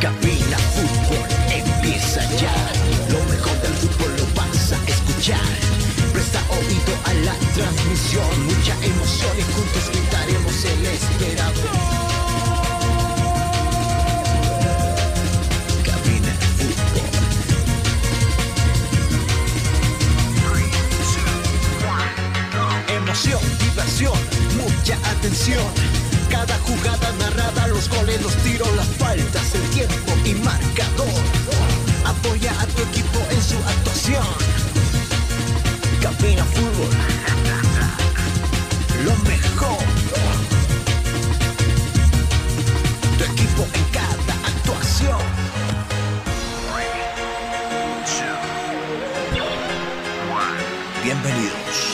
Cabina Fútbol empieza ya. Lo mejor del fútbol lo vas a escuchar. Presta oído a la transmisión mucha atención. Cada jugada narrada, los goles, los tiros, las faltas, el tiempo y marcador. Apoya a tu equipo en su actuación. Cabina Fútbol. Lo mejor. Tu equipo en cada actuación. Bienvenidos.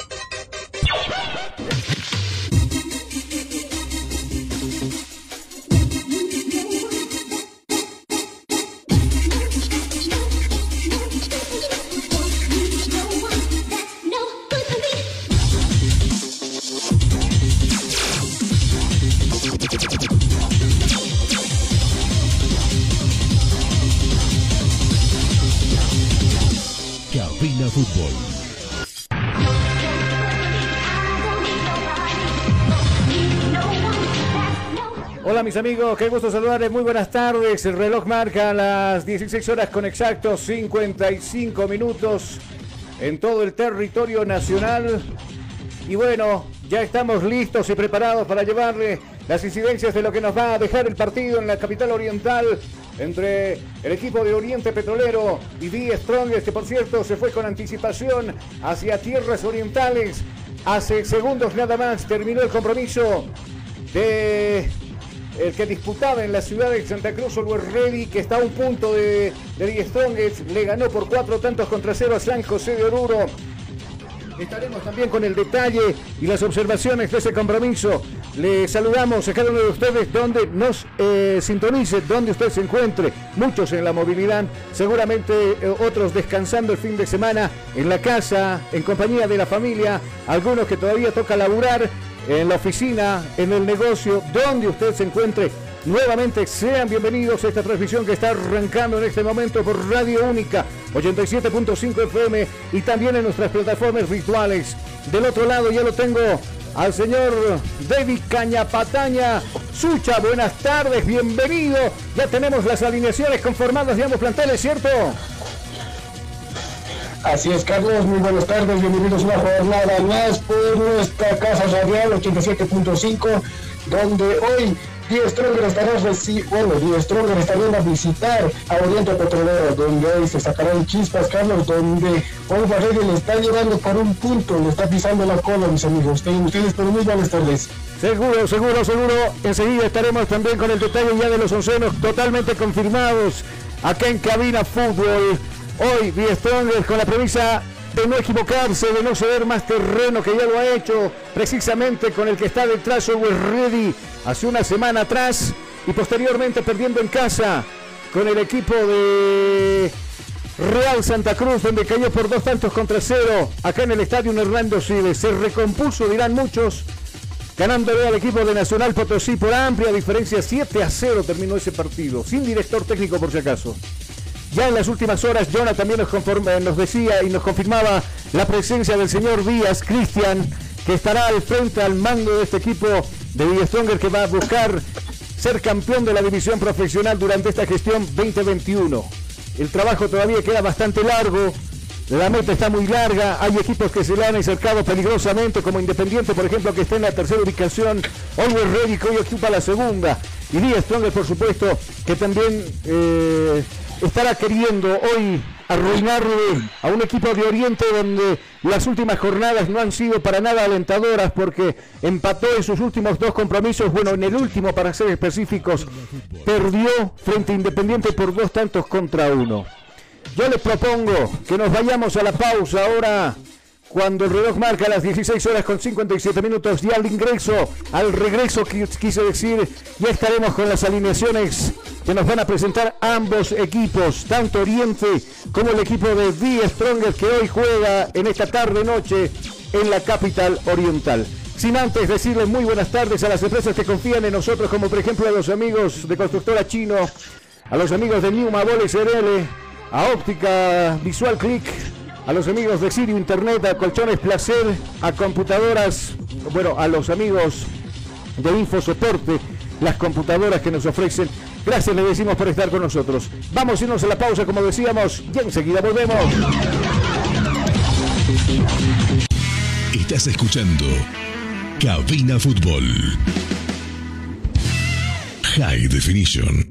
Amigos, qué gusto saludarles, muy buenas tardes. El reloj marca las 16 horas con exactos 55 minutos en todo el territorio nacional. Y bueno, ya estamos listos y preparados para llevarle las incidencias de lo que nos va a dejar el partido en la capital oriental entre el equipo de Oriente Petrolero y V Strongest, que por cierto se fue con anticipación hacia tierras orientales. Hace segundos nada más terminó el compromiso de el que disputaba en la ciudad de Santa Cruz, Always Ready, que está a un punto de, de Strongest, le ganó por cuatro tantos contra cero a San José de Oruro. Estaremos también con el detalle y las observaciones de ese compromiso. Le saludamos a cada uno de ustedes donde nos eh, sintonice, donde usted se encuentre. Muchos en la movilidad, seguramente eh, otros descansando el fin de semana en la casa, en compañía de la familia. Algunos que todavía toca laburar en la oficina, en el negocio, donde usted se encuentre. Nuevamente sean bienvenidos a esta transmisión que está arrancando en este momento por Radio Única 87.5 FM y también en nuestras plataformas virtuales. Del otro lado ya lo tengo al señor David Cañapataña. Sucha, buenas tardes, bienvenido. Ya tenemos las alineaciones conformadas de ambos planteles, ¿cierto? Así es, Carlos, muy buenas tardes, bienvenidos a una jornada más por nuestra casa radial 87.5, donde hoy Die Stronger estará reci bueno, Die Stronger estará a visitar a Oriente Petrolero, donde hoy se sacarán chispas, Carlos, donde hoy Barredo le está llevando por un punto, le está pisando la cola, mis amigos. Ustedes, ustedes pero muy buenas tardes. Seguro, seguro, seguro. Enseguida estaremos también con el detalle ya de los oncenos totalmente confirmados acá en Cabina Fútbol. Hoy Die Stronger con la premisa de no equivocarse, de no ceder más terreno que ya lo ha hecho precisamente con el que está detrás Always Ready hace una semana atrás y posteriormente perdiendo en casa con el equipo de Real Santa Cruz donde cayó por dos tantos contra cero acá en el estadio Hernando Siles. Se recompuso, dirán muchos, ganándole al equipo de Nacional Potosí por amplia diferencia 7 a 0 terminó ese partido, sin director técnico por si acaso. Ya en las últimas horas, Jonah también nos, conforma, nos, decía y nos confirmaba la presencia del señor Díaz, Cristian, que estará al frente al mando de este equipo de Díaz Stronger que va a buscar ser campeón de la división profesional durante esta gestión 2021. El trabajo todavía queda bastante largo, la meta está muy larga, hay equipos que se le han acercado peligrosamente, como Independiente, por ejemplo, que está en la tercera ubicación, Always Ready, que hoy ocupa la segunda, y Díaz Stronger, por supuesto, que también... Eh, estará queriendo hoy arruinarle a un equipo de Oriente donde las últimas jornadas no han sido para nada alentadoras porque empató en sus últimos dos compromisos, bueno, en el último para ser específicos, perdió frente a Independiente por dos tantos contra uno. Yo les propongo que nos vayamos a la pausa ahora cuando el reloj marca las 16 horas con 57 minutos y al ingreso, al regreso quise decir, ya estaremos con las alineaciones que nos van a presentar ambos equipos, tanto Oriente como el equipo de The Stronger que hoy juega en esta tarde noche en la capital oriental. Sin antes decirles muy buenas tardes a las empresas que confían en nosotros, como por ejemplo a los amigos de Constructora Chino, a los amigos de Newma Bole SRL, a Óptica Visual Click, a los amigos de Sirio Internet, a Colchones Placer, a computadoras, bueno, a los amigos de Infosoporte, las computadoras que nos ofrecen. Gracias le decimos por estar con nosotros. Vamos a irnos a la pausa, como decíamos, y enseguida volvemos. Estás escuchando Cabina Fútbol. High Definition.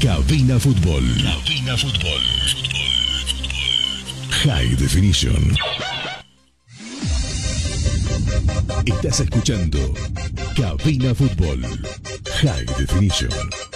Cabina Fútbol. Cabina Fútbol. High Definition. Estás escuchando Cabina Fútbol. High Definition.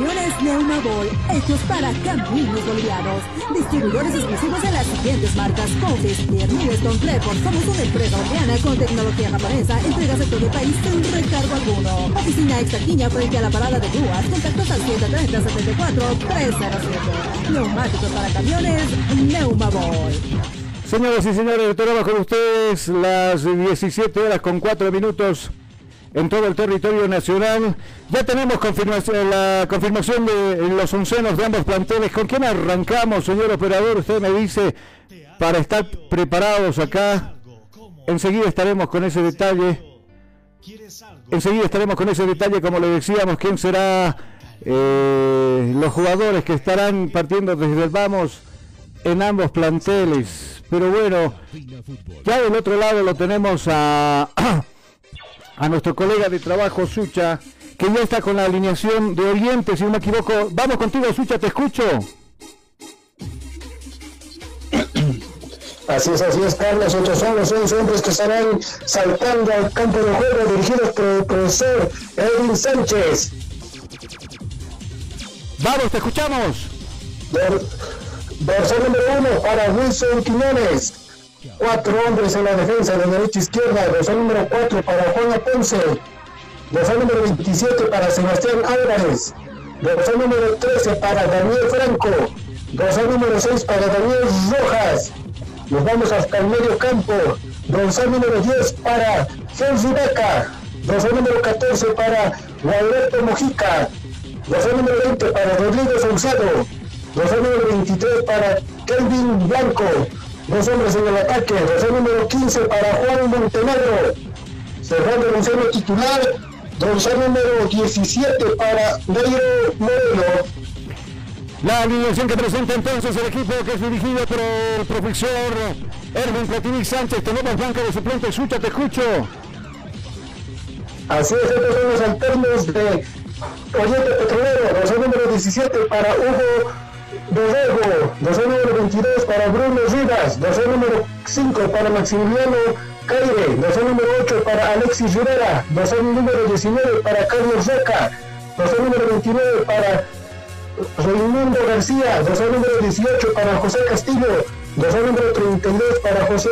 Camiones Neumabol, hechos para caminos bolivianos. Distribuidores exclusivos de las siguientes marcas: Confis, Stone Clepor. Somos una empresa boliviana con tecnología japonesa. Entregas a todo el país sin recargo alguno. Oficina Extaquiña frente a la parada de grúas. Contactos al 730 74 307. Neumáticos para camiones Neumabol. Señoras y señores, tenemos con ustedes las 17 horas con 4 minutos en todo el territorio nacional. Ya tenemos confirmación, la confirmación de los oncenos de ambos planteles. ¿Con quién arrancamos, señor operador? Usted me dice, para estar preparados acá. Enseguida estaremos con ese detalle. Enseguida estaremos con ese detalle, como le decíamos, quién será eh, los jugadores que estarán partiendo desde el vamos en ambos planteles. Pero bueno, ya del otro lado lo tenemos a a nuestro colega de trabajo, Sucha, que ya está con la alineación de Oriente, si no me equivoco. Vamos contigo, Sucha, te escucho. Así es, así es, Carlos. Estos son los seis hombres que estarán saltando al campo de juego, dirigidos por el profesor Edwin Sánchez. Vamos, te escuchamos. Versión número uno para Wilson Quiñones cuatro hombres en la defensa de derecha e izquierda, dorsal número 4 para Juan Aponce, dorsal número 27 para Sebastián Álvarez, dorsal número 13 para Daniel Franco, dorsal número 6 para Daniel Rojas, nos vamos hasta el medio campo, dorsal número 10 para Henry Beca, dorsal número 14 para Gualberto Mojica, dorsal número 20 para Rodrigo Saucedo, dorsal número 23 para Kelvin Blanco, Dos hombres en el ataque. Dorsal número 15 para Juan Montenegro. Cerrando el ensayo titular. Dorsal número 17 para Dairo Moreno. La alineación que presenta entonces el equipo que es dirigido por el profesor Erwin Platini Sánchez. Tenemos banca de suplente. Sucha, te escucho. Así es, estos son los alternos de Oriente Petrolero. Dorsal número 17 para Hugo Borrego, dorsal número 22 para Bruno Rivas, dorsal número 5 para Maximiliano Caire, dorsal número 8 para Alexis Rivera, dorsal número 19 para Carlos Roca, dorsal número 29 para Raimundo García, dorsal número 18 para José Castillo, dorsal número 32 para José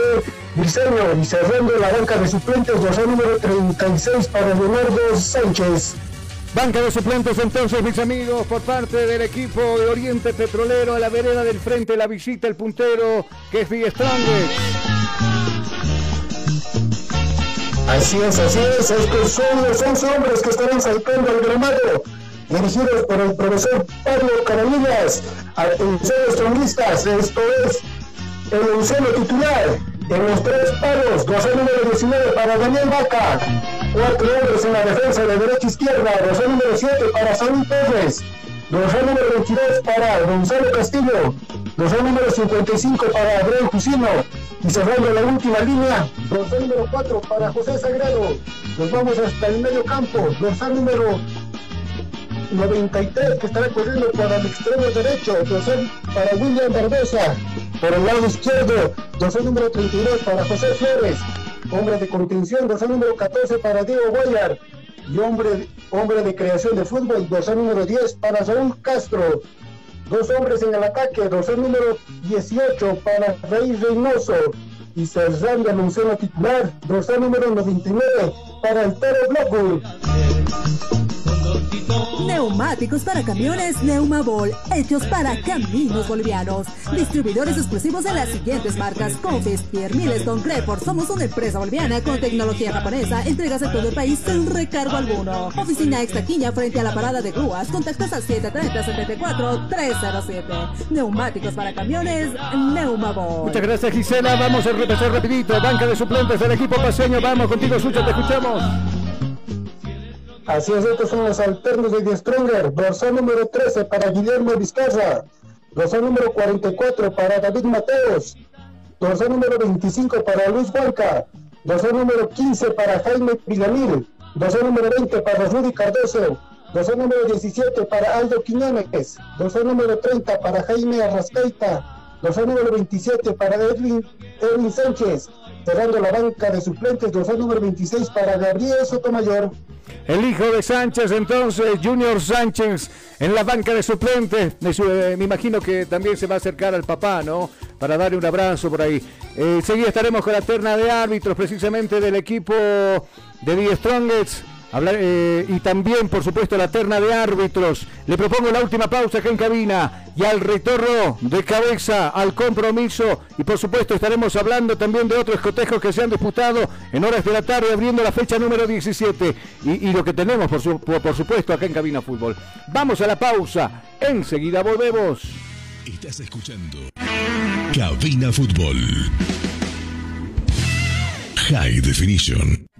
Briceño y cerrando la banca de suplentes, dorsal número 36 para Leonardo Sánchez. Banca de suplentes entonces, mis amigos, por parte del equipo de Oriente Petrolero a la vereda del frente, la visita el puntero que es. Así es, así es, estos son los 11 hombres que estarán saltando al gramado, dirigidos por el profesor Pablo Caramillas. Atención, estronguistas, esto es el onceno titular en los tres palos, dorsal número 19 para Daniel Vaca, cuatro hombres en la defensa de derecha e izquierda, dorsal número 7 para Saúl Pérez, dorsal número 22 para Gonzalo Castillo, dorsal número 55 para Adrián Cusino, y cerrando la última línea, dorsal número 4 para José Sagrado. Nos vamos hasta el medio campo, dorsal número 93 que estará corriendo para el extremo derecho, dorsal para William Barbosa, por el lado izquierdo, dorsal número 32 para José Flores, hombre de contención, dorsal número 14 para Diego Guayar, y hombre, hombre de creación de fútbol, dorsal número 10 para Saúl Castro, dos hombres en el ataque, dorsal número 18 para Rey Reynoso, y cerrando el onceno titular, dorsal número 99 para el Blockwood. Neumáticos para camiones Neumabol, hechos para caminos bolivianos. Distribuidores exclusivos de las siguientes marcas: Confis, Milestone, Creport. Somos una empresa boliviana con tecnología japonesa. Entregas en todo el país sin recargo alguno. Oficina Extaquiña frente a la parada de grúas. Contactos al 730-74-307. Neumáticos para camiones Neumabol. Muchas gracias, Gisela. Vamos a repasar rapidito. Banca de suplentes del equipo paseño. Vamos contigo, Sucha, te escuchamos. Así es, estos son los alternos de Die Stronger. Dorsal número 13 para Guillermo Vizcarra. Dorsal número 44 para David Mateos. Dorsal número 25 para Luis Huanca. Dorsal número 15 para Jaime Villamil. Dorsal número 20 para Rudy Cardoso. Dorsal número 17 para Aldo Quiñones. Dorsal número 30 para Jaime Arrascaita. Dorsal número 27 para Edwin, Edwin Sánchez. Cerrando la banca de suplentes. Dorsal número 26 para Gabriel Sotomayor. El hijo de Sánchez, entonces, Junior Sánchez, en la banca de suplentes. Me, me imagino que también se va a acercar al papá, ¿no? Para darle un abrazo por ahí. Eh, enseguida estaremos con la terna de árbitros, precisamente del equipo de The Strongest. Eh, y también, por supuesto, la terna de árbitros. Le propongo la última pausa acá en cabina y al retorno de cabeza al compromiso. Y por supuesto, estaremos hablando también de otros cotejos que se han disputado en horas de la tarde, abriendo la fecha número 17. Y, lo que tenemos, por supuesto, acá en cabina fútbol. Vamos a la pausa. Enseguida volvemos. Estás escuchando Cabina Fútbol. High Definition.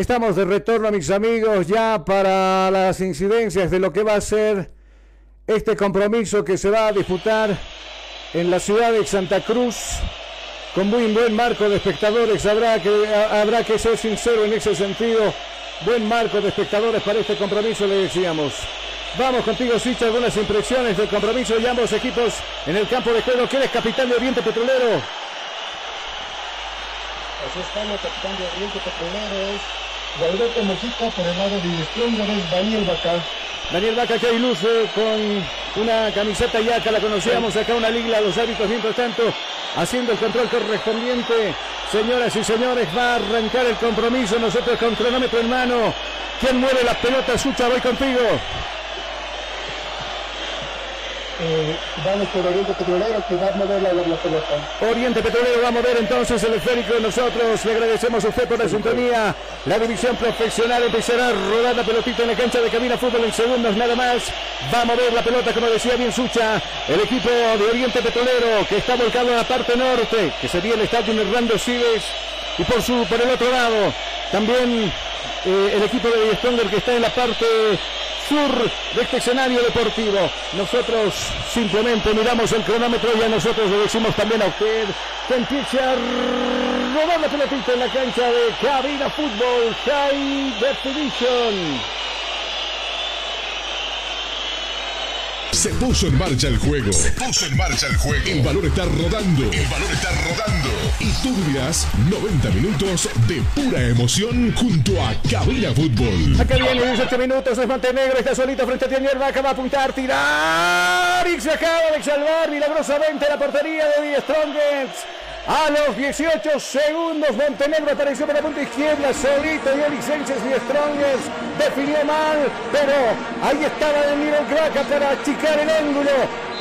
Estamos de retorno, mis amigos, ya para las incidencias de lo que va a ser este compromiso que se va a disputar en la ciudad de Santa Cruz con muy buen marco de espectadores. Habrá que, habrá que ser sincero en ese sentido. Buen marco de espectadores para este compromiso, le decíamos. Vamos contigo, Switch, algunas impresiones del compromiso de ambos equipos en el campo de juego. ¿Quién es capitán de Oriente Petrolero? Así estamos, capitán de Oriente Petrolero Gualberto Mojica, por el lado de Stronger es Daniel Vaca. Daniel Vaca que iluso con una camiseta ya que la conocíamos acá, una liga, los hábitos mientras tanto, haciendo el control correspondiente. Señoras y señores, va a arrancar el compromiso, nosotros con cronómetro en mano. ¿Quién mueve la pelota? Sucha, voy contigo. Eh, vamos por Oriente Petrolero que va a mover la, la, pelota. Oriente Petrolero va a mover entonces el esférico. Nosotros le agradecemos a usted por la sintonía. La división profesional empezará a rodar la pelotita en la cancha de Cabina Fútbol en segundos nada más. Va a mover la pelota, como decía bien Sucha. El equipo de Oriente Petrolero que está volcado en la parte norte, que sería el estadio Hernando Siles. Y por, su, por el otro lado, también eh, el equipo de Stronger que está en la parte sur de este escenario deportivo. Nosotros simplemente miramos el cronómetro y a nosotros le decimos también a usted que empiece a rodar la pelotita en la cancha de Cabina Fútbol High Definition. Se puso en marcha el juego. Se puso en marcha el juego. El valor está rodando. El valor está rodando. Y tú vivirás 90 minutos de pura emoción junto a Cabina Fútbol. Acá viene 18 minutos, es Montenegro, está solito frente a Tienier Vaca, va a apuntar, tirar y se acaba de salvar milagrosamente la portería de Die Strongest. A los 18 segundos, Montenegro apareció por la punta izquierda, solito y Elicenses y Strongers definió mal, pero ahí estaba el Craca para achicar el ángulo.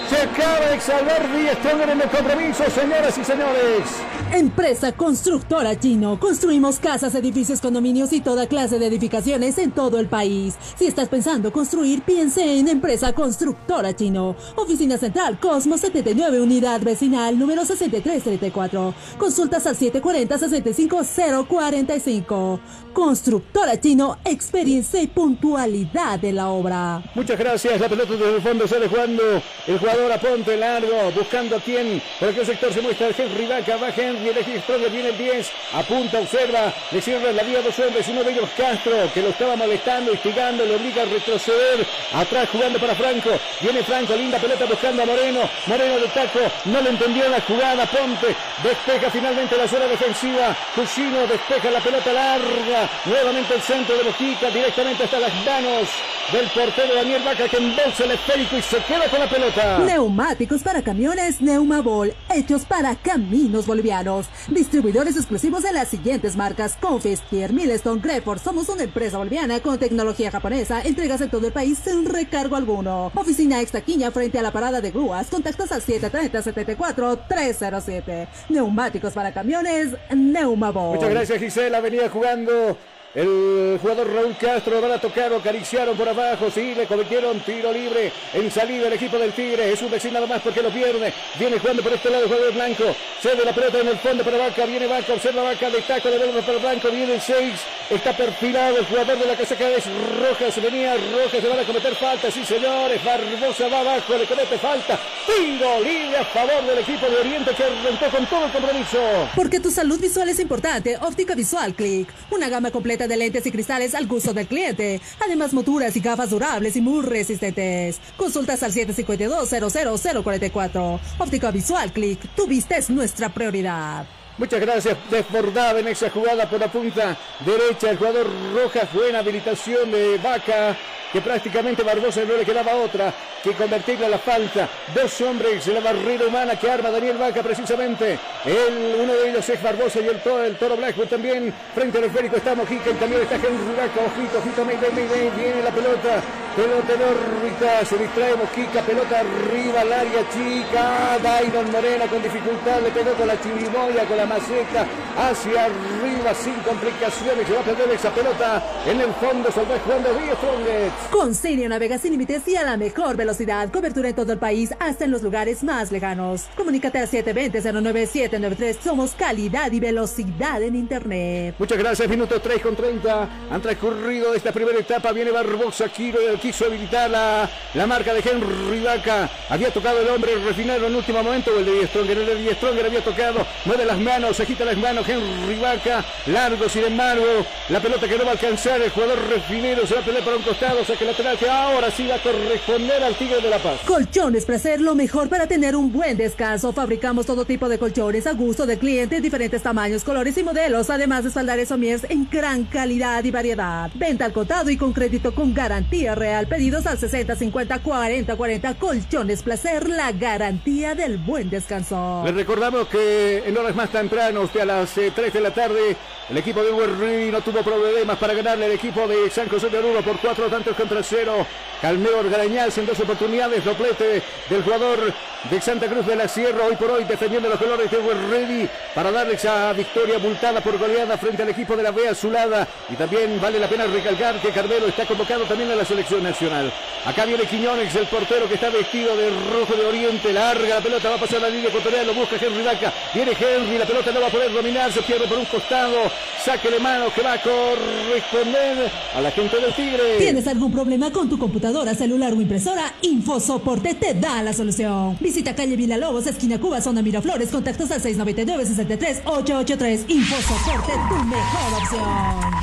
Se acaba de salvar Die Stronger en el compromiso, señoras y señores. Empresa Constructora Chino. Construimos casas, edificios, condominios y toda clase de edificaciones en todo el país. Si estás pensando construir, piense en Empresa Constructora Chino. Oficina Central Cosmo 79, Unidad Vecinal número 6334. Consultas al 740-65045. Constructora Chino, experiencia y puntualidad de la obra. Muchas gracias. La pelota desde el fondo sale jugando el jugador a ponte largo, buscando a quién. Por aquel sector se muestra el Henry Vaca, va Henry, el Stronger viene el 10, apunta, observa, le cierra la vía a dos hombres, uno de ellos Castro, que lo estaba molestando, instigando, lo obliga a retroceder. Atrás jugando para Franco, viene Franco, linda pelota buscando a Moreno, Moreno de taco, no le entendió la jugada, Ponte, despeja finalmente la zona defensiva, Cusino despeja la pelota larga, nuevamente el centro de Mojica, directamente hasta las manos del portero Daniel Vaca que embolsa el esférico y se queda con la pelota. Neumáticos para camiones Neumabol, hechos para caminos bolivianos. Distribuidores exclusivos de las siguientes marcas: Confestier, Milestone, Greford. Somos una empresa boliviana con tecnología japonesa. Entregas en todo el país sin recargo alguno. Oficina Extaquiña frente a la parada de grúas. Contactos al 730-74-307. Neumáticos para camiones Neumabol. Muchas gracias, Gisela. Venía jugando el jugador Raúl Castro van a tocar, acariciaron por abajo, sí, le cometieron tiro libre en salida el equipo del Tigre. Es un vecino nada más porque lo pierde. Viene jugando por este lado el jugador Blanco. Cede la pelota en el fondo para Vaca. Viene Vaca, observa Vaca, de taco, de para Blanco. Viene el 6. Está perfilado el jugador de la casaca es Rojas. Venía Rojas, se van a cometer falta. Sí, señores. Barbosa va abajo, le comete falta. Tiro libre a favor del equipo de Oriente que arrancó con todo el compromiso. Porque tu salud visual es importante. Óptica Visual Click. Una gama completa de lentes y cristales al gusto del cliente. Además, monturas y gafas durables y muy resistentes. Consultas al 752-00044. Óptica Visual Click. Tu vista es nuestra prioridad. Muchas gracias. Desbordada en esa jugada por la punta derecha. El jugador Rojas. Buena habilitación de Vaca que prácticamente Barbosa no le quedaba otra que convertirle a la falta. Dos hombres de la barrera humana que arma Daniel Vaca precisamente. El, uno de ellos es Barbosa y el, toro, el toro Blackwood también. Frente al esférico está Mojica, el camión está Henry Vaca. Ojito, ojito, Mayday, Mayday. Viene la pelota. Pelota en órbita. Se distrae Mojica. Pelota arriba al área chica. Dairon Morena con dificultad. Le pegó con la chirimoya, con la maceta. Hacia arriba sin complicaciones. Va a perder esa pelota en el fondo. Se va jugando Díaz Strongets. Con Senio navega sin límites y a la mejor velocidad. Cobertura en todo el país, hasta en los lugares más lejanos. Comunícate al 720-09793. Somos calidad y velocidad en Internet. Muchas gracias. Minuto 3 con 30. Han transcurrido esta primera etapa. Viene Barbosa. Quiso habilitar la, la marca de Henry Vaca. Había tocado el hombre refinado en último momento. O el de Stronger. El de Stronger había tocado. Mueve las manos. Se quita las manos. Henry Vaca. Largo, sin embargo. La pelota que no va a alcanzar. El jugador refinero se va a pelear para un costado. Saque lateral que ahora sí va a corresponder al Tigre de la Paz. Colchones Placer, lo mejor para tener un buen descanso. Fabricamos todo tipo de colchones a gusto de clientes, diferentes tamaños, colores y modelos. Además de espaldares mies en gran calidad y variedad. Venta al contado y con crédito con garantía real. Pedidos al 60 50 40 40. Colchones Placer, la garantía del buen descanso. Les recordamos que en horas más tempranas, a las 3 eh, de la tarde, el equipo de Werri no tuvo problemas para ganarle el equipo de San José de Oruro por cuatro tantos contra cero. Calmeo Garañaz en dos oportunidades, doblete del jugador de Santa Cruz de la Sierra, hoy por hoy defendiendo los colores de Werri para darle esa victoria multada por goleada frente al equipo de la Vea Azulada. Y también vale la pena recalcar que Carmelo está convocado también a la selección nacional. Acá viene Quiñones, el portero que está vestido de rojo de oriente, larga la pelota, va a pasar la línea ecuatorial, lo busca Henry Vaca. Viene Henry, la pelota no va a poder dominar, se pierde por un costado. Saque de mano que va a corresponder a la gente del Tigre. ¿Tienes algún problema con tu computadora, celular o impresora? InfoSoporte te da la solución. Visita calle Lobos, esquina Cuba, zona Miraflores, contactos al 699-63-883. InfoSoporte, tu mejor opción.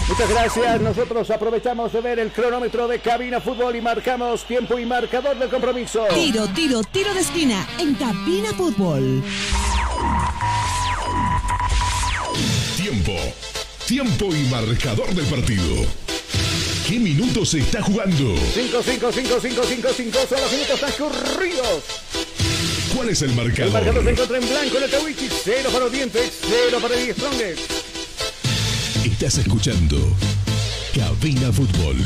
Muchas gracias. Nosotros aprovechamos de ver el cronómetro de Cabina Fútbol y marcamos tiempo y marcador del compromiso. Tiro, tiro, tiro de esquina en Cabina Fútbol. Tiempo Tiempo y marcador del partido. ¿Qué minutos se está jugando? 5, 5, 5, 5, 5, 5 son los minutos transcurridos. ¿Cuál es el marcador? El marcador se encuentra en blanco en el Tawichi. 0 para Orientes, 0 para el Strongest. Estás escuchando Cabina Fútbol.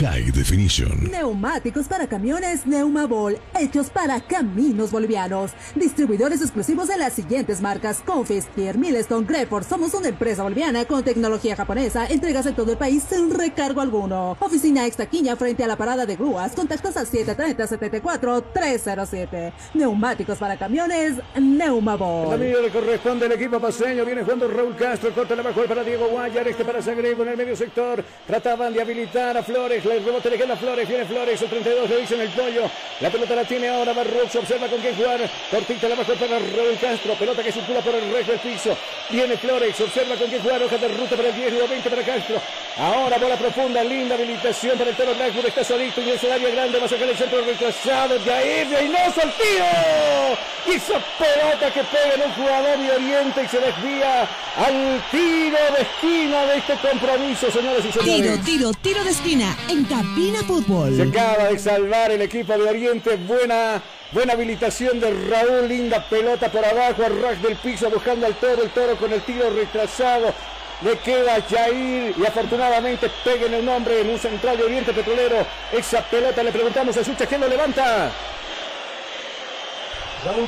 High Definition. Neumáticos para camiones Neumabol, hechos para caminos bolivianos. Distribuidores exclusivos de las siguientes marcas: Confistier, Milestone, Greford. Somos una empresa boliviana con tecnología japonesa. Entregas en todo el país sin recargo alguno. Oficina Extaquiña frente a la parada de grúas. Contactos al 730-74-307. Neumáticos para camiones Neumabol. El le corresponde al equipo paseño. Viene jugando Raúl Castro. Corta la bajo para Diego Guayar. Este para Sagrego en el medio sector. Trataban de habilitar a Flores. El rebote le queda Flores, viene Flores, el 32 le dice en el pollo. La pelota la tiene ahora Barrox, observa con quién jugar. Cortita la baja para Raúl Castro, pelota que circula por el resto del piso. Viene Flores, observa con quién jugar, hoja de ruta para el 10 y 20 para Castro. Ahora bola profunda, linda habilitación para el Toro Blackwood, está solito y es el área grande, va a sacar el centro retrasado, Jair Reynoso el tiro. Y esa pelota que pega en un jugador de Oriente y se desvía al tiro de esquina de este compromiso, señores y señores. Tiro, tiro, tiro de esquina en Cabina Fútbol. Se acaba de salvar el equipo de Oriente. Buena, buena habilitación de Raúl. Linda pelota por abajo. Al rack del piso buscando al toro. El toro con el tiro retrasado. Le queda Jair y afortunadamente pega en el nombre en un central de Oriente Petrolero. Esa pelota le preguntamos a Sucha quién lo levanta.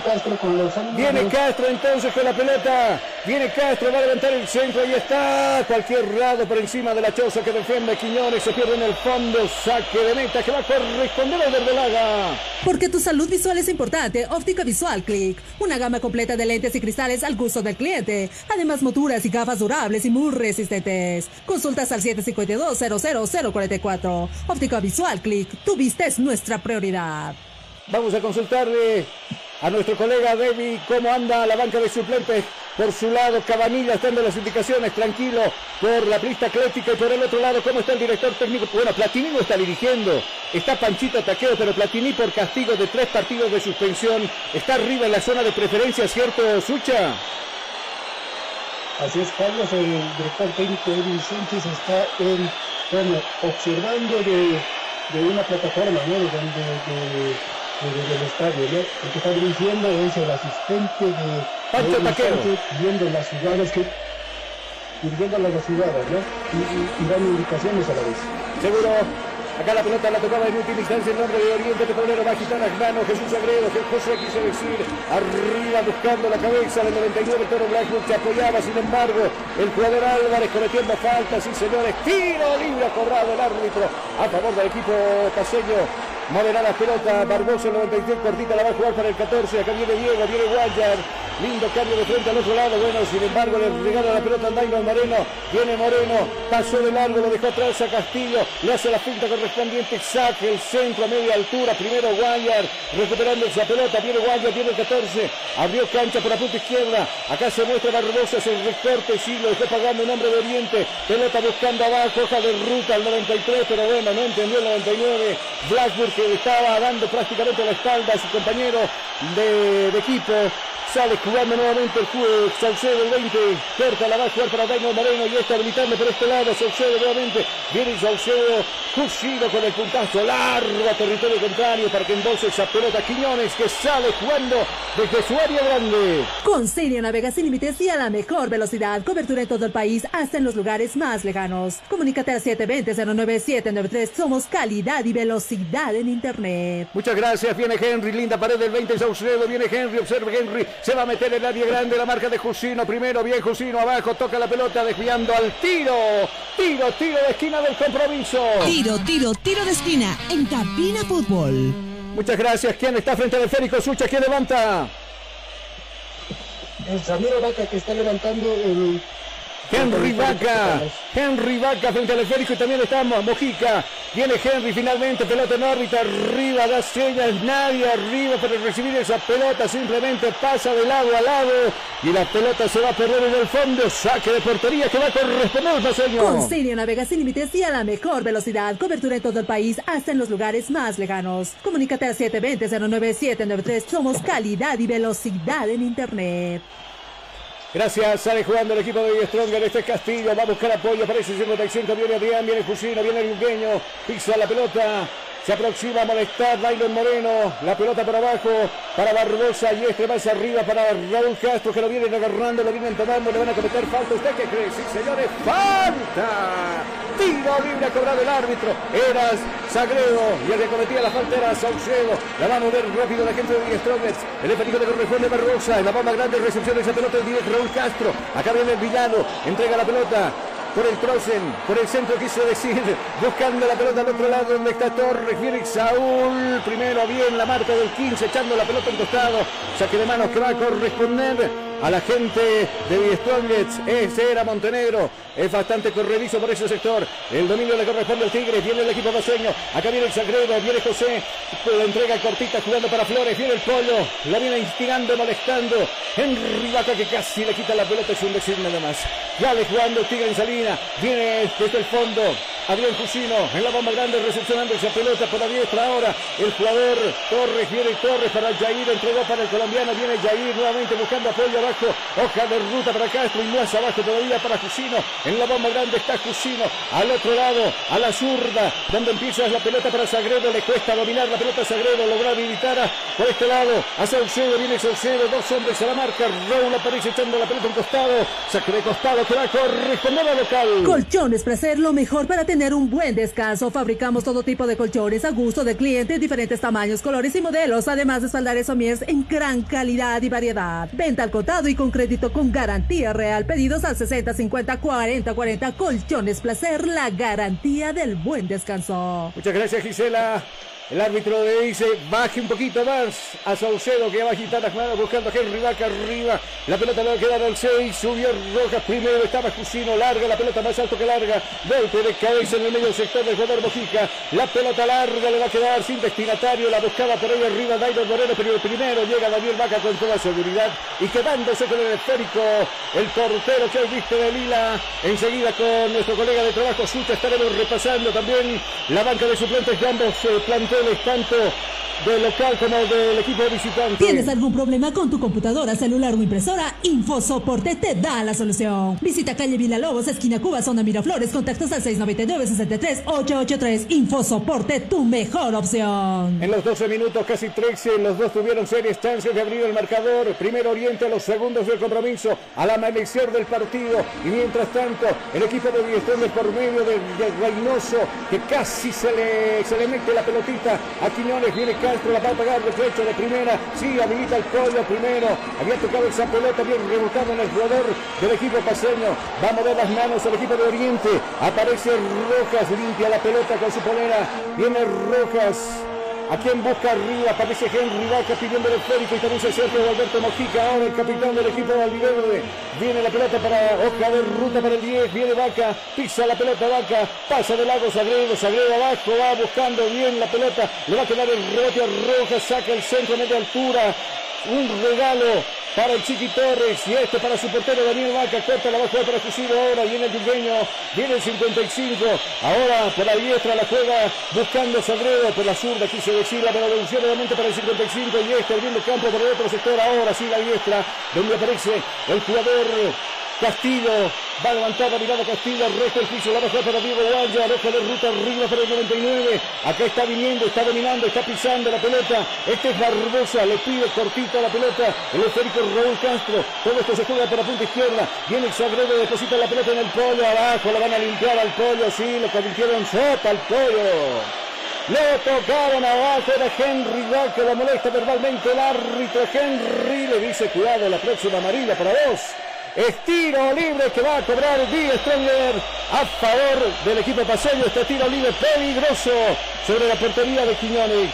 Castro con los Viene Castro entonces con la pelota. Viene Castro, va a levantar el centro. Ahí está. Cualquier lado por encima de la choza que defiende Quiñones. Se pierde en el fondo. Saque de meta que va a corresponder a Verdelaga. Porque tu salud visual es importante. Óptica Visual Click. Una gama completa de lentes y cristales al gusto del cliente. Además, monturas y gafas durables y muy resistentes. Consultas al 752-00044. Óptica Visual Click. Tu vista es nuestra prioridad. Vamos a consultarle a nuestro colega Debbie cómo anda la banca de suplentes. Por su lado, Cabanillas dando las indicaciones, tranquilo, por la pista atlética y por el otro lado, cómo está el director técnico. Bueno, Platini no está dirigiendo, está Panchito Taqueo, pero Platini por castigo de tres partidos de suspensión está arriba en la zona de preferencia, ¿cierto, Sucha? Así es, Carlos, el director técnico Edwin Sánchez está en, bueno, observando de, de una plataforma, ¿no? De, de, del estadio, ¿no? El que está dirigiendo es el asistente de Pancho Taquero. Viendo las jugadas que dirigiendo las jugadas, ¿no? Y, y, dando indicaciones a la vez. Seguro. Acá la pelota la tocaba en última instancia el nombre de Oriente Petrolero. Va a quitar las manos Jesús Agredo. José quiso decir. Arriba buscando la cabeza del 99 el Toro Blackwood que apoyaba. Sin embargo, el jugador Álvarez cometiendo faltas. Sí, señores. Tiro libre cobrado el árbitro a favor del equipo paseño. Moverá la pelota, Barbosa 93, cortita la va a jugar para el 14. Acá viene Diego, viene Guayar. Lindo cambio de frente al otro lado. Bueno, sin embargo, le regala la pelota a Moreno. Viene Moreno, pasó de largo, lo dejó atrás a Castillo. Le hace la finta correspondiente. Saque el centro a media altura. Primero Guayar, recuperando esa pelota. Viene Guayar, viene el 14. Abrió cancha por la punta izquierda. Acá se muestra Barbosa, se recorte, sí, lo dejó pagando en nombre de Oriente. Pelota buscando abajo, hoja de ruta al 93, pero bueno, no entendió el 99. Blackburn que estaba dando prácticamente la espalda a su compañero de, de equipo. Sale jugando nuevamente el juego Saucedo el 20. Corta la va a jugar para Daimon Moreno y está habilitando por este lado. Saucedo nuevamente. Viene Saucedo. Fusido con el puntazo largo a territorio contrario para que embolse esa pelota. Quiñones que sale jugando desde su área grande. Con Siria navega sin límites y a la mejor velocidad. Cobertura en todo el país, hasta en los lugares más lejanos. Comunícate al 720-09793. Somos calidad y velocidad en Internet. Muchas gracias. Viene Henry. Linda pared del 20. Saucedo. Viene Henry. Observa Henry. Se va a meter en el área grande la marca de Jusino. Primero, bien Jusino abajo. Toca la pelota desviando al tiro. Tiro, tiro de esquina del compromiso. Tiro, tiro, tiro de esquina en Cabina Fútbol. Muchas gracias. ¿Quién está frente al esférico? Sucha, ¿quién levanta? El Ramiro Vaca que está levantando el Henry Vaca, Henry Vaca frente al esférico y también estamos Mojica. Viene Henry finalmente, pelota en órbita, arriba, da señas, nadie arriba para recibir esa pelota, simplemente pasa de lado a lado y la pelota se va a perder en el fondo. Saque de portería que va a corresponder al paseño. Con Siria navega sin límites y a la mejor velocidad. Cobertura en todo el país, hasta en los lugares más lejanos. Comunícate al 720-09793. Somos calidad y velocidad en Internet. Gracias, sale jugando el equipo de Stronger. Este es Castillo, va a buscar apoyo. Aparece 55, viene Adrián, viene Jusino, viene el. Pisa la pelota. Se aproxima a molestar Moreno. La pelota por abajo para Barbosa y este más arriba para Raúl Castro que lo vienen agarrando, lo vienen tomando, le van a cometer falta. ¿Usted qué cree? Sí, señores, falta. Tiro libre cobrado el árbitro. Eras Sagredo y el que cometía la falta era Saucedo. La va a mover rápido la gente de Die Strongers. El efectivo de corresponde Barbosa. En la bomba grande recepción de esa pelota el Raúl Castro. Acá viene el villano. Entrega la pelota por el Trosen, por el centro quiso decir, buscando la pelota al otro lado donde está Torres, viene Saúl, primero bien la marca del 15, echando la pelota en costado, saque de manos que va a corresponder a la gente de Die Strongets, ese era Montenegro, es bastante corredizo por ese sector, el dominio le corresponde al Tigre, viene el equipo paseño, acá viene el Sagredo, viene José, la entrega cortita jugando para Flores, viene el Pollo, la viene instigando, molestando, Henry Vaca que casi le quita la pelota, es un decir nada más, ya le jugando Tigre en Salina, viene desde el fondo, Adrián Jusino en la bomba grande recepcionando esa pelota por la diestra ahora. El jugador Torres viene Torres para Jair, entregó para el colombiano, viene Jair nuevamente buscando apoyo abajo. Hoja de ruta para Castro y más abajo todavía para Jusino. En la bomba grande está Jusino. Al otro lado, a la zurda, donde empieza la pelota para Sagredo. Le cuesta dominar la pelota a Sagredo, logra habilitar por este lado a Saucedo, viene Saucedo, dos hombres a la marca. Raúl aparece echando la pelota en costado. Saque costado que va a local. Colchones Placer, lo mejor para tener un buen descanso. Fabricamos todo tipo de colchones a gusto de cliente, diferentes tamaños, colores y modelos, además de espaldares somiers en gran calidad y variedad. Venta al contado y con crédito con garantía real. Pedidos al 60 50 40 40. Colchones Placer, la garantía del buen descanso. Muchas gracias, Gisela. El árbitro le dice, baje un poquito más a Saucedo que va a agitar las manos buscando a Henry Vaca arriba. La pelota le va a quedar al 6, subió Rojas primero, estaba Jusino, larga, la pelota más alto que larga. Golpe de cabeza en el medio sector del jugador Mojica. La pelota larga le va a quedar sin destinatario, la buscaba por ahí arriba Dairo Moreno, pero el primero llega Daniel Vaca con toda seguridad y quedándose con el esférico. El portero que hoy viste de Lila. Enseguida con nuestro colega de trabajo Sucha estaremos repasando también la banca de suplentes de ambos eh, tanto del local como del equipo visitante. ¿Tienes algún problema con tu computadora, celular o impresora? InfoSoporte te da la solución. Visita calle Villalobos, esquina Cuba, zona Miraflores. Contactos al 699-63-883. InfoSoporte, tu mejor opción. En los 12 minutos, casi 13, los dos tuvieron serias chances de abrir el marcador. Primero Oriente a los segundos del compromiso, al amanecer del partido. Y mientras tanto, el equipo de Diestrón por medio de, Reynoso, que casi se le, se le mete la pelotita a Quiñones. Viene Castro, la va a pagar flecha de primera. Sí, habilita el pollo primero. Había tocado esa pelota bien rebotado en el jugador del equipo paseño. Va a mover las manos al equipo de Oriente. Aparece Rojas, limpia la pelota con su polera. Viene Rojas. A quien busca arriba, aparece Henry Vaca pidiendo el esférico y también se centro de Alberto Mojica, ahora el capitán del equipo de Albiverde. Viene la pelota para Oscar de ruta para el 10, viene Vaca, pisa la pelota Vaca, pasa de lado Sagredo, Sagredo abajo, va buscando bien la pelota, le va a quedar el rebote a Rojas, saca el centro a media altura, un regalo para el Chiqui Torres y este para su portero Daniel Vaca, corta la baja para Fusivo ahora, viene el Duqueño, viene el 55, ahora por la diestra la juega buscando Sagredo, por la zurda quiso decir la devolución nuevamente para el 55 y este abriendo campo por el otro sector, ahora sí la diestra, donde aparece el jugador Castillo va a levantar la mirada Castillo, resto el piso, la baja para Diego Guaya, aloja de ruta arriba para el 99. Acá está viniendo, está dominando, está pisando la pelota. Este es Barbosa, le pide cortita la pelota. El esférico Raúl Castro. Todo esto se juega por la punta izquierda. Viene Sagredo, deposita la pelota en el pollo. Abajo la van a limpiar al pollo. Sí, lo convirtieron sota al pollo. Le tocaron abajo de Henry que la molesta verbalmente el árbitro Henry. Le dice cuidado la próxima amarilla para vos. Estiro libre que va a cobrar Die Stronger a favor del equipo paseño. Este tiro libre peligroso sobre la portería de Quiñones.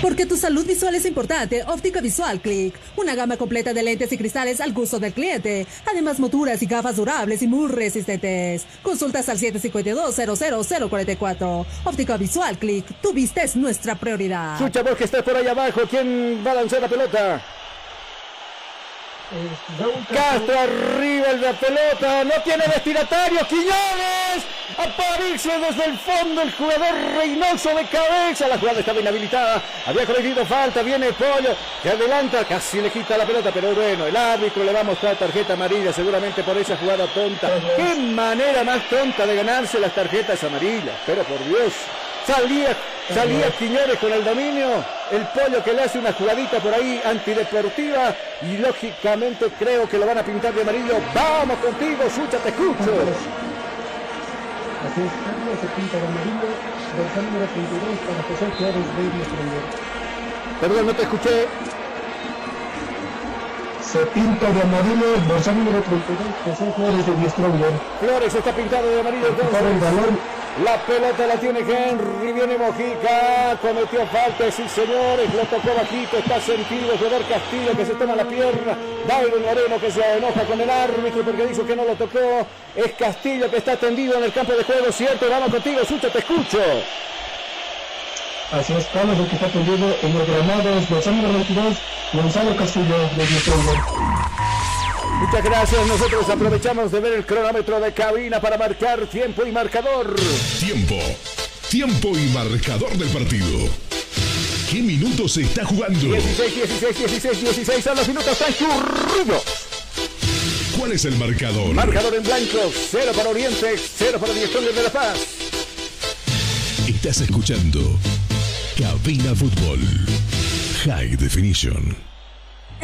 Porque tu salud visual es importante, Óptica Visual Click. Una gama completa de lentes y cristales al gusto del cliente. Además, monturas y gafas durables y muy resistentes. Consultas al 752-00044. Óptica Visual Click. Tu vista es nuestra prioridad. Escucha vos que estás por ahí abajo. ¿Quién va a lanzar la pelota? Castro arriba el de la pelota, no tiene destinatario, Quiñones, aparece desde el fondo el jugador Reynoso de cabeza, la jugada estaba inhabilitada, había cometido falta, viene Pollo, que adelanta, casi le quita la pelota, pero bueno, el árbitro le va a mostrar tarjeta amarilla seguramente por esa jugada tonta. Qué manera más tonta de ganarse las tarjetas amarillas, pero por Dios. Salía, salía Quiñones con el dominio, el pollo que le hace una jugadita por ahí antideportiva y lógicamente creo que lo van a pintar de amarillo. Vamos contigo, Sucha, te escucho. Así es, Carlos se pinta de amarillo, dorsal número 32 para José Flores de Perdón, no te escuché. Se pinta de amarillo, dorsal número 32, José Flores de Diestronger. Flores está pintado de amarillo entonces. el balón la pelota la tiene Henry, viene Mojica, cometió falta, sí señores, lo tocó bajito, está sentido, jugador Castillo que se toma la pierna, David Moreno que se enoja con el árbitro porque dijo que no lo tocó, es Castillo que está tendido en el campo de juego, cierto, vamos contigo, Sucho, te escucho. Así es, Carlos, el que está tendido en el granado es Gonzalo 22, Gonzalo Castillo de Muchas gracias. Nosotros aprovechamos de ver el cronómetro de cabina para marcar tiempo y marcador. Tiempo. Tiempo y marcador del partido. ¿Qué minutos se está jugando? 16, 16, 16, 16 son los minutos transcurridos. ¿Cuál es el marcador? Marcador en blanco, 0 para Oriente, 0 para Dirección de La Paz. Estás escuchando Cabina Fútbol. High Definition.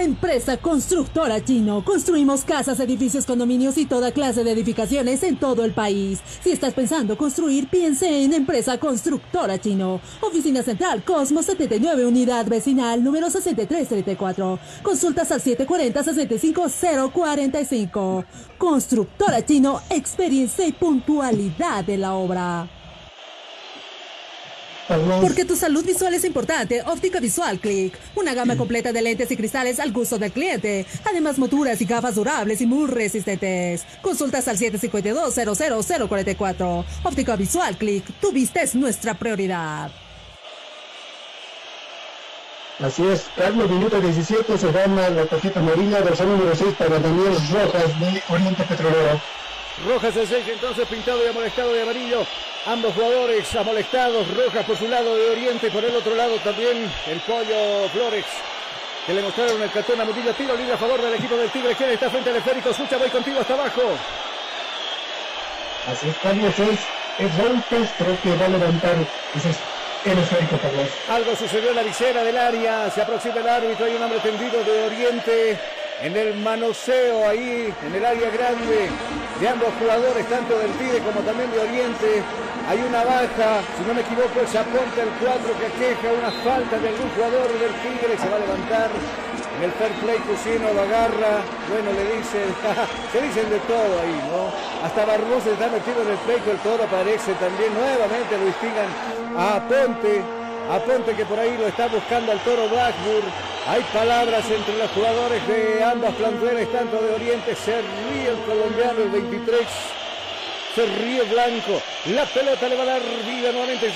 Empresa Constructora Chino. Construimos casas, edificios, condominios y toda clase de edificaciones en todo el país. Si estás pensando construir, piense en Empresa Constructora Chino. Oficina Central Cosmos 79, Unidad Vecinal número 6334. Consultas al 740-65045. Constructora Chino, experiencia y puntualidad de la obra. Porque tu salud visual es importante, Óptica Visual Click. Una gama completa de lentes y cristales al gusto del cliente. Además, monturas y gafas durables y muy resistentes. Consultas al 752-00044. Óptica Visual Click. Tu vista es nuestra prioridad. Así es, Carlos, minuto 17, se gana la tarjeta amarilla, versión número 6 para Daniel Rojas de Oriente Petrolero. Rojas es el entonces pintado y amonestado de amarillo Ambos jugadores amolestados, Rojas por su lado de Oriente y por el otro lado también el Pollo Flores que le mostraron el cartón a Murillo. Tiro libre a favor del equipo del Tigre. ¿Quién está frente al esférico? Sucha, voy contigo hasta abajo. Así es, Carlos, es, es Castro que va a levantar ese el esférico, Carlos. Algo sucedió en la visera del área. Se aproxima el árbitro. Hay un hombre tendido de Oriente en el manoseo ahí, en el área grande de ambos jugadores, tanto del Tigre como también de Oriente. Hay una baja, si no me equivoco, es aporta el 4 que queja una falta de algún jugador del Tigre, se va a levantar. En el fair play Cusino lo agarra, bueno, le dicen, se dicen de todo ahí, ¿no? Hasta Barbosa está metido en el pleito, el toro aparece también, nuevamente lo distingan a Ponte, a Ponte que por ahí lo está buscando al toro Blackburn. Hay palabras entre los jugadores de ambas planteles, tanto de Oriente, se el colombiano, el 23 se ríe Blanco, la pelota le va a dar vida nuevamente,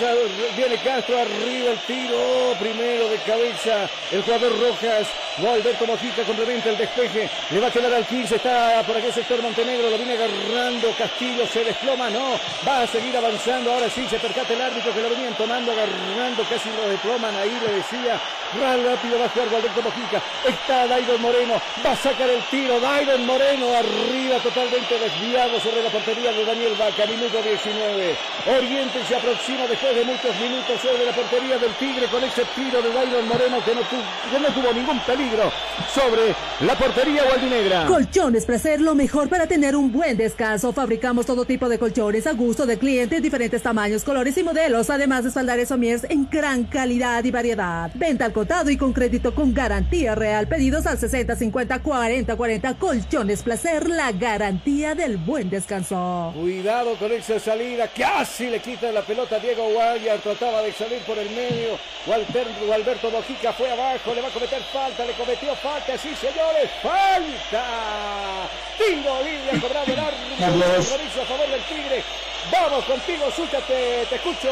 viene Castro, arriba el tiro, primero de cabeza, el jugador Rojas, Alberto Mojica complementa el despeje, le va a quedar al 15, está por aquel sector Montenegro, lo viene agarrando, Castillo. Se desploma, no, va a seguir avanzando, ahora sí se percata el árbitro que lo venían tomando, agarrando, casi lo desploman, ahí le decía, rápido va a jugar Alberto Mojica, está Dairon Moreno, va a sacar el tiro, Dairon Moreno arriba totalmente desviado sobre la portería de Daniel el Vaca, minuto 19. Oriente se aproxima después de muchos minutos sobre la portería del Tigre con ese tiro de Byron Moreno que no, tuvo ningún peligro sobre la portería gualdinegra. Colchones Placer, lo mejor para tener un buen descanso. Fabricamos todo tipo de colchones a gusto de clientes, diferentes tamaños, colores y modelos, además de espaldares Somiers en gran calidad y variedad. Venta al contado y con crédito con garantía real. Pedidos al 60 50 40 40. Colchones Placer, la garantía del buen descanso. Cuidado con esa salida. Casi le quita la pelota a Diego Guayar. Trataba de salir por el medio. Walter, Alberto Mojica fue abajo. Le va a cometer falta. Le cometió falta. Sí, señores. Falta. Tiro libre cobrado el árbitro. a favor del Tigre. Vamos contigo, súchate. Te escucho.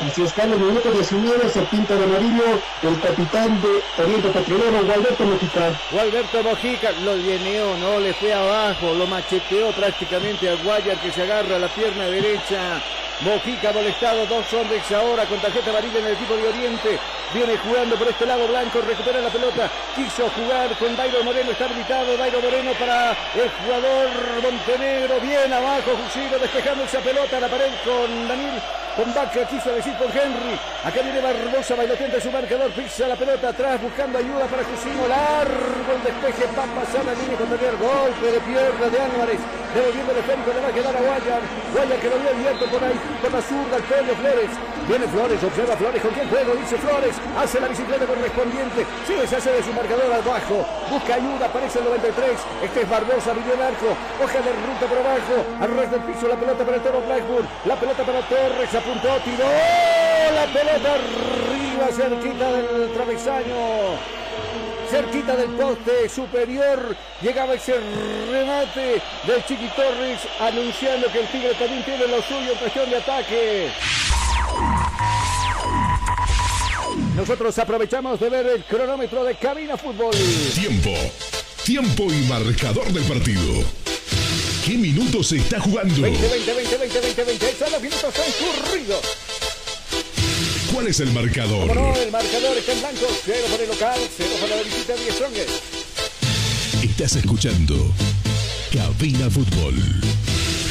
Así en el minuto 19, se pinta de amarillo el capitán de Oriente Petrolero, Gualberto Mojica. Gualberto Mojica lo lleneó, no le fue abajo, lo macheteó prácticamente a Guayar que se agarra la pierna derecha. Mojica molestado, dos hombres ahora con tarjeta amarilla en el equipo de Oriente. Viene jugando por este lado Blanco, recupera la pelota. Quiso jugar con Dairo Moreno, está habilitado Dairo Moreno para el jugador Montenegro. Bien abajo, Jusino despejando esa pelota, la pared con Daniel con quiso decir con Henry. Acá viene Barbosa, bailoteante su marcador, pisa la pelota atrás, buscando ayuda para Jusino. Largo el despeje, va a pasar la línea con el golpe de pierna de Álvarez. Devolviendo el esférico, le va a quedar a Guayar. Guayar que lo vio abierto por ahí, por la zurda, el Pedro Flores. Viene Flores, observa Flores, ¿con quién juego? Dice Flores, hace la bicicleta correspondiente. Sigue, se hace de su marcador abajo. Busca ayuda, aparece el 93. Este es Barbosa, vivió el arco. Hoja de ruta por abajo. Al del piso, la pelota para el Toro Blackburn. La pelota para Torres, apuntó, tiró. La pelota arriba, cerquita del travesaño cerquita del poste superior. Llegaba ese remate de Chiqui Torres anunciando que el Tigre también tiene lo suyo en cuestión de ataque. Nosotros aprovechamos de ver el cronómetro de Cabina Fútbol. Tiempo. Tiempo y marcador del partido. ¿Qué minutos se está jugando? 20, 20, 20, 20, 20, 20. Son los minutos transcurridos. ¿Cuál es el marcador? Como no, el marcador está en blanco. Cero para el local, cero para la visita de Strongest. Estás escuchando Cabina Fútbol.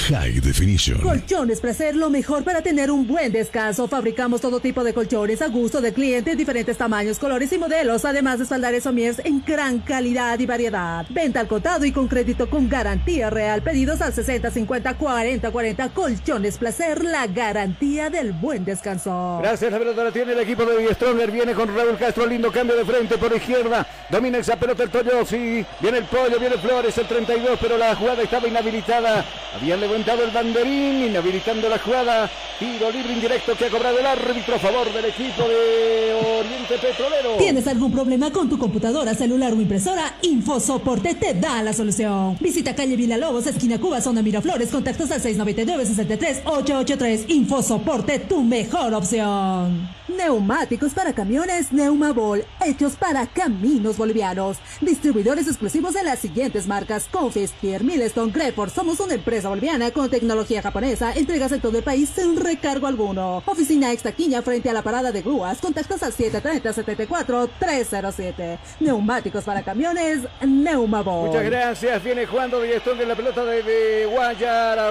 High Definition. Colchones Placer, lo mejor para tener un buen descanso. Fabricamos todo tipo de colchones a gusto de clientes, diferentes tamaños, colores y modelos, además de espaldares somiers en gran calidad y variedad. Venta al contado y con crédito con garantía real. Pedidos al 60 50 40 40. Colchones Placer, la garantía del buen descanso. Gracias, la pelota la tiene el equipo de Stronger. Viene con Raúl Castro, lindo cambio de frente por izquierda. Domina esa pelota el Toyo, sí. Viene el pollo, viene Flores, el 32, pero la jugada estaba inhabilitada. Habían levantado el banderín, inhabilitando la jugada. Tiro libre indirecto que ha cobrado el árbitro a favor del equipo de Oriente Petrolero. ¿Tienes algún problema con tu computadora, celular o impresora? InfoSoporte te da la solución. Visita calle Villalobos, esquina Cuba, zona Miraflores. Contactos al 699-63-883. InfoSoporte, tu mejor opción. Neumáticos para camiones Neumabol, hechos para caminos bolivianos. Distribuidores exclusivos de las siguientes marcas: Confis, Pierre Milestone. Somos una empresa boliviana con tecnología japonesa. Entregas en todo el país sin recargo alguno. Oficina Extaquiña frente a la parada de grúas. Contactos al 730-74-307. Neumáticos para camiones, Neumabol. Muchas gracias. Viene jugando Villestón en la pelota de, de.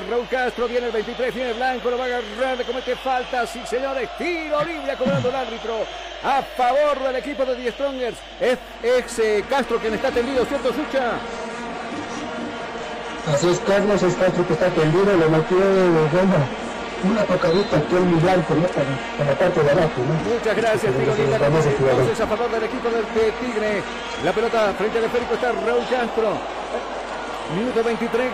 Raúl Castro viene el 23, viene Blanco, lo va a agarrar, le comete falta. Sí, señores, tiro libre cobrando el árbitro a favor del equipo de The Strongers. Es eh, Castro quien está tendido, ¿cierto, Sucha? Así es, Carlos es Castro que está tendido, le metió bueno, una tocadita aquí en mi blanco, ¿no? Para, para, la parte de abajo, ¿no? Muchas gracias, tiro libre. Entonces a favor del equipo del de Tigre. La pelota frente al esférico está Raúl Castro. Minuto 23.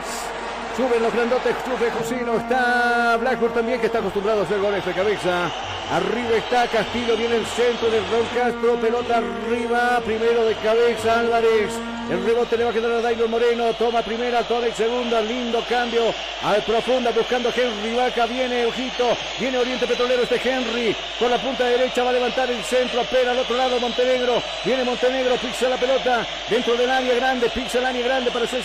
Suben los grandotes Club de Cocino. Está Blackburn también, que está acostumbrado a hacer goles de cabeza. Arriba está Castillo, viene el centro de Raúl Castro. Pelota arriba, primero de cabeza Álvarez. El rebote le va a quedar a Dairo Moreno. Toma primera, Torres segunda. Lindo cambio. Al profunda buscando a Henry Vaca. Viene Ojito. Viene Oriente Petrolero este Henry. Con la punta derecha va a levantar el centro. Apera al otro lado Montenegro. Viene Montenegro. Pixa la pelota dentro del área grande. Pixa el área grande para ser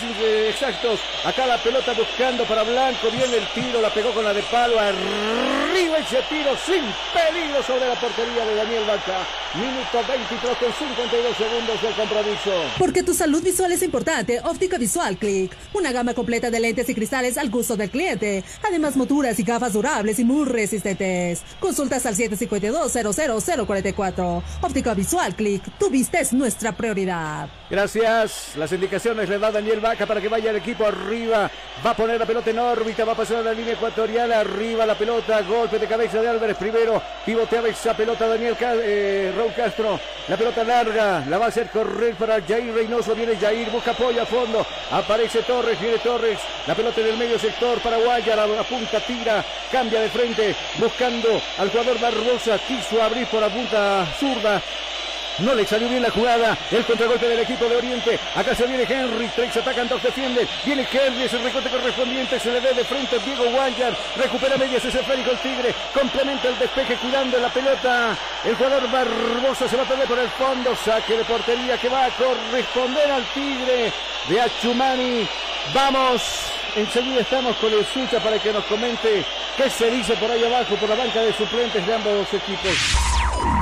exactos. Acá la pelota buscando para Blanco. Viene el tiro. La pegó con la de palo. Arriba ese tiro sin peligro sobre la portería de Daniel Vaca. Minuto 23 con 52 segundos del compromiso. Porque tu salud visual es importante. Óptica Visual Click. Una gama completa de lentes y cristales al gusto del cliente. Además, monturas y gafas durables y muy resistentes. Consultas al 752-00044. Óptica Visual Click. Tu vista es nuestra prioridad. Gracias. Las indicaciones le da Daniel Vaca para que vaya el equipo arriba. Va a poner la pelota en órbita. Va a pasar a la línea ecuatorial. Arriba la pelota. Golpe de cabeza de Álvarez primero. Pivoteaba esa pelota Daniel eh, Raúl Castro. La pelota larga. La va a hacer correr para Jair Reynoso. Viene Jair. Busca apoyo a fondo. Aparece Torres. Viene Torres. La pelota en el medio sector para Guaya. La, la punta tira. Cambia de frente. Buscando al jugador Barbosa. Quiso abrir por la punta zurda. No le salió bien la jugada. El contragolpe del equipo de Oriente. Acá se viene Henry. Tres atacan, dos defienden. Viene Henry. Es el recorte correspondiente. Se le ve de frente Diego Guayar. Recupera medias ese esférico el Tigre. Complementa el despeje cuidando la pelota. El jugador Barbosa se va a perder por el fondo. Saque de portería que va a corresponder al Tigre de Achumani. Vamos. Enseguida estamos con el Sucha para que nos comente qué se dice por ahí abajo, por la banca de suplentes de ambos equipos.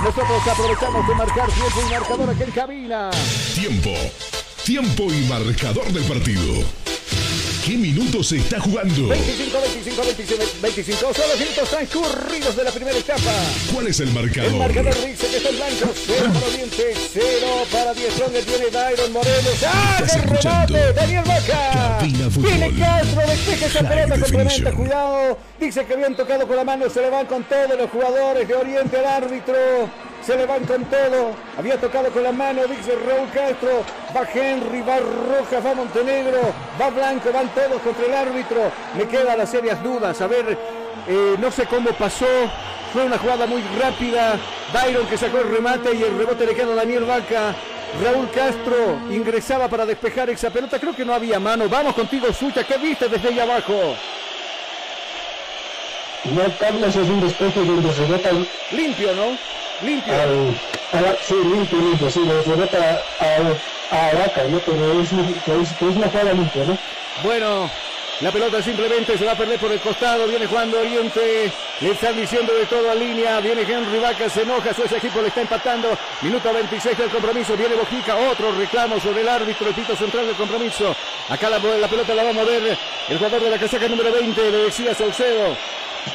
Nosotros aprovechamos de marcar tiempo y marcador aquí en cabina. Tiempo. Tiempo y marcador del partido. ¿Qué minutos se está jugando? 25, 25, 25, 25. Son los minutos transcurridos de la primera etapa. ¿Cuál es el marcador? El marcador dice que está en blanco. 0 para Oriente, 0 para Diez Strongers. Tiene Dairon Moreno. ¡Ah! ¡El remate! Daniel Vaca. Viene Castro. Despeja esa pelota. Complementa. Cuidado. Dice que habían tocado con la mano. Se le van con todos los jugadores de Oriente al árbitro se le van con todo. Había tocado con la mano, dice Raúl Castro. Va Henry, va Rojas, va Montenegro, va Blanco, van todos contra el árbitro. Me quedan las serias dudas. A ver, eh, no sé cómo pasó. Fue una jugada muy rápida. Byron que sacó el remate y el rebote le queda a Daniel Vaca. Raúl Castro ingresaba para despejar esa pelota. Creo que no había mano. Vamos contigo, Sucha. ¿Qué viste desde ahí abajo? No, Carlos es un despeje donde se nota limpio, ¿no? Limpio. Al, sí, limpio, limpio, sí, le rebota a, a, a Vaca, ¿no? Pero es, es, es una jugada limpia, ¿no? Bueno, la pelota simplemente se va a perder por el costado. Viene jugando Oriente. Le están diciendo de todo a línea. Viene Henry Vaca. Se enoja. Su ese equipo le está empatando. Minuto 26 del compromiso. Viene Bojica. Otro reclamo sobre el árbitro. El pito central del compromiso. Acá la, la, pelota la va a mover el jugador de la casaca número 20. Le decía Saucedo.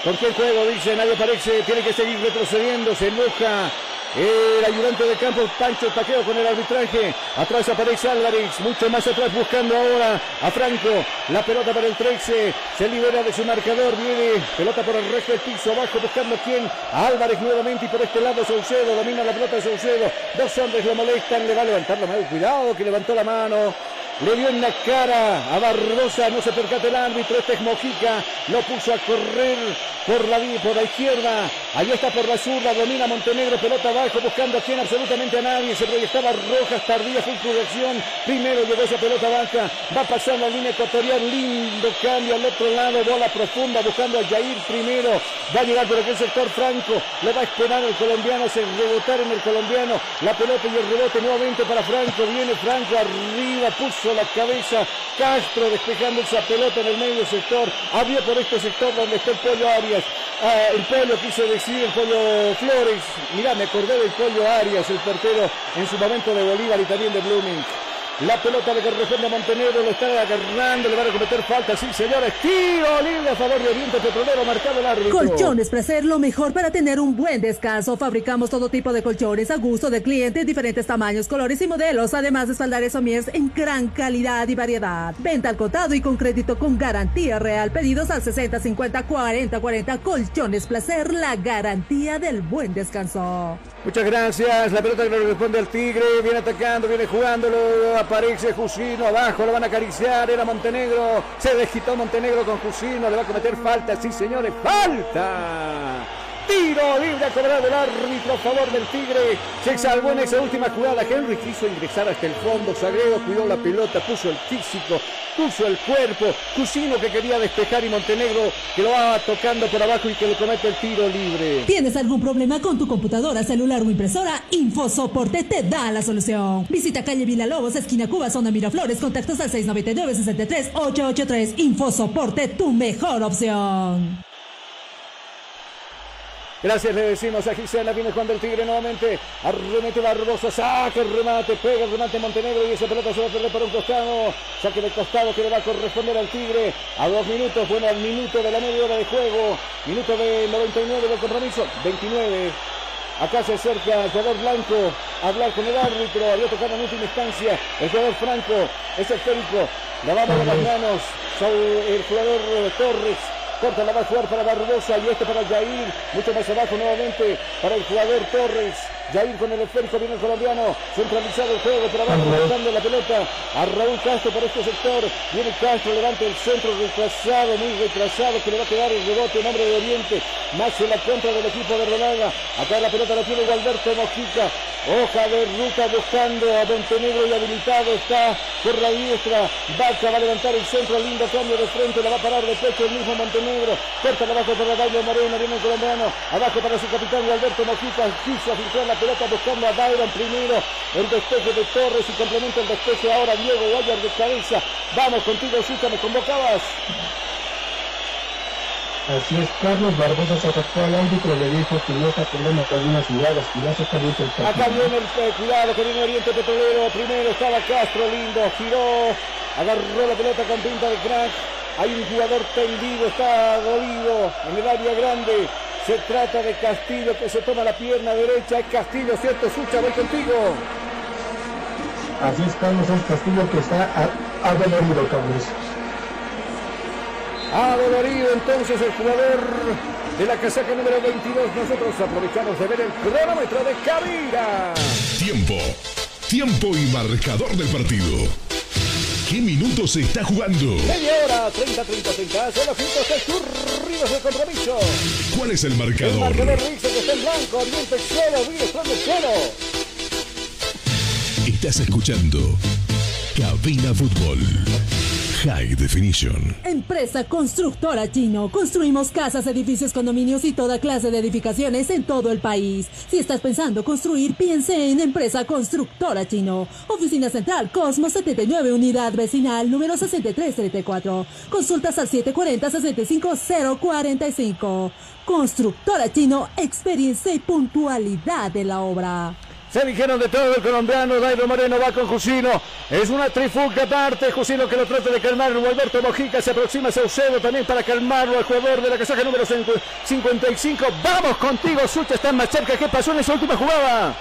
¿Por qué el juego? Dice, nadie parece, tiene que seguir retrocediendo, se enoja. El ayudante de campo, Pancho Taqueo con el arbitraje. Atrás aparece Álvarez, mucho más atrás buscando ahora a Franco. La pelota para el 13, se libera de su marcador. Viene pelota por el resto del piso, abajo buscando quién. A Álvarez nuevamente y por este lado Saucedo, domina la pelota de Saucedo. Dos hombres lo molestan, le va a levantar la mano. Cuidado que levantó la mano. Le dio en la cara a Barbosa, no se percata el árbitro, este es Mojica, lo puso a correr por la, por la izquierda, Ahí está por la zurda, domina Montenegro, pelota abajo, buscando a quien absolutamente a nadie. Se proyectaba Rojas, tardía, fue acción. Primero llegó esa pelota baja, va pasando la línea ecuatorial, lindo cambio al otro lado, bola profunda, buscando a Jair primero. Va a llegar por aquel sector Franco, le va a esperar el colombiano, se rebotar en el colombiano. La pelota y el rebote nuevamente para Franco. Viene Franco arriba, puso la cabeza. Castro despejando esa pelota en el medio sector. Abrió por este sector donde está el pollo Arias. Ah, el pollo quiso decir, el pollo Flores. Mirá, me acordé del pollo Arias, el portero en su momento de Bolívar y también de Blooming. La pelota le corresponde a Montenegro, lo está agarrando, le van a cometer falta, sí señores, tiro libre a favor de Oriente Petrolero, marcado el árbitro. Colchones Placer, lo mejor para tener un buen descanso. Fabricamos todo tipo de colchones a gusto de clientes, diferentes tamaños, colores y modelos, además de espaldares somiers en gran calidad y variedad. Venta al contado y con crédito con garantía real. Pedidos al 60 50 40 40. Colchones Placer, la garantía del buen descanso. Muchas gracias. La pelota que le corresponde al Tigre. Viene atacando, viene jugándolo. Aparece Jusino abajo. Lo van a acariciar. Era Montenegro. Se desquitó Montenegro con Jusino. Le va a cometer falta. Sí, señores. ¡Falta! Tiro libre a cobrar el árbitro a favor del Tigre. Se salvó en esa última jugada. Henry quiso ingresar hasta el fondo. Sagredo cuidó la pelota, puso el físico, puso el cuerpo. Cusino que quería despejar y Montenegro que lo va tocando por abajo y que le comete el tiro libre. ¿Tienes algún problema con tu computadora, celular o impresora? InfoSoporte te da la solución. Visita calle Villalobos, esquina Cuba, zona Miraflores. Contactos al 699 63 883. InfoSoporte, tu mejor opción. Gracias le decimos a Gisela, viene Juan del Tigre nuevamente, arremete Barbosa, saca el remate, pega el remate Montenegro y esa pelota se va a perder por un costado, saque de costado que le va a corresponder al Tigre. A dos minutos, bueno, al minuto de la media hora de juego, minuto de 99 del compromiso, 29. Acá se acerca el jugador blanco a hablar con el árbitro, había tocado en última instancia el jugador Franco, es esférico, la va a las manos, el jugador Torres Corta la va a jugar para Barbosa y este para Jair. Mucho más abajo nuevamente para el jugador Torres. Jair con el esférico viene el colombiano. Centralizado el juego, pero abajo buscando la pelota a Raúl Castro por este sector. Viene Castro, levanta el centro retrasado, muy retrasado, que le va a quedar el rebote en nombre de Oriente. Más en la contra del equipo de Ronaldo. Acá la pelota la tiene Gualberto Mojica. Hoja de ruta buscando a Montenegro y habilitado está por la diestra. Vaca va a levantar el centro, lindo cambio de frente, la va a parar de pecho el mismo Montenegro. Corta abajo para Dairo Moreno, viene el colombiano. Abajo para su capitán Alberto Mojica. Quiso filtrar la pelota buscando a Dairon primero. El despeje de Torres y complementa el despeje ahora Diego Guayar de cabeza. Vamos contigo, Suca, me convocabas. Así es, Carlos Barbosa se acercó al árbitro, le dijo que no está problema con jugadas, y ya se está viendo el Acá viene el eh, cuidado que viene Oriente Petrolero, primero estaba Castro, lindo, giró, agarró la pelota con pinta de crack, hay un jugador tendido, está dolido en el área grande, se trata de Castillo que se toma la pierna derecha, es Castillo, ¿cierto? Sucha, voy contigo. Así es, Carlos, es Castillo que está adolorido, Carlos. Adolorido entonces el jugador de la casaca número 22. Nosotros aprovechamos de ver el cronómetro de Cabira. Tiempo. Tiempo y marcador del partido. ¿Qué minutos se está jugando? Media hora, 30, 30, 30. Son los minutos escurridos de compromiso. ¿Cuál es el marcador? El marcador dice que está en blanco, Oriente 0, Vídeo 0. Estás escuchando Cabina Fútbol. High Definition. Empresa Constructora Chino. Construimos casas, edificios, condominios y toda clase de edificaciones en todo el país. Si estás pensando construir, piense en Empresa Constructora Chino. Oficina Central Cosmos 79, Unidad Vecinal número 6334. Consultas al 740-65045. Constructora Chino, experiencia y puntualidad de la obra. Se dijeron de todo el colombiano. Dairo Moreno va con Jusino. Es una trifulca aparte. Jusino que lo trata de calmar. Alberto Mojica se aproxima Saucedo también para calmarlo. El jugador de la casaca número 55. Vamos contigo, Sucha. Está más cerca. ¿Qué pasó en esa última jugada?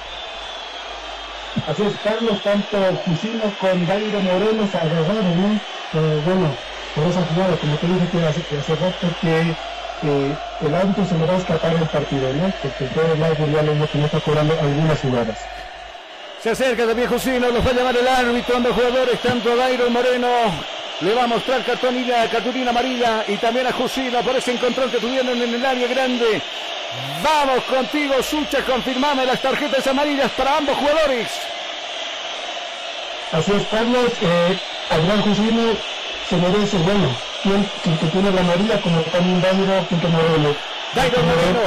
Así es, Carlos. Tanto Jusino con Dairo Moreno se agarraron, ¿no? Eh, bueno, por esa jugada, como te dije que hace, hace rato que el árbitro se le va a escapar el partido, ¿no? Porque todo el árbitro ya lo que no está cobrando algunas jugadas. Se acerca también Jusino, los va a llamar el árbitro, ambos jugadores, tanto Dairo Moreno, le va a mostrar cartulina, cartulina amarilla y también a Jusino por ese encontrón que tuvieron en el área grande. Vamos contigo, Sucha, confirmame las tarjetas amarillas para ambos jugadores. Así es, Carlos. Eh, Adrián Jusino se merece, bueno, quien, que tiene la amarilla como también Dairo Quinto Moreno. Dairon Moreno.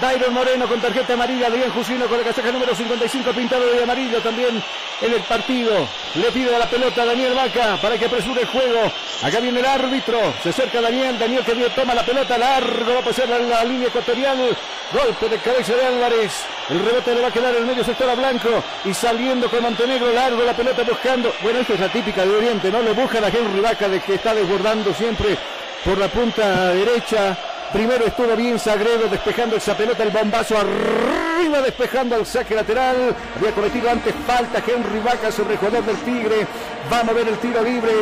Dairon Moreno con tarjeta amarilla. Adrián Jusino con la casaca número 55 pintado de amarillo también en el partido. Le pide a la pelota a Daniel Vaca para que apresure el juego. Acá viene el árbitro. Se acerca Daniel. Daniel que toma la pelota largo. Va a pasar a la línea ecuatorial. Golpe de cabeza de Álvarez. El rebote le va a quedar en el medio sector a Blanco. Y saliendo con Montenegro largo la pelota buscando. Bueno, esto es la típica de Oriente, ¿no? Le busca a Henry Vaca de que está desbordando siempre por la punta derecha. Primero estuvo bien Sagredo despejando esa pelota, el bombazo arriba despejando al saque lateral. Había cometido antes falta Henry Vaca sobre el jugador del Tigre. Vamos a ver el tiro libre.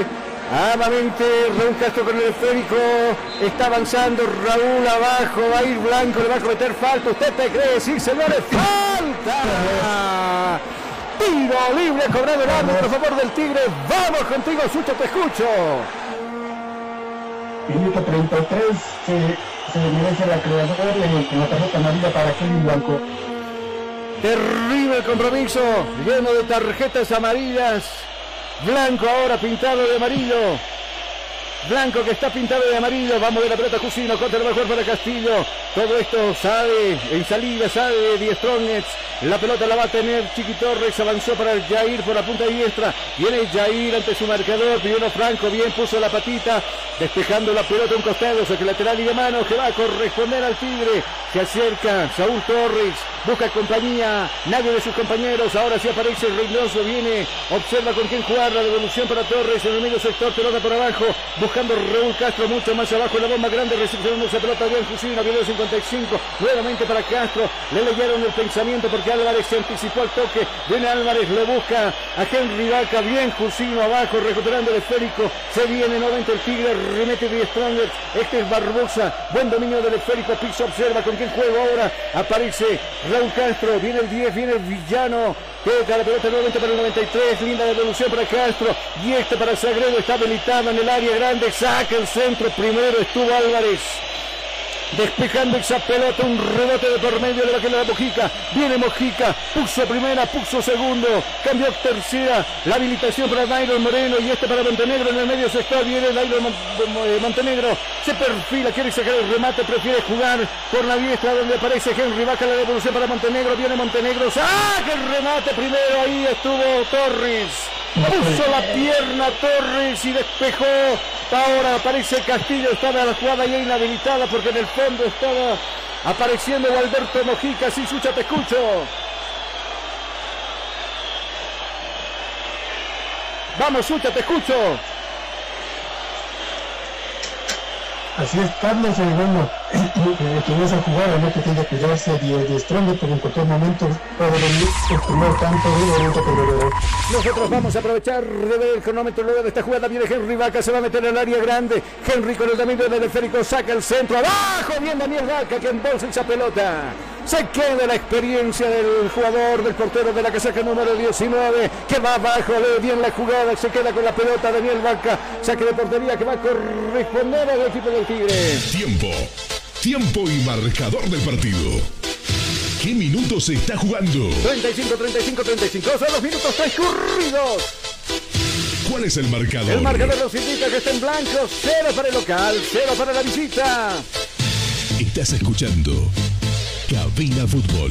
Amamente Raúl Castro con el esférico. Está avanzando Raúl abajo. Va a ir Blanco, le va a cometer falta. ¿Usted te cree? Sí, señores, falta. Tiro libre cobrado el árbitro a favor del Tigre. Vamos contigo, Sucho, te escucho. Minuto 33 se, merece la creadora con la tarjeta amarilla para Kevin Blanco. Terrible compromiso, lleno de tarjetas amarillas. Blanco ahora pintado de amarillo. Blanco que está pintado de amarillo. Vamos de la pelota Cusino contra el mejor para Castillo. Todo esto sabe en salida, sabe Die Strongets. La pelota la va a tener Chiqui Torres. Avanzó para el Jair por la punta diestra. Viene Jair ante su marcador. Pidió Franco. Bien puso la patita. Despejando la pelota a un costado. Saque lateral y de mano que va a corresponder al Tigre. Se acerca Saúl Torres. Busca compañía. Nadie de sus compañeros. Ahora sí aparece Reynoso. Viene. Observa con quién jugar. La devolución para Torres. En el medio sector. Pelota por abajo. Buscando Raúl Castro. Mucho más abajo. La bomba grande. Recepcionando esa pelota. Bien Fusina. Viene 55. Nuevamente para Castro. Le leyeron el pensamiento porque Álvarez se anticipó al toque. Viene Álvarez, lo busca a Henry Vaca, bien Jusino abajo, recuperando el esférico. Se viene nuevamente el Tigre, remete de Stronger. Este es Barbosa, buen dominio del esférico. Piso observa con quién juego ahora. Aparece Raúl Castro, viene el 10, viene el villano. Toca la pelota nuevamente para el 93. Linda devolución para Castro. Y este para Sagredo está habilitado en el área grande. Saca el centro. Primero estuvo Álvarez. Despejando esa pelota, un rebote de por medio de la que le da Mojica. Viene Mojica, puso primera, puso segundo, cambió tercera. La habilitación para Nairo Moreno y este para Montenegro en el medio sector. Viene Nairo eh, Montenegro, se perfila, quiere sacar el remate, prefiere jugar por la diestra donde aparece Henry. Baja la devolución para Montenegro, viene Montenegro, saca el remate primero. Ahí estuvo Torres. Puso la pierna Torres y despejó Ahora aparece Castillo, estaba la jugada ya inhabilitada porque en el fondo estaba apareciendo Alberto Mojica. Sí, Sucha, te escucho. Vamos, Sucha, te escucho. Así es, Carlos, eh, bueno, que en esa jugada no que tiene que cuidarse de, de Strong, pero en cualquier momento puede venir el primer tanto de Nosotros vamos a aprovechar de el cronómetro luego de esta jugada. Viene Henry Vaca, se va a meter en el área grande. Henry con el dominio del esférico saca el centro. Abajo, bien Daniel Vaca que embolsa esa pelota. Se queda la experiencia del jugador, del portero de la casaca número 19, que va abajo, lee bien la jugada, se queda con la pelota Daniel Vaca, saque de portería que va a corresponder al equipo del Tigre. Tiempo, tiempo y marcador del partido. ¿Qué minutos se está jugando? 35, 35, 35, son los minutos transcurridos. ¿Cuál es el marcador? El marcador nos indica que está en blanco, cero para el local, cero para la visita. Estás escuchando Cabina Fútbol.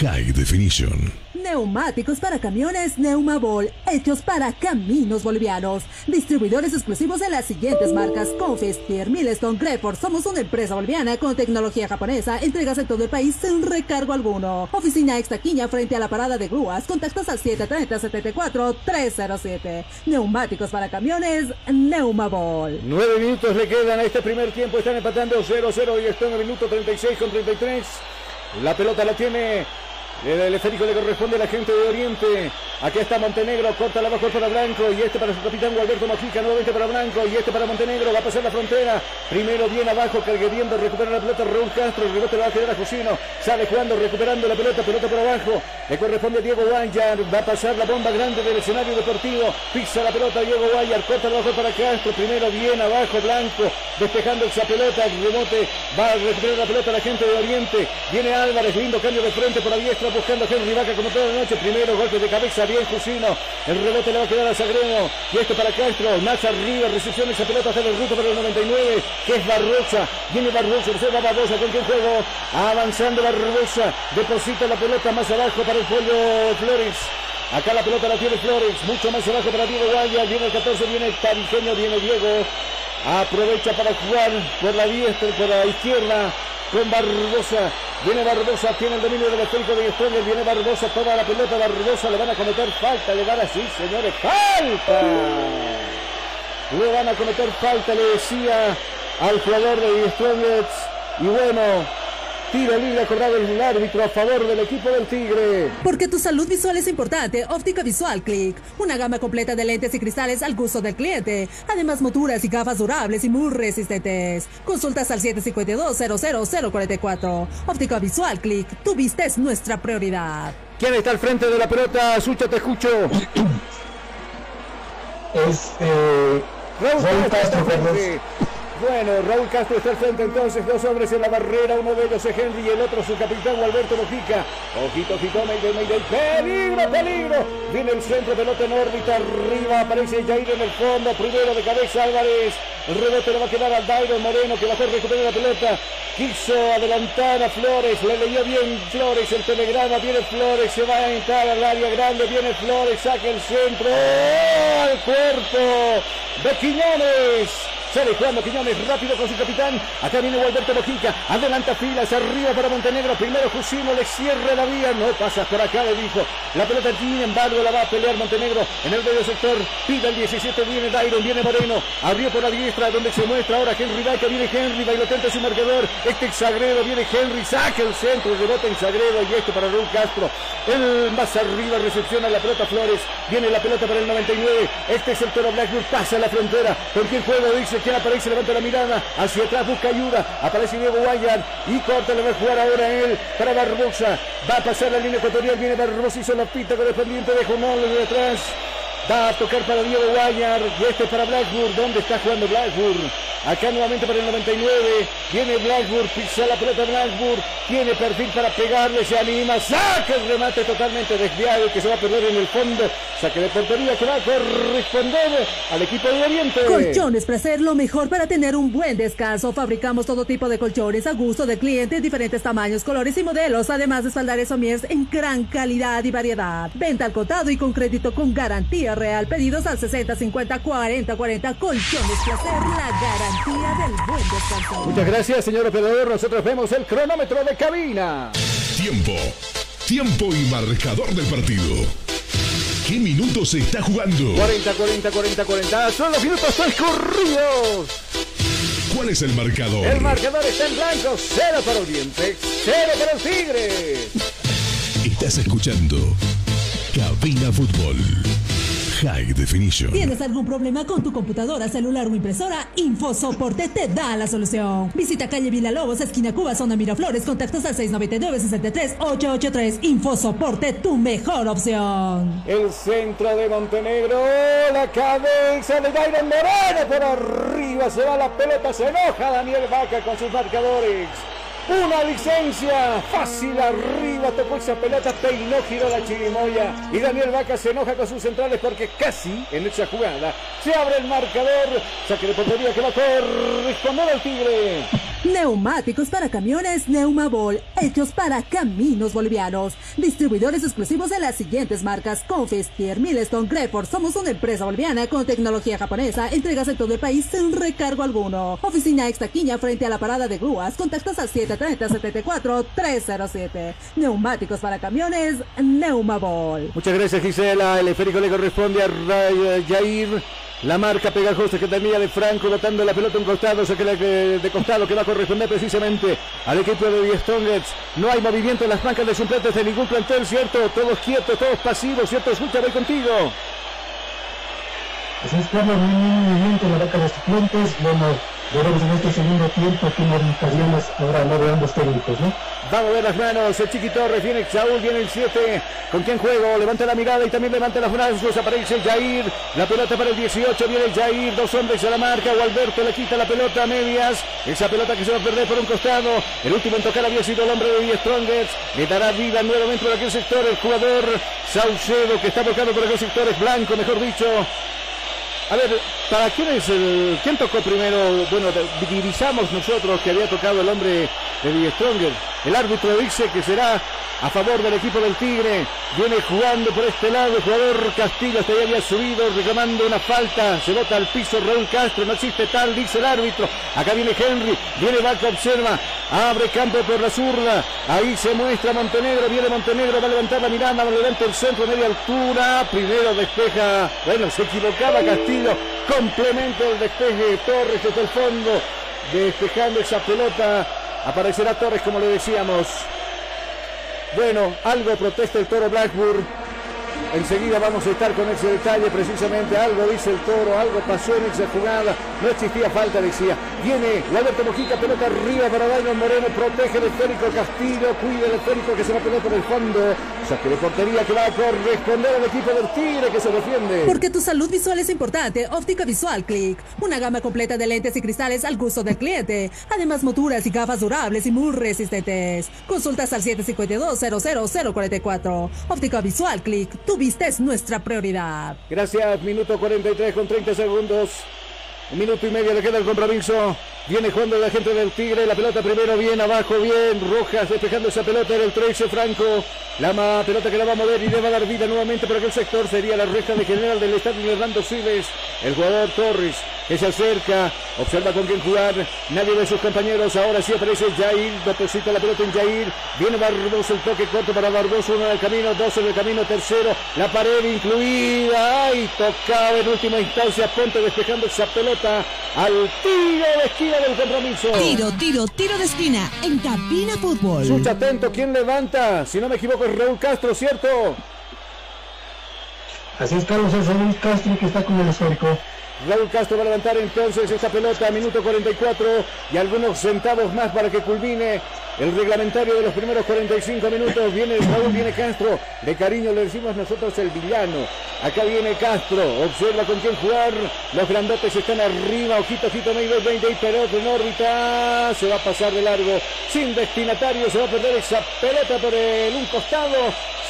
High Definition. Neumáticos para camiones Neumabol, hechos para caminos bolivianos. Distribuidores exclusivos de las siguientes marcas: Confis, Pierre, Milestone, Greford. Somos una empresa boliviana con tecnología japonesa. Entregas en todo el país sin recargo alguno. Oficina Extaquiña frente a la parada de grúas. Contactos al 730-74-307. Neumáticos para camiones Neumabol. Nueve minutos le quedan a este primer tiempo. Están empatando 0-0 y están en el minuto 36 con 33. La pelota la tiene El esférico le corresponde a la gente de Oriente. Aquí está Montenegro, corta la abajo para Blanco. Y este para su capitán Gualberto Mojica, nuevamente para Blanco. Y este para Montenegro, va a pasar la frontera. Primero bien abajo, cargueriendo, recupera la pelota Raúl Castro, el rebote le va a quedar a Josino, sale jugando, recuperando la pelota, pelota por abajo. Le corresponde a Diego Guayar, va a pasar la bomba grande del escenario deportivo, pisa la pelota Diego Guayar, corta la abajo para Castro, primero bien abajo Blanco, despejando esa pelota, el rebote, va a recuperar la pelota la gente de Oriente. Viene Álvarez, lindo cambio de frente por la diestra, buscando Henry Vaca como toda la noche. Primero golpe de cabeza, bien Jusino. El rebote le va a quedar a Sagredo. Y esto para Castro. Más arriba, recepción esa pelota hacia el ruto para el 99, que es Barrocha. Viene Barrocha, va Barbosa con quien juego. Avanzando Barbosa. Deposita la pelota más abajo para el pollo Flores. Acá la pelota la tiene Flores, mucho más abajo para Diego Guaya, viene el 14, viene el Tavijeño, viene Diego, aprovecha para jugar por la diestra, por la izquierda, con Barbosa. Viene Barbosa, tiene el dominio del esférico de Stronger. Viene Barbosa, toda la pelota. Barbosa le van a cometer falta. Le van a, sí, señores, falta. Le van a cometer falta, le decía al jugador de Strongets. Y bueno, Tiro libre cobrado el árbitro a favor del equipo del Tigre. Porque tu salud visual es importante, Óptica Visual Click. Una gama completa de lentes y cristales al gusto del cliente. Además, monturas y gafas durables y muy resistentes. Consultas al 752-00044. Óptica Visual Click. Tu vista es nuestra prioridad. ¿Quién está al frente de la pelota? Sucha, te escucho. Este. Raúl Castro, bueno, Raúl Castro está al frente entonces, dos hombres en la barrera, uno de ellos es Henry y el otro su capitán Alberto Mojica. Ojito, ojito, Mayday, Mayday, peligro, peligro. Viene el centro, pelota en órbita, arriba aparece Jair en el fondo, primero de cabeza Álvarez. Rebote le va a quedar a Dairo Moreno que va a recuperar la pelota. Quiso adelantar a Flores, le leyó bien Flores el telegrama, viene Flores, se va a entrar al área grande, viene Flores, saca el centro, ¡Oh! al cuerpo de Quiñones. Sale jugando Quiñones rápido con su capitán. Acá viene Gualberto Mojica. Adelanta filas arriba para Montenegro. Primero Jusino le cierra la vía. No pasas por acá, le dijo. La pelota, sin embargo, la va a pelear Montenegro en el medio sector. Pida el 17. Viene Dairon, viene Moreno. Abrió por la diestra donde se muestra ahora Henry Vaca. Viene Henry, bailotente su marcador. Este es Sagredo, viene Henry, saca el centro, rebota en Sagredo y esto para Raúl Castro. El más arriba recepciona la pelota Flores. Viene la pelota para el 99. Este es el Toro Blackwood, pasa la frontera. ¿Con quién juega? Dice quien aparece, levanta la mirada, hacia atrás busca ayuda, aparece Diego Guayar y corta, le va a jugar ahora él para Barbosa, va a pasar la línea ecuatorial, viene Barbosa, hizo la pista correspondiente de Junol de atrás, va a tocar para Diego Guayar y este para Blackburn, ¿dónde está jugando Blackburn? Acá nuevamente para el 99. Viene Blackburn, pisa la pelota Blackburn. Tiene perfil para pegarle, se anima. Saca el remate totalmente desviado que se va a perder en el fondo. Saque de portería que va a corresponder al equipo de Oriente. Colchones Placer, lo mejor para tener un buen descanso. Fabricamos todo tipo de colchones a gusto del cliente, diferentes tamaños, colores y modelos. Además de espaldares somiers en gran calidad y variedad. Venta al contado y con crédito con garantía real. Pedidos al 60 50 40 40. Colchones Placer, la garantía Muchas gracias, señor operador. Nosotros vemos el cronómetro de cabina. Tiempo. Tiempo y marcador del partido. ¿Qué minutos se está jugando? 40, 40, 40, 40. Son los minutos transcurridos. ¿Cuál es el marcador? El marcador está en blanco. Cero para Oriente, cero para el Tigre. Estás escuchando Cabina Fútbol. High Definition. ¿Tienes algún problema con tu computadora, celular o impresora? InfoSoporte te da la solución. Visita calle Villalobos, esquina Cuba, zona Miraflores. Contactos al 699-63-883. InfoSoporte, tu mejor opción. El centro de Montenegro, la cabeza de Dairon Moreno por arriba. Se va la pelota, se enoja Daniel Vaca con sus marcadores. Una licencia fácil arriba, tocó esa pelota, peinó, giró la chirimoya. Y Daniel Vaca se enoja con sus centrales porque casi en esa jugada se abre el marcador. Saque de portería que va a corresponder al Tigre. Neumáticos para camiones Neumabol, hechos para caminos bolivianos. Distribuidores exclusivos de las siguientes marcas: Confes, Pierre Millestone, Greford. Somos una empresa boliviana con tecnología japonesa. Entregas en todo el país sin recargo alguno. Oficina Extaquiña frente a la parada de grúas. Contactos al 730-74-307. Neumáticos para camiones Neumabol. Muchas gracias, Gisela. El esférico le corresponde a Jair. La marca pegajosa que tenía de Franco botando la pelota un costado, que de costado que va a corresponder precisamente al equipo de Die Strongets. No hay movimiento en las bancas de suplentes de ningún plantel, ¿cierto? Todos quietos, todos pasivos, ¿cierto? Escucha, voy contigo. Así es, Carlos, no hay movimiento en la banca de suplentes. Bueno, veremos en este segundo tiempo qué modificaciones ahora no de ambos técnicos, ¿no? Vamos a ver las manos. El Chiqui Torres viene Saúl, viene el 7. ¿Con quién juego? Levanta la mirada y también levanta las brazos. Aparece Jair. La pelota para el 18. Viene Jair. Dos hombres a la marca. O Alberto le quita la pelota a medias. Esa pelota que se va a perder por un costado. El último en tocar había sido el hombre de Die Strongers. Le dará vida nuevamente por aquel sector. El jugador Saucedo que está tocando por aquel sector. Es blanco, mejor dicho. A ver, ¿para quién es el. ¿Quién tocó primero? Bueno, divisamos nosotros que había tocado el hombre de Die Stronger. El árbitro dice que será a favor del equipo del Tigre. Viene jugando por este lado el jugador Castillo. Hasta ahí había subido reclamando una falta. Se bota al piso Raúl Castro. No existe tal, dice el árbitro. Acá viene Henry. Viene Vaca, observa. Abre campo por la zurda. Ahí se muestra Montenegro. Viene Montenegro. Va a levantar la mirada. Va a levantar el centro media altura. Primero despeja. Bueno, se equivocaba Castillo. Complemento el despeje. Torres desde el fondo. Despejando esa pelota. Aparecerá Torres como le decíamos. Bueno, algo protesta el toro Blackburn. Enseguida vamos a estar con ese detalle, precisamente algo dice el toro, algo pasó en esa jugada, no existía falta, decía. Viene Alberto Mojica, pelota arriba para Daniel Moreno, protege el esférico Castillo, cuida el esférico que se va a pelota el fondo. Saque de portería que va a corresponder al equipo del Tigre que se defiende. Porque tu salud visual es importante, Óptica Visual Click. Una gama completa de lentes y cristales al gusto del cliente. Además, monturas y gafas durables y muy resistentes. Consultas al 752-00044. Óptica Visual Click, tu vista es nuestra prioridad. Gracias, minuto 43 con 30 segundos. Un minuto y medio le queda el compromiso. Viene jugando la gente del Tigre. La pelota primero bien abajo, bien. Rojas despejando esa pelota en el 13. Franco. La pelota que la va a mover y le va a dar vida nuevamente por aquel sector. Sería la reja de general del estadio Hernando Siles. El jugador Torres que se acerca. Observa con quién jugar. Nadie de sus compañeros. Ahora sí aparece Jair. Deposita la pelota en Jair. Viene Barbosa. El toque corto para Barbosa. Uno en el camino. Dos en el camino. Tercero. La pared incluida. Ay, tocaba en última instancia. Ponte despejando esa pelota al tiro de esquina del compromiso. Tiro, tiro, tiro de esquina en Cabina Fútbol. Sucha atento, ¿quién levanta? Si no me equivoco es Raúl Castro, ¿cierto? Así es, Carlos, es Raúl Castro que está con el histórico. Raúl Castro va a levantar entonces esta pelota, minuto 44 y algunos centavos más para que culmine el reglamentario de los primeros 45 minutos. Viene Raúl, viene Castro. De cariño le decimos nosotros el villano. Acá viene Castro. Observa con quién jugar. Los grandotes están arriba. Ojito, ojito, medio 20 y pelota en órbita. Se va a pasar de largo. Sin destinatario. Se va a perder esa pelota por el un costado.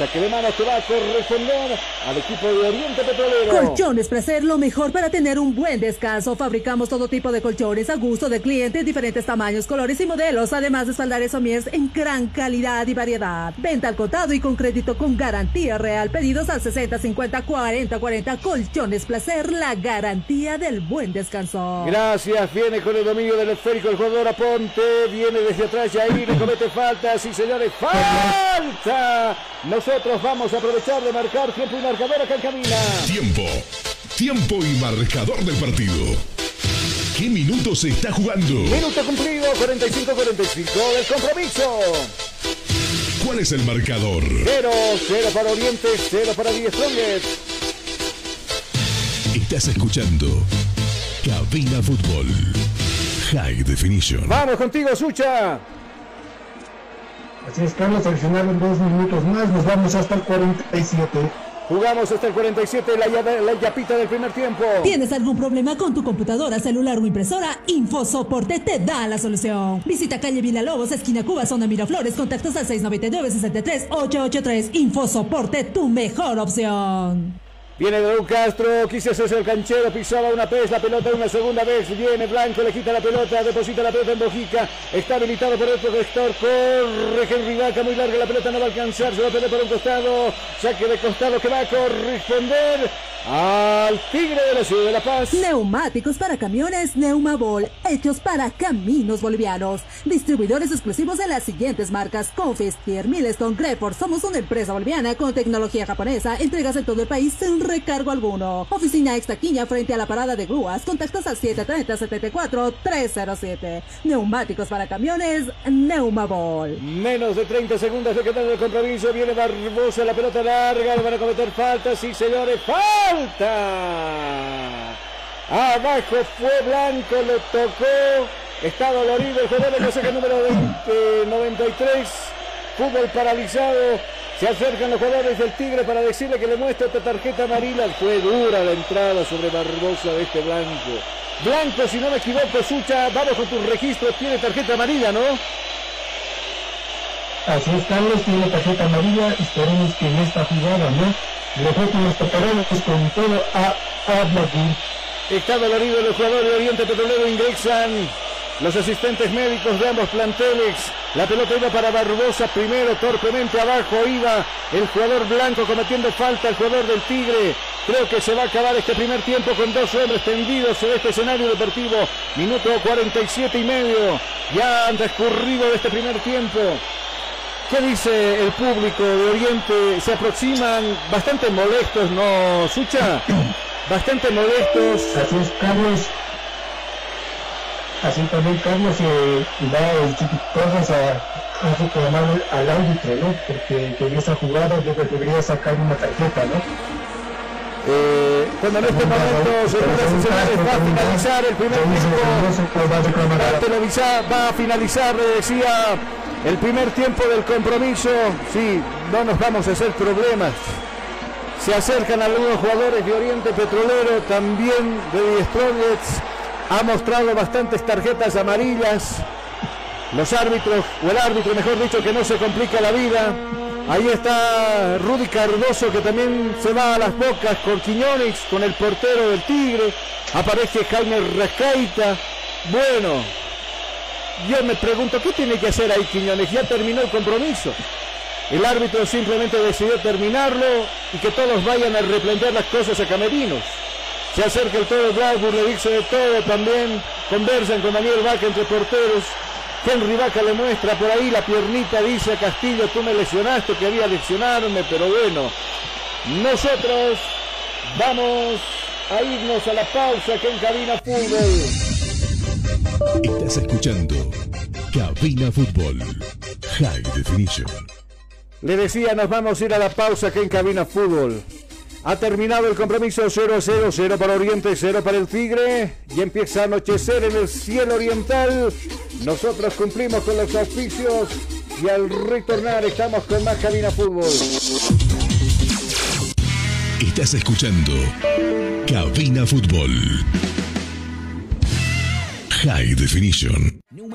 Saque de manos que va a corresponder al equipo de Oriente Petrolero. Colchones Placer, lo mejor para tener un buen descanso. Fabricamos todo tipo de colchones a gusto de clientes, diferentes tamaños, colores y modelos, además de espaldares En gran calidad y variedad. Venta al contado y con crédito con garantía real. Pedidos al 60 50 40 40. Colchones Placer, la garantía del buen descanso. Gracias, viene con el dominio del esférico el jugador Aponte, viene desde atrás y le comete falta, sí señores, falta. Nosotros vamos a aprovechar de marcar tiempo y marcador acá en Camina. Tiempo. Tiempo y marcador del partido. ¿Qué minuto se está jugando? Minuto cumplido, 45-45 del compromiso. ¿Cuál es el marcador? 0, 0 para Oriente, 0 para Die Strongest. Estás escuchando Cabina Fútbol. High Definition. Vamos contigo, Sucha. Así es, Carlos, adicional en dos minutos más, nos vamos hasta el 47. Jugamos hasta el 47, la, la yapita del primer tiempo. ¿Tienes algún problema con tu computadora, celular o impresora? InfoSoporte te da la solución. Visita calle Villalobos, esquina Cuba, zona Miraflores, contactos al 699-63-883. InfoSoporte, tu mejor opción. Viene Raúl Castro, quise hacerse el canchero, pisaba una vez la pelota una segunda vez. Viene Blanco, le quita la pelota, deposita la pelota en Bojica. Está habilitado por el protector, corre Henry Vaca, muy larga la pelota, no va a alcanzar, se va a por un costado. Saque de costado que va a corresponder al Tigre de la Ciudad de La Paz. Neumáticos para camiones Neumabol, hechos para caminos bolivianos. Distribuidores exclusivos de las siguientes marcas: Confistier, Milestone, Greford. Somos una empresa boliviana con tecnología japonesa. Entregas en todo el país sin recargo alguno. Oficina Extaquiña frente a la parada de grúas. Contactos al 730-74-307. Neumáticos para camiones Neumabol. Menos de 30 segundos de quedar el compromiso. Viene Barbosa, la pelota larga. Van a cometer faltas. Sí, señores, falta. Abajo fue Blanco, lo tocó. Está dolorido el jugador de el número 20, 93. Fútbol paralizado. Se acercan los jugadores del Tigre para decirle que le muestra esta tarjeta amarilla. Fue dura la entrada sobre Barbosa de este Blanco. Blanco, si no me equivoco, Sucha, vamos con tu registro, tiene tarjeta amarilla, ¿no? Así es, Carlos, tiene tarjeta amarilla. Esperemos que en esta jugada, ¿no? Le los preparamos con todo a Ablagur. Está dolorido el jugador de Oriente Petrolero, ingresan los asistentes médicos de ambos planteles. La pelota iba para Barbosa primero, torpemente abajo iba el jugador blanco cometiendo falta, el jugador del Tigre. Creo que se va a acabar este primer tiempo con dos hombres tendidos en este escenario deportivo. Minuto 47 y medio. Ya han transcurrido este primer tiempo. ¿Qué dice el público de Oriente? Se aproximan bastante molestos, ¿no, Sucha? Bastante molestos. Así es, Carlos. Así también, Carlos, eh, va el Chiquitorres a, a reclamar al árbitro, ¿no? Porque en esa jugada debería sacar una tarjeta, ¿no? Eh, cuando en este momento se va a finalizar el primer tiempo, va a finalizar, le decía el primer tiempo del compromiso, sí, no nos vamos a hacer problemas. Se acercan algunos jugadores de Oriente Petrolero, también de Die Ha mostrado bastantes tarjetas amarillas. Los árbitros, o el árbitro mejor dicho, que no se complica la vida. Ahí está Rudy Cardoso que también se va a las bocas con Quiñones, con el portero del Tigre. Aparece Jaime Rascaita. Bueno, yo me pregunto, ¿qué tiene que hacer ahí Quiñones? Ya terminó el compromiso. El árbitro simplemente decidió terminarlo y que todos vayan a replantear las cosas a Camerinos. Se acerca el todo Blackburn, le dice de todo también. Conversan con Daniel Vaca entre porteros. Henry Vaca le muestra por ahí la piernita, dice a Castillo, tú me lesionaste, quería lesionarme, pero bueno. Nosotros vamos a irnos a la pausa que en Cabina Fútbol. Estás escuchando Cabina Fútbol High Definition. Le decía, nos vamos a ir a la pausa aquí en Cabina Fútbol. Ha terminado el compromiso 0-0, 0 para Oriente, 0 para el Tigre. Y empieza a anochecer en el cielo oriental. Nosotros cumplimos con los oficios y al retornar estamos con más Cabina Fútbol. Estás escuchando Cabina Fútbol. High Definition.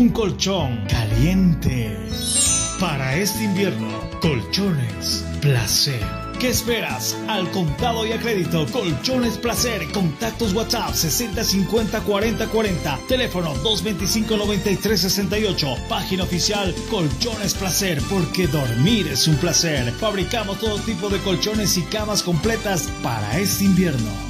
Un colchón caliente. Para este invierno, colchones placer. ¿Qué esperas? Al contado y a crédito, Colchones Placer. Contactos WhatsApp 6050 4040. Teléfono 225 9368. Página oficial Colchones Placer, porque dormir es un placer. Fabricamos todo tipo de colchones y camas completas para este invierno.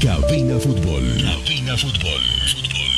Cabina Fútbol. Cabina Fútbol.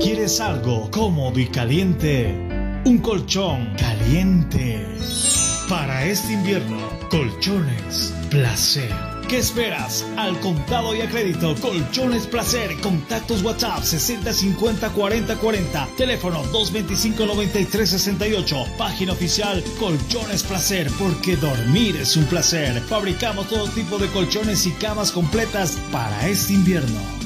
¿Quieres algo cómodo y caliente? Un colchón caliente. Para este invierno, colchones placer. ¿Qué esperas? Al contado y a crédito, Colchones Placer. Contactos WhatsApp 60 50 40 40. Teléfono 225 93 68. Página oficial Colchones Placer, porque dormir es un placer. Fabricamos todo tipo de colchones y camas completas para este invierno.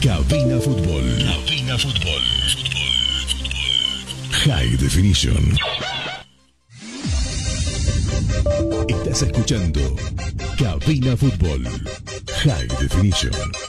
Cabina Fútbol. Cabina Fútbol. High Definition. Estás escuchando Cabina Fútbol. High Definition.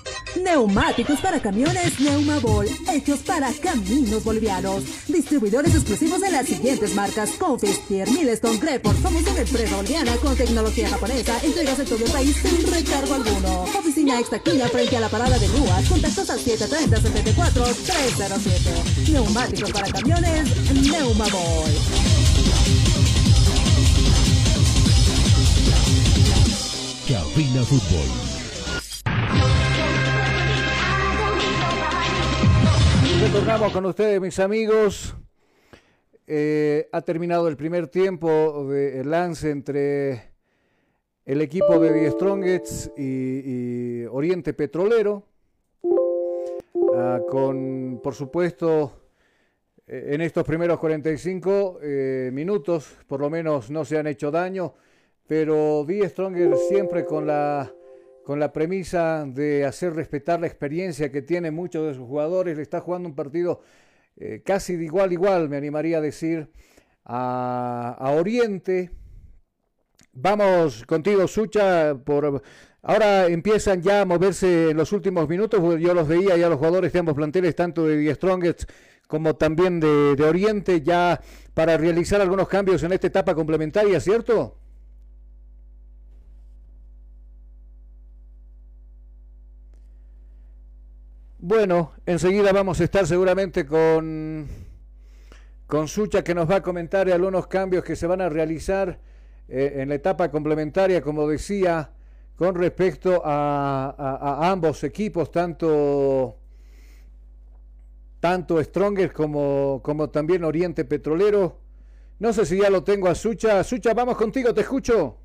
Neumáticos para camiones Neumabol, hechos para caminos bolivianos. Distribuidores exclusivos de las siguientes marcas: Confistier, Milestone, Creport. Somos una empresa boliviana con tecnología japonesa. Entregas en todo el país sin recargo alguno. Oficina Extaquilla frente a la parada de grúas. Contactos al 730 74 307. Neumáticos para camiones Neumabol. Cabina Fútbol. Retornamos con ustedes, mis amigos. Eh, ha terminado el primer tiempo del lance entre el equipo de Die Strongets y, y Oriente Petrolero. Ah, con, por supuesto, eh, en estos primeros 45 eh, minutos, por lo menos no se han hecho daño, pero Die Stronger siempre con la con la premisa de hacer respetar la experiencia que tienen muchos de sus jugadores. Le está jugando un partido eh, casi de igual igual, me animaría a decir, a, Oriente. Vamos contigo, Sucha. Por, ahora empiezan ya a moverse en los últimos minutos. Yo los veía ya los jugadores de ambos planteles, tanto de Strongest como también de, de Oriente, ya para realizar algunos cambios en esta etapa complementaria, ¿cierto? Bueno, enseguida vamos a estar seguramente con, con Sucha que nos va a comentar algunos cambios que se van a realizar eh, en la etapa complementaria, como decía, con respecto a, ambos equipos, tanto, tanto Strongers como, como también Oriente Petrolero. No sé si ya lo tengo a Sucha. Sucha, vamos contigo, te escucho.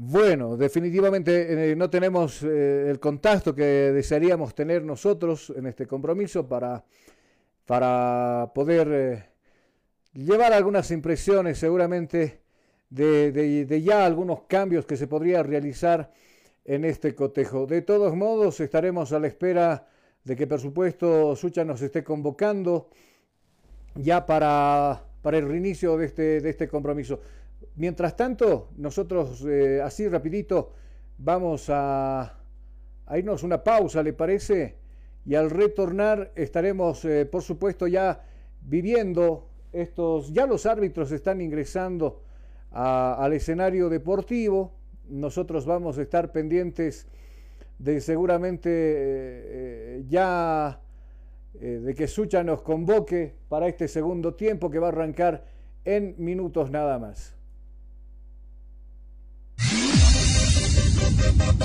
Bueno, definitivamente eh, no tenemos eh, el contacto que desearíamos tener nosotros en este compromiso para, para poder eh, llevar algunas impresiones seguramente de, ya algunos cambios que se podría realizar en este cotejo. De todos modos, estaremos a la espera de que, por supuesto, Sucha nos esté convocando ya para, para el reinicio de este, de este compromiso. Mientras tanto, nosotros eh, así rapidito vamos a, irnos una pausa, ¿le parece? Y al retornar estaremos, eh, por supuesto, ya viviendo estos, ya los árbitros están ingresando al escenario deportivo. Nosotros vamos a estar pendientes de seguramente eh, ya de que Sucha nos convoque para este segundo tiempo que va a arrancar en minutos nada más.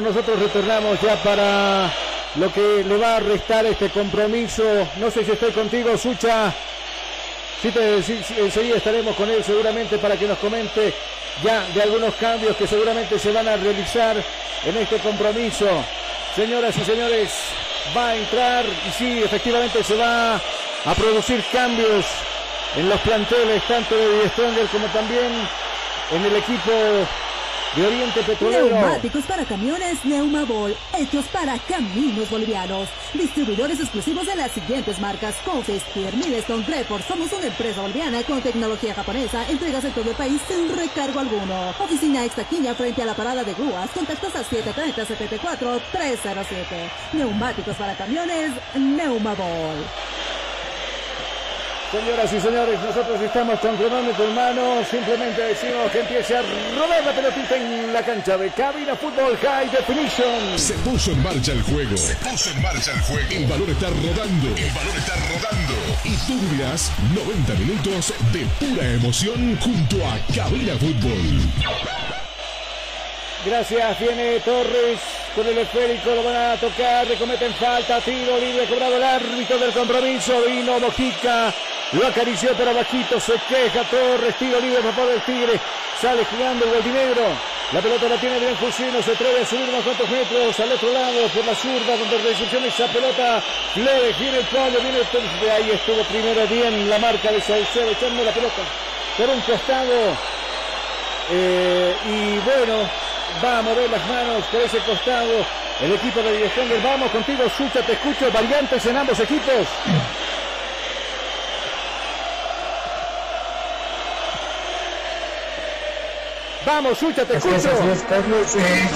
Nosotros retornamos ya para lo que le va a restar este compromiso. No sé si estoy contigo, Sucha. Sí, enseguida estaremos con él seguramente para que nos comente ya de algunos cambios que seguramente se van a realizar en este compromiso. Señoras y señores, va a entrar y sí, efectivamente se va a producir cambios en los planteles, tanto de Stronger como también en el equipo Neumáticos para camiones Neumabol, hechos para caminos bolivianos. Distribuidores exclusivos de las siguientes marcas: Confes, Milestone, Report. Somos una empresa boliviana con tecnología japonesa. Entregas en todo el país sin recargo alguno. Oficina Extaquiña frente a la parada de grúas. Contactos a 730-74-307. Neumáticos para camiones Neumabol. Señoras y señores, nosotros estamos con cronómetro en mano. Simplemente decimos que empiece a rodar la pelotita en la cancha de Cabina Fútbol High Definition. Se puso en marcha el juego. Se puso en marcha el juego. El valor está rodando. El valor está rodando. Y tú dirás 90 minutos de pura emoción junto a Cabina Fútbol. Gracias, viene Torres con el esférico, lo van a tocar, le cometen falta, tiro libre, cobrado el árbitro del compromiso, vino Mojica, lo acarició pero bajito, se queja Torres, tiro libre favor del Tigre, sale jugando el Gualdinegro. La pelota la tiene bien Fusino, se atreve a subir unos cuantos metros al otro lado por la zurda donde recepciona esa pelota. Fleve, viene el palo, viene el de ahí estuvo primero bien la marca de Salcedo echando la pelota por un costado. Eh, y bueno, va a mover las manos por ese costado el equipo de dirección. Vamos contigo, Sucha, te escucho, variantes en ambos equipos. Vamos, Sucha, te escucho. así es, Carlos. Eh,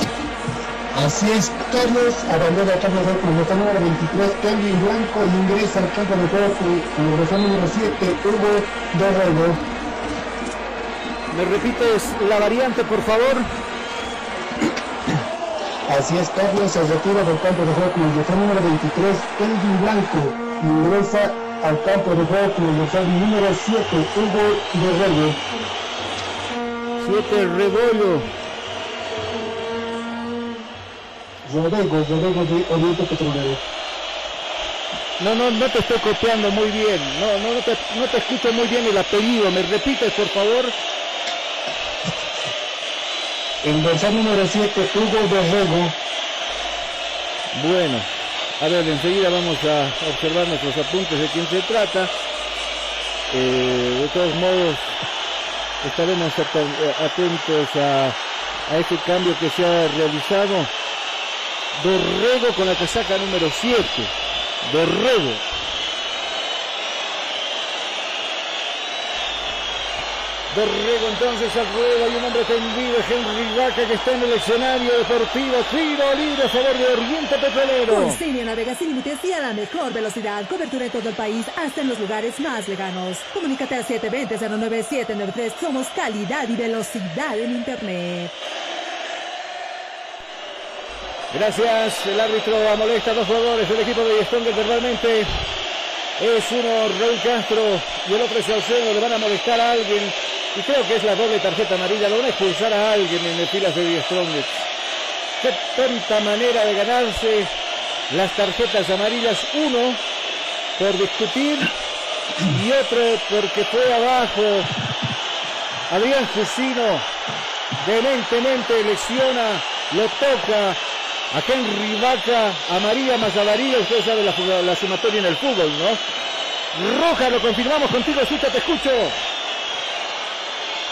así es, Carlos. Abandona Carlos con el número 23, cambio en blanco, ingresa al campo de juego con el número 7, Hugo Dorrego. ¿Me repites la variante, por favor? Así es, Carlos se retira del campo de juego con el número 23, Kelvin Blanco, ingresa al campo de juego con el número 7, Hugo Guerrero. 7 Rebollo. Rodego, Rodego de Oriente Petrolero. No, no, no te estoy copiando muy bien. No, no, no te, no te escucho muy bien el apellido. ¿Me repites, por favor? El dorsal número 7, Hugo Borrego. Bueno, a ver, enseguida vamos a observar nuestros apuntes de quién se trata. Eh, de todos modos, estaremos atentos a a este cambio que se ha realizado. Dorrego con la casaca número 7. Dorrego Dorrego entonces al ruedo, hay un hombre tendido, Henry Vaca que está en el escenario deportivo, tiro libre a favor de Oriente Petrolero. Consigna navega sin límites y a la mejor velocidad, cobertura en todo el país, hasta en los lugares más lejanos. Comunícate al 720-09793, somos calidad y velocidad en Internet. Gracias, el árbitro amolesta a dos jugadores del equipo de Stronger verbalmente. Es uno Raúl Castro y el otro es Saucedo, le van a molestar a alguien. Y creo que es la doble tarjeta amarilla. Lo van a expulsar a alguien en las filas de Die Strongest. Qué tanta manera de ganarse las tarjetas amarillas. Uno por discutir y otro porque fue abajo. Adrián Jusino vehementemente lesiona, lo toca a Henry Vaca, amarilla más amarilla. Usted sabe la, la sumatoria en el fútbol, ¿no? Roja, lo confirmamos contigo, Sucha, te escucho.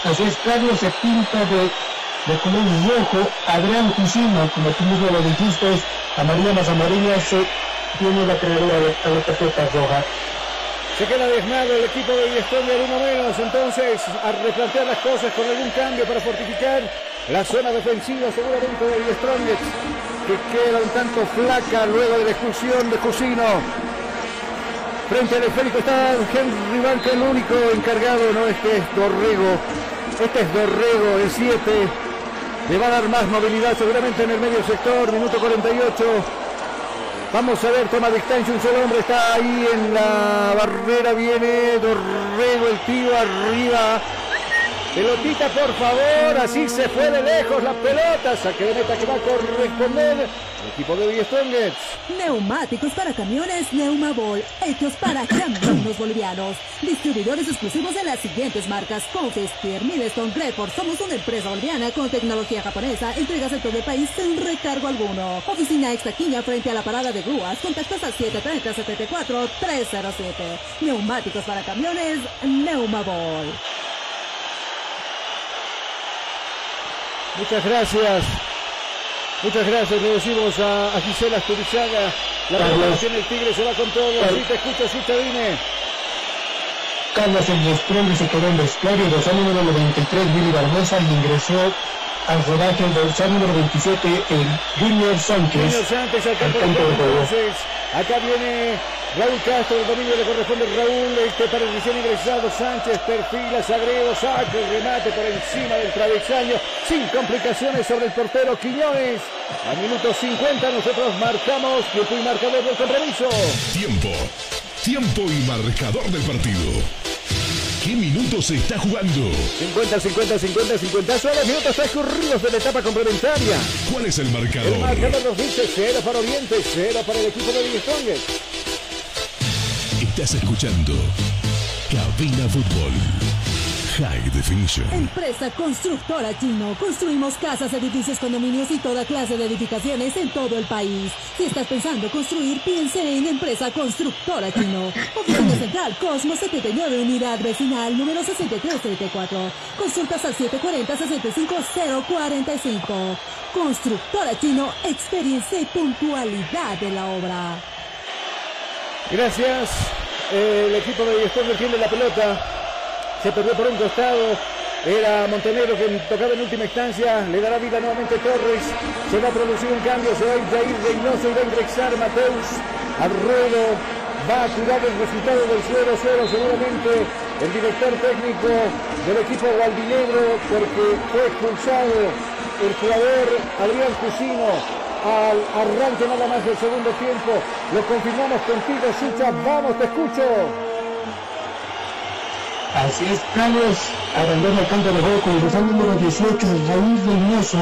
Así es, Carlos se pinta de, de color rojo. Adrián Cusino, como tú mismo lo dijiste, amarilla más amarilla, se tiene la creadora de la tarjeta roja. Se queda desmado el equipo de Estonia uno menos, entonces a replantear las cosas con algún cambio para fortificar la zona defensiva seguramente de Strongest, que queda un tanto flaca luego de la expulsión de Cusino. Frente al esférico está Henry Banca, el único encargado, no este es Dorrego. Este es Dorrego, el 7. Le va a dar más movilidad seguramente en el medio sector, minuto 48. Vamos a ver, toma distancia, un solo hombre está ahí en la barrera, viene Dorrego, el tío arriba. Pelotita, por favor, así se fue de lejos la pelota. Saque de meta que va a corresponder el equipo de Villa Neumáticos para camiones Neumabol, hechos para caminos bolivianos. Distribuidores exclusivos de las siguientes marcas: Confestier, Milestone, Greford. Somos una empresa boliviana con tecnología japonesa. Entregas en todo el país sin recargo alguno. Oficina Extaquiña frente a la parada de grúas. Contactos al 730-74-307. Neumáticos para camiones Neumabol. Muchas gracias. Muchas gracias. Le decimos a, a Gisela Sturizaga. La preparación del Tigre se va con todo. Sí, te escucho, sí, Chavine. Carlos el Desprende se quedó en vestuario. Dorsal número 93, Billy Barbosa, y ingresó al rodaje el dorsal número 27, el Junior Sánchez. Junior Sánchez al campo de juego. Acá viene Raúl Castro, el dominio le corresponde a Raúl, este para recién ingresado Sánchez, perfila, Sagredo, saca el remate por encima del travesaño, sin complicaciones sobre el portero Quiñones. A minuto 50 nosotros marcamos tiempo y marcador del compromiso. Tiempo, tiempo y marcador del partido. ¿Qué minutos se está jugando? 50, 50, 50, 50. Son los minutos transcurridos de la etapa complementaria. ¿Cuál es el marcador? El marcador nos dice 0 para Oriente, 0 para el equipo de Villestrongues. Estás escuchando Cabina Fútbol. High Definition. Empresa Constructora Chino. Construimos casas, edificios, condominios y toda clase de edificaciones en todo el país. Si estás pensando construir, piense en Empresa Constructora Chino. Oficina Central Cosmo 79, Unidad Vecinal número 6334. Consultas al 740-65045. Constructora Chino, experiencia y puntualidad de la obra. Gracias. El equipo de Villestón tiene la pelota. Se perdió por un costado. Era Montenegro quien tocaba en última instancia. Le dará vida nuevamente Torres. Se va a producir un cambio. Se va a ir Jair Reynoso y va a ingresar Mateus al. Va a cuidar el resultado del 0-0 seguramente el director técnico del equipo Gualdinegro porque fue expulsado el jugador Adrián Cusino al arranque nada más del segundo tiempo. Lo confirmamos contigo, Sucha. Vamos, te escucho. Así es, Carlos, abandona el campo de juego con el dorsal número 18, Raúl Reynoso,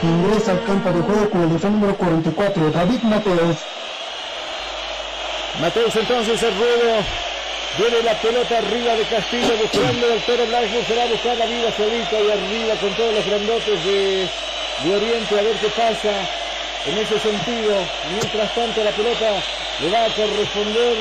ingresa al campo de juego con el dorsal número 44, David Mateos. Mateos entonces el ruedo. Viene la pelota arriba de Castillo buscando el Toro Blackburn. Se va a buscar la vida solita y arriba con todos los grandotes de, de Oriente a ver qué pasa en ese sentido. Mientras tanto la pelota le va a corresponder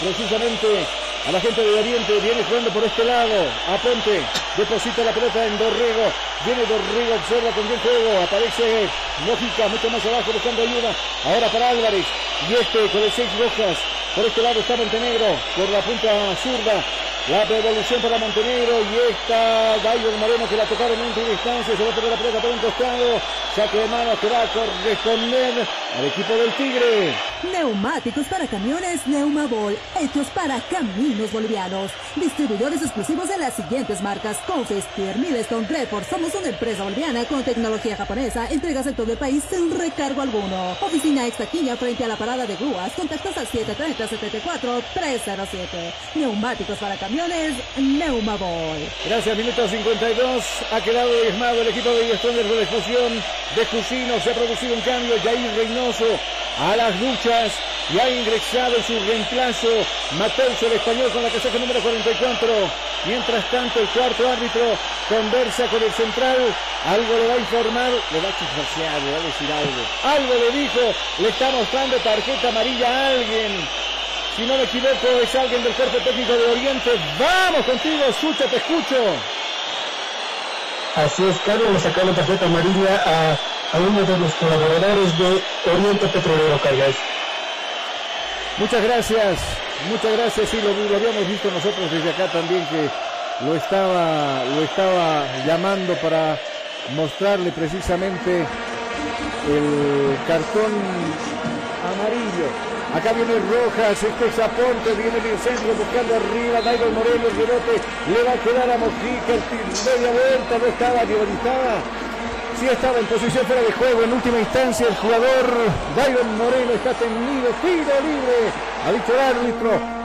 precisamente a la gente de Oriente. Viene jugando por este lado. Aponte. deposita la pelota en Dorrego, viene Dorrego, observa con bien juego, aparece Lógica mucho más abajo buscando ayuda, ahora para Álvarez, y este con el 6 rojas, por este lado está Montenegro, por la punta zurda, la devolución para Montenegro y esta Dayo Moreno que la tocaron en última distancia. Se va a poner la pelota por un costado. Saque de manos que va a corresponder al equipo del Tigre. Neumáticos para camiones Neumabol, hechos para caminos bolivianos. Distribuidores exclusivos de las siguientes marcas: Confes, Pierre Milestone, Report. Somos una empresa boliviana con tecnología japonesa. Entregas en todo el país sin recargo alguno. Oficina extaquilla frente a la parada de grúas. Contactos al 730 74 307. Neumáticos para camiones Neumabol. Gracias, minuto 52. Ha quedado diezmado el equipo de Stronger de la explosión de Cusino. Se ha producido un cambio. Jair Reynoso a las luchas y ha ingresado su reemplazo Mateus el español con la casaca número 44. Mientras tanto, el cuarto árbitro conversa con el central. Algo le va a informar, le va a chismosear, le va a decir algo. Algo le dijo, le está mostrando tarjeta amarilla a alguien. Si no me equivoco, es alguien del cuerpo técnico de Oriente. Vamos contigo, Sucha, te escucho. Así es, Carlos le sacó la tarjeta amarilla a, a, uno de los colaboradores de Oriente Petrolero, Carlos. Muchas gracias, muchas gracias. Sí, lo, lo, habíamos visto nosotros desde acá también que lo estaba, lo estaba llamando para mostrarle precisamente el cartón amarillo Acá viene Rojas, este Zaponte viene en el centro buscando arriba, Dairo Moreno, el rebote, le va a quedar a Mojica, media vuelta, no estaba, ni estaba. Sí estaba en posición fuera de juego, en última instancia el jugador Byron Moreno está tenido, tiro libre, ha dicho el árbitro,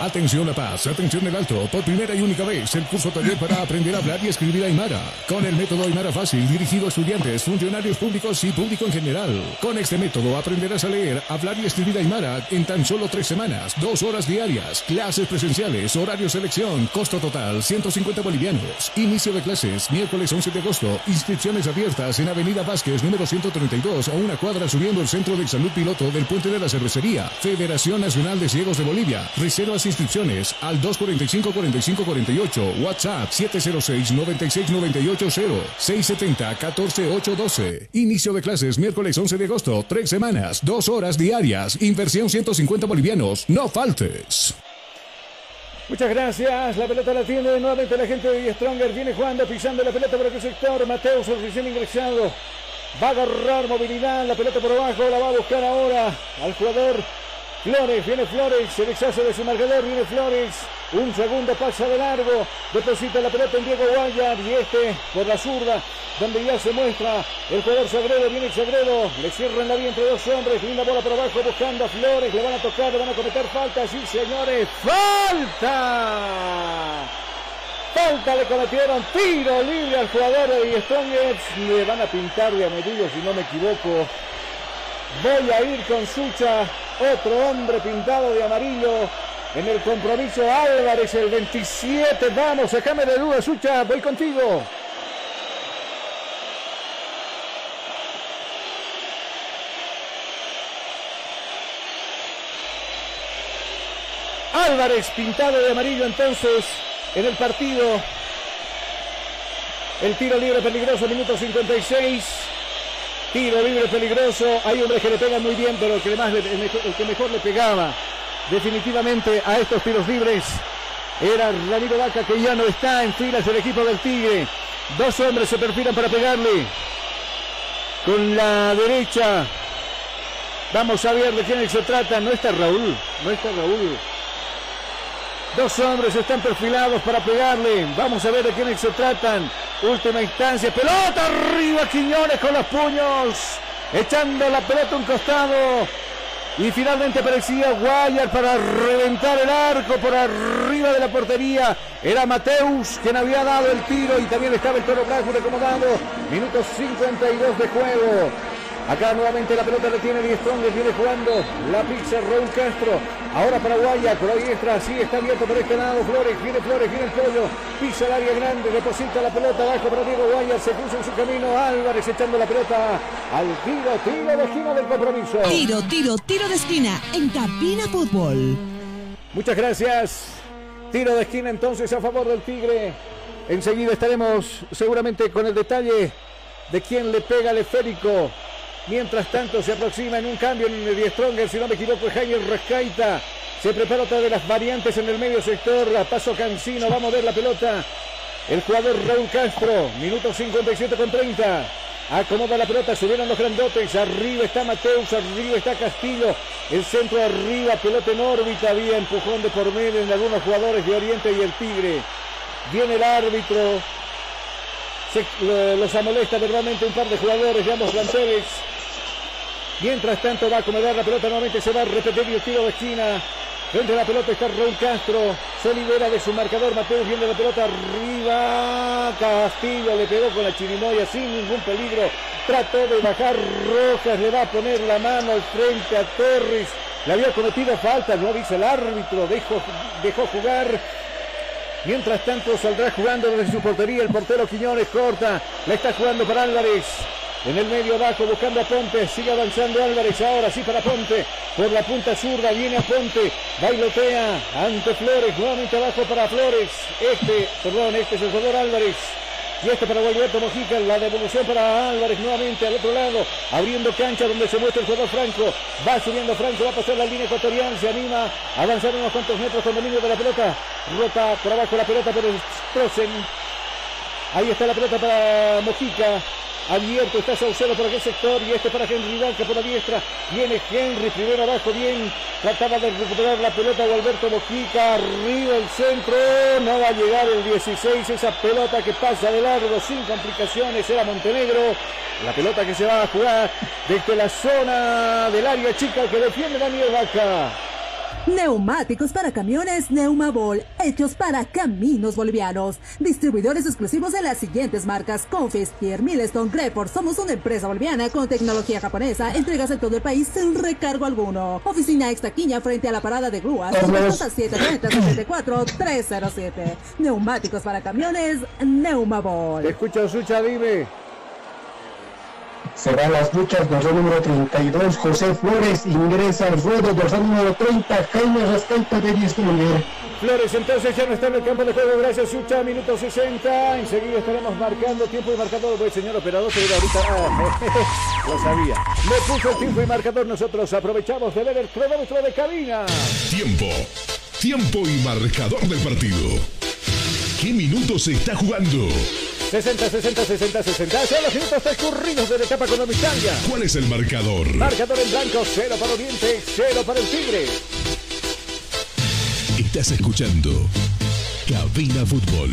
Atención La Paz, atención el alto, por primera y única vez el curso taller para aprender a hablar y escribir Aymara. Con el método Aymara Fácil, dirigido a estudiantes, funcionarios públicos y público en general. Con este método aprenderás a leer, hablar y escribir Aymara en tan solo tres semanas, dos horas diarias, clases presenciales, horario selección, costo total 150 bolivianos. Inicio de clases, miércoles 11 de agosto, inscripciones abiertas en Avenida Vázquez, número 132, a una cuadra subiendo el Centro de Salud Piloto del Puente de la Cervecería. Federación Nacional de Ciegos de Bolivia. Reservas inscripciones al 245-4548, WhatsApp 706-96980, 670-14812. Inicio de clases miércoles 11 de agosto, tres semanas, dos horas diarias, inversión 150 bolivianos, no faltes. Muchas gracias. La pelota la tiene nuevamente la gente de Stronger. Viene jugando, pisando la pelota por el sector. Mateus recién ingresado. Va a agarrar movilidad. La pelota por abajo. La va a buscar ahora al jugador Flores, viene Flores, el exceso de su marcador, viene Flores, un segundo pasa de largo, deposita la pelota en Diego Guayar y este por la zurda, donde ya se muestra el jugador Sagredo, viene Sagredo, le cierran la vía entre dos hombres, linda bola por abajo buscando a Flores, le van a tocar, le van a cometer falta, sí señores, falta. Falta le cometieron, tiro libre al jugador de Strongers, le van a pintar de amarillo si no me equivoco. Voy a ir con Sucha otro hombre pintado de amarillo en el compromiso Álvarez, el 27. Vamos, déjame de duda, Sucha, voy contigo. Álvarez pintado de amarillo entonces en el partido. El tiro libre peligroso, minuto 56. Tiro libre peligroso. Hay hombres que le pegan muy bien, pero el que, más, el que mejor le pegaba definitivamente a estos tiros libres era Ramiro Vaca, que ya no está en filas del equipo del Tigre. Dos hombres se perfilan para pegarle. Con la derecha. Vamos a ver de quién se trata. No está Raúl. No está Raúl. Dos hombres están perfilados para pegarle. Vamos a ver de quiénes se tratan. Última instancia. Pelota arriba Quiñones con los puños. Echando la pelota a un costado. Y finalmente aparecía Guayar para reventar el arco por arriba de la portería. Era Mateus quien había dado el tiro y también estaba el Toro Blanco acomodado. Minuto 52 de juego. Acá nuevamente la pelota le tiene Die Strongers, viene jugando la pizza Raúl Castro. Ahora para Guaya, por la diestra, sí está abierto por este lado. Flores, viene Flores, viene el pollo. Pisa el área grande, deposita la pelota abajo para Diego Guaya. Se puso en su camino Álvarez echando la pelota al tiro, tiro de esquina del compromiso. Tiro, tiro, tiro de esquina en Cabina Fútbol. Muchas gracias. Tiro de esquina entonces a favor del Tigre. Enseguida estaremos seguramente con el detalle de quién le pega al esférico. Mientras tanto se aproxima en un cambio en el Stronger, si no me equivoco, Jaime Rescaita. Se prepara otra de las variantes en el medio sector. Paso Cancino, va a mover la pelota. El jugador Raúl Castro, minuto 57 con 30. Acomoda la pelota, subieron los grandotes. Arriba está Mateus, arriba está Castillo. El centro arriba, pelota en órbita. Había empujón de por en algunos jugadores de Oriente y el Tigre. Viene el árbitro. Los amolesta verdaderamente un par de jugadores de ambos planteles. Mientras tanto va a acomodar la pelota nuevamente, se va a repetir el tiro de esquina. A la pelota está Raúl Castro. Se libera de su marcador. Mateus viene la pelota arriba. Castillo le pegó con la chirimoya sin ningún peligro. Trató de bajar Rojas. Le va a poner la mano al frente a Torres. Le había cometido falta. No dice el árbitro. Dejó, dejó jugar. Mientras tanto saldrá jugando desde su portería el portero Quiñones corta. Le está jugando para Álvarez. En el medio abajo buscando a Ponte. Sigue avanzando Álvarez. Ahora sí para Ponte. Por la punta zurda viene a Ponte. Bailotea ante Flores. Nuevamente abajo para Flores. Este, perdón, este es el jugador Álvarez. Y este para Gualberto Mojica, la devolución para Álvarez nuevamente al otro lado, abriendo cancha donde se muestra el jugador Franco. Va subiendo Franco, va a pasar la línea ecuatorial, se anima a avanzar unos cuantos metros con dominio de la pelota. Rota por abajo la pelota, pero Strozen. Ahí está la pelota para Mojica. Abierto está Saucedo por aquel sector y este para Henry Danca por la diestra. Viene Henry primero abajo, bien. Trataba de recuperar la pelota de Alberto Mojica. Arriba el centro. No va a llegar el 16. Esa pelota que pasa de largo sin complicaciones. Era Montenegro. La pelota que se va a jugar desde la zona del área chica que defiende Daniel Vaca. Neumáticos para camiones Neumabol, hechos para caminos bolivianos. Distribuidores exclusivos de las siguientes marcas: Confestier, Milestone, Greport. Somos una empresa boliviana con tecnología japonesa. Entregas en todo el país sin recargo alguno. Oficina Extaquiña frente a la parada de grúas. 730-74-307. Neumáticos para camiones Neumabol. Te escucho, Sucha, dime. Se van las luchas, dorsal número 32, José Flores ingresa al ruedo, dorsal número 30, Jaime Rascaita de Diestronger. Flores entonces ya no está en el campo de juego, gracias Sucha, minuto 60, enseguida estaremos marcando tiempo y marcador, pues señor operador, pero ahorita, ah, lo sabía, me puso el tiempo y marcador, nosotros aprovechamos de ver el cronómetro de cabina. Tiempo, tiempo y marcador del partido. ¿Qué minutos se está jugando? 60, 60, 60, 60. Son los minutos transcurridos de la etapa con Italia. ¿Cuál es el marcador? Marcador en blanco, cero para Oriente, cero para el Tigre. Estás escuchando Cabina Fútbol.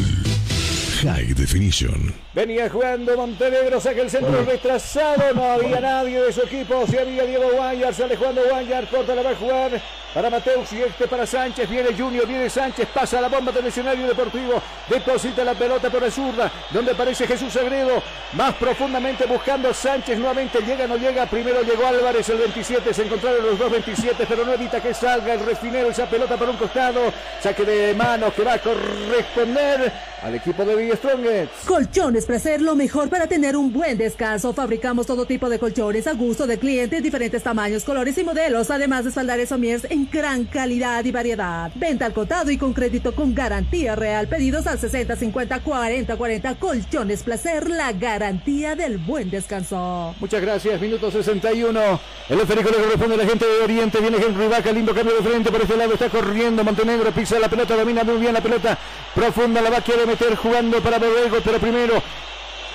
High Definition. Venía jugando Montenegro, saca el centro retrasado, no había nadie de su equipo, si había Diego Guayar, sale jugando Guayar, corta la va a jugar para Mateus y este para Sánchez, viene Junior, viene Sánchez, pasa la bomba del escenario deportivo, deposita la pelota por la zurda, donde aparece Jesús Sagredo, más profundamente buscando Sánchez nuevamente, llega, no llega, primero llegó Álvarez, el 27, se encontraron los dos 27, pero no evita que salga el refinero, esa pelota por un costado, saque de manos que va a corresponder al equipo de Villa Strongest. Colchones Placer, lo mejor para tener un buen descanso. Fabricamos todo tipo de colchones a gusto de clientes, diferentes tamaños, colores y modelos, además de espaldares somiers en gran calidad y variedad. Venta al cotado y con crédito con garantía real. Pedidos al 60 50 40 40. Colchones Placer, la garantía del buen descanso. Muchas gracias. Minuto 61. El esférico le corresponde a la gente de Oriente. Viene Henry Vaca, lindo cambio de frente por este lado. Está corriendo Montenegro, pisa la pelota, domina muy bien la pelota. Profunda la va a querer meter jugando para Borrego, pero primero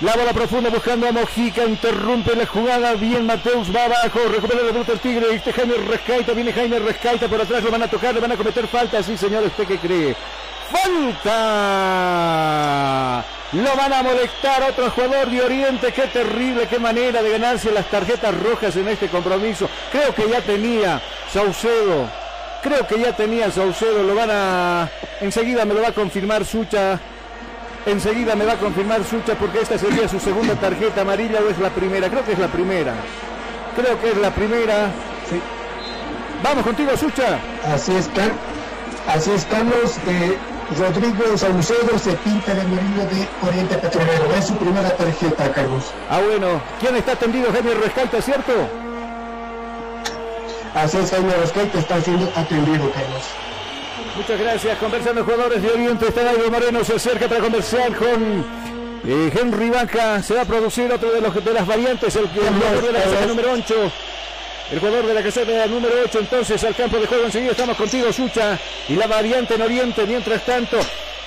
la bola profunda buscando a Mojica, interrumpe la jugada, bien Mateus va abajo, recupera la pelota el Tigre, este Jaime Rescaita, viene Jaime Rescaita por atrás, lo van a tocar, le van a cometer falta, sí señor, ¿usted qué cree? ¡Falta! Lo van a molestar otro jugador de Oriente, qué terrible, qué manera de ganarse las tarjetas rojas en este compromiso. Creo que ya tenía Saucedo, creo que ya tenía Saucedo, lo van a... Enseguida me lo va a confirmar Sucha. Enseguida me va a confirmar Sucha porque esta sería su segunda tarjeta amarilla o es la primera. Creo que es la primera. creo que es la primera. Vamos contigo, Sucha. Así es, así es Carlos. Eh, Rodrigo Saucedo se pinta de amarillo de Oriente Petrolero. Es su primera tarjeta, Carlos. Ah, bueno. ¿Quién está atendido? Jaime Rescalta, ¿cierto? Así es, Jaime Rescalta está siendo atendido, Carlos. Muchas gracias. Conversando jugadores de Oriente, está David Moreno, se acerca para conversar con eh, Henry Vaca. Se va a producir otro de, los, de las variantes, el, jugador de la caseta número 8. El jugador de la caseta número 8 entonces al campo de juego. Enseguida estamos contigo, Sucha. Y la variante en Oriente. Mientras tanto,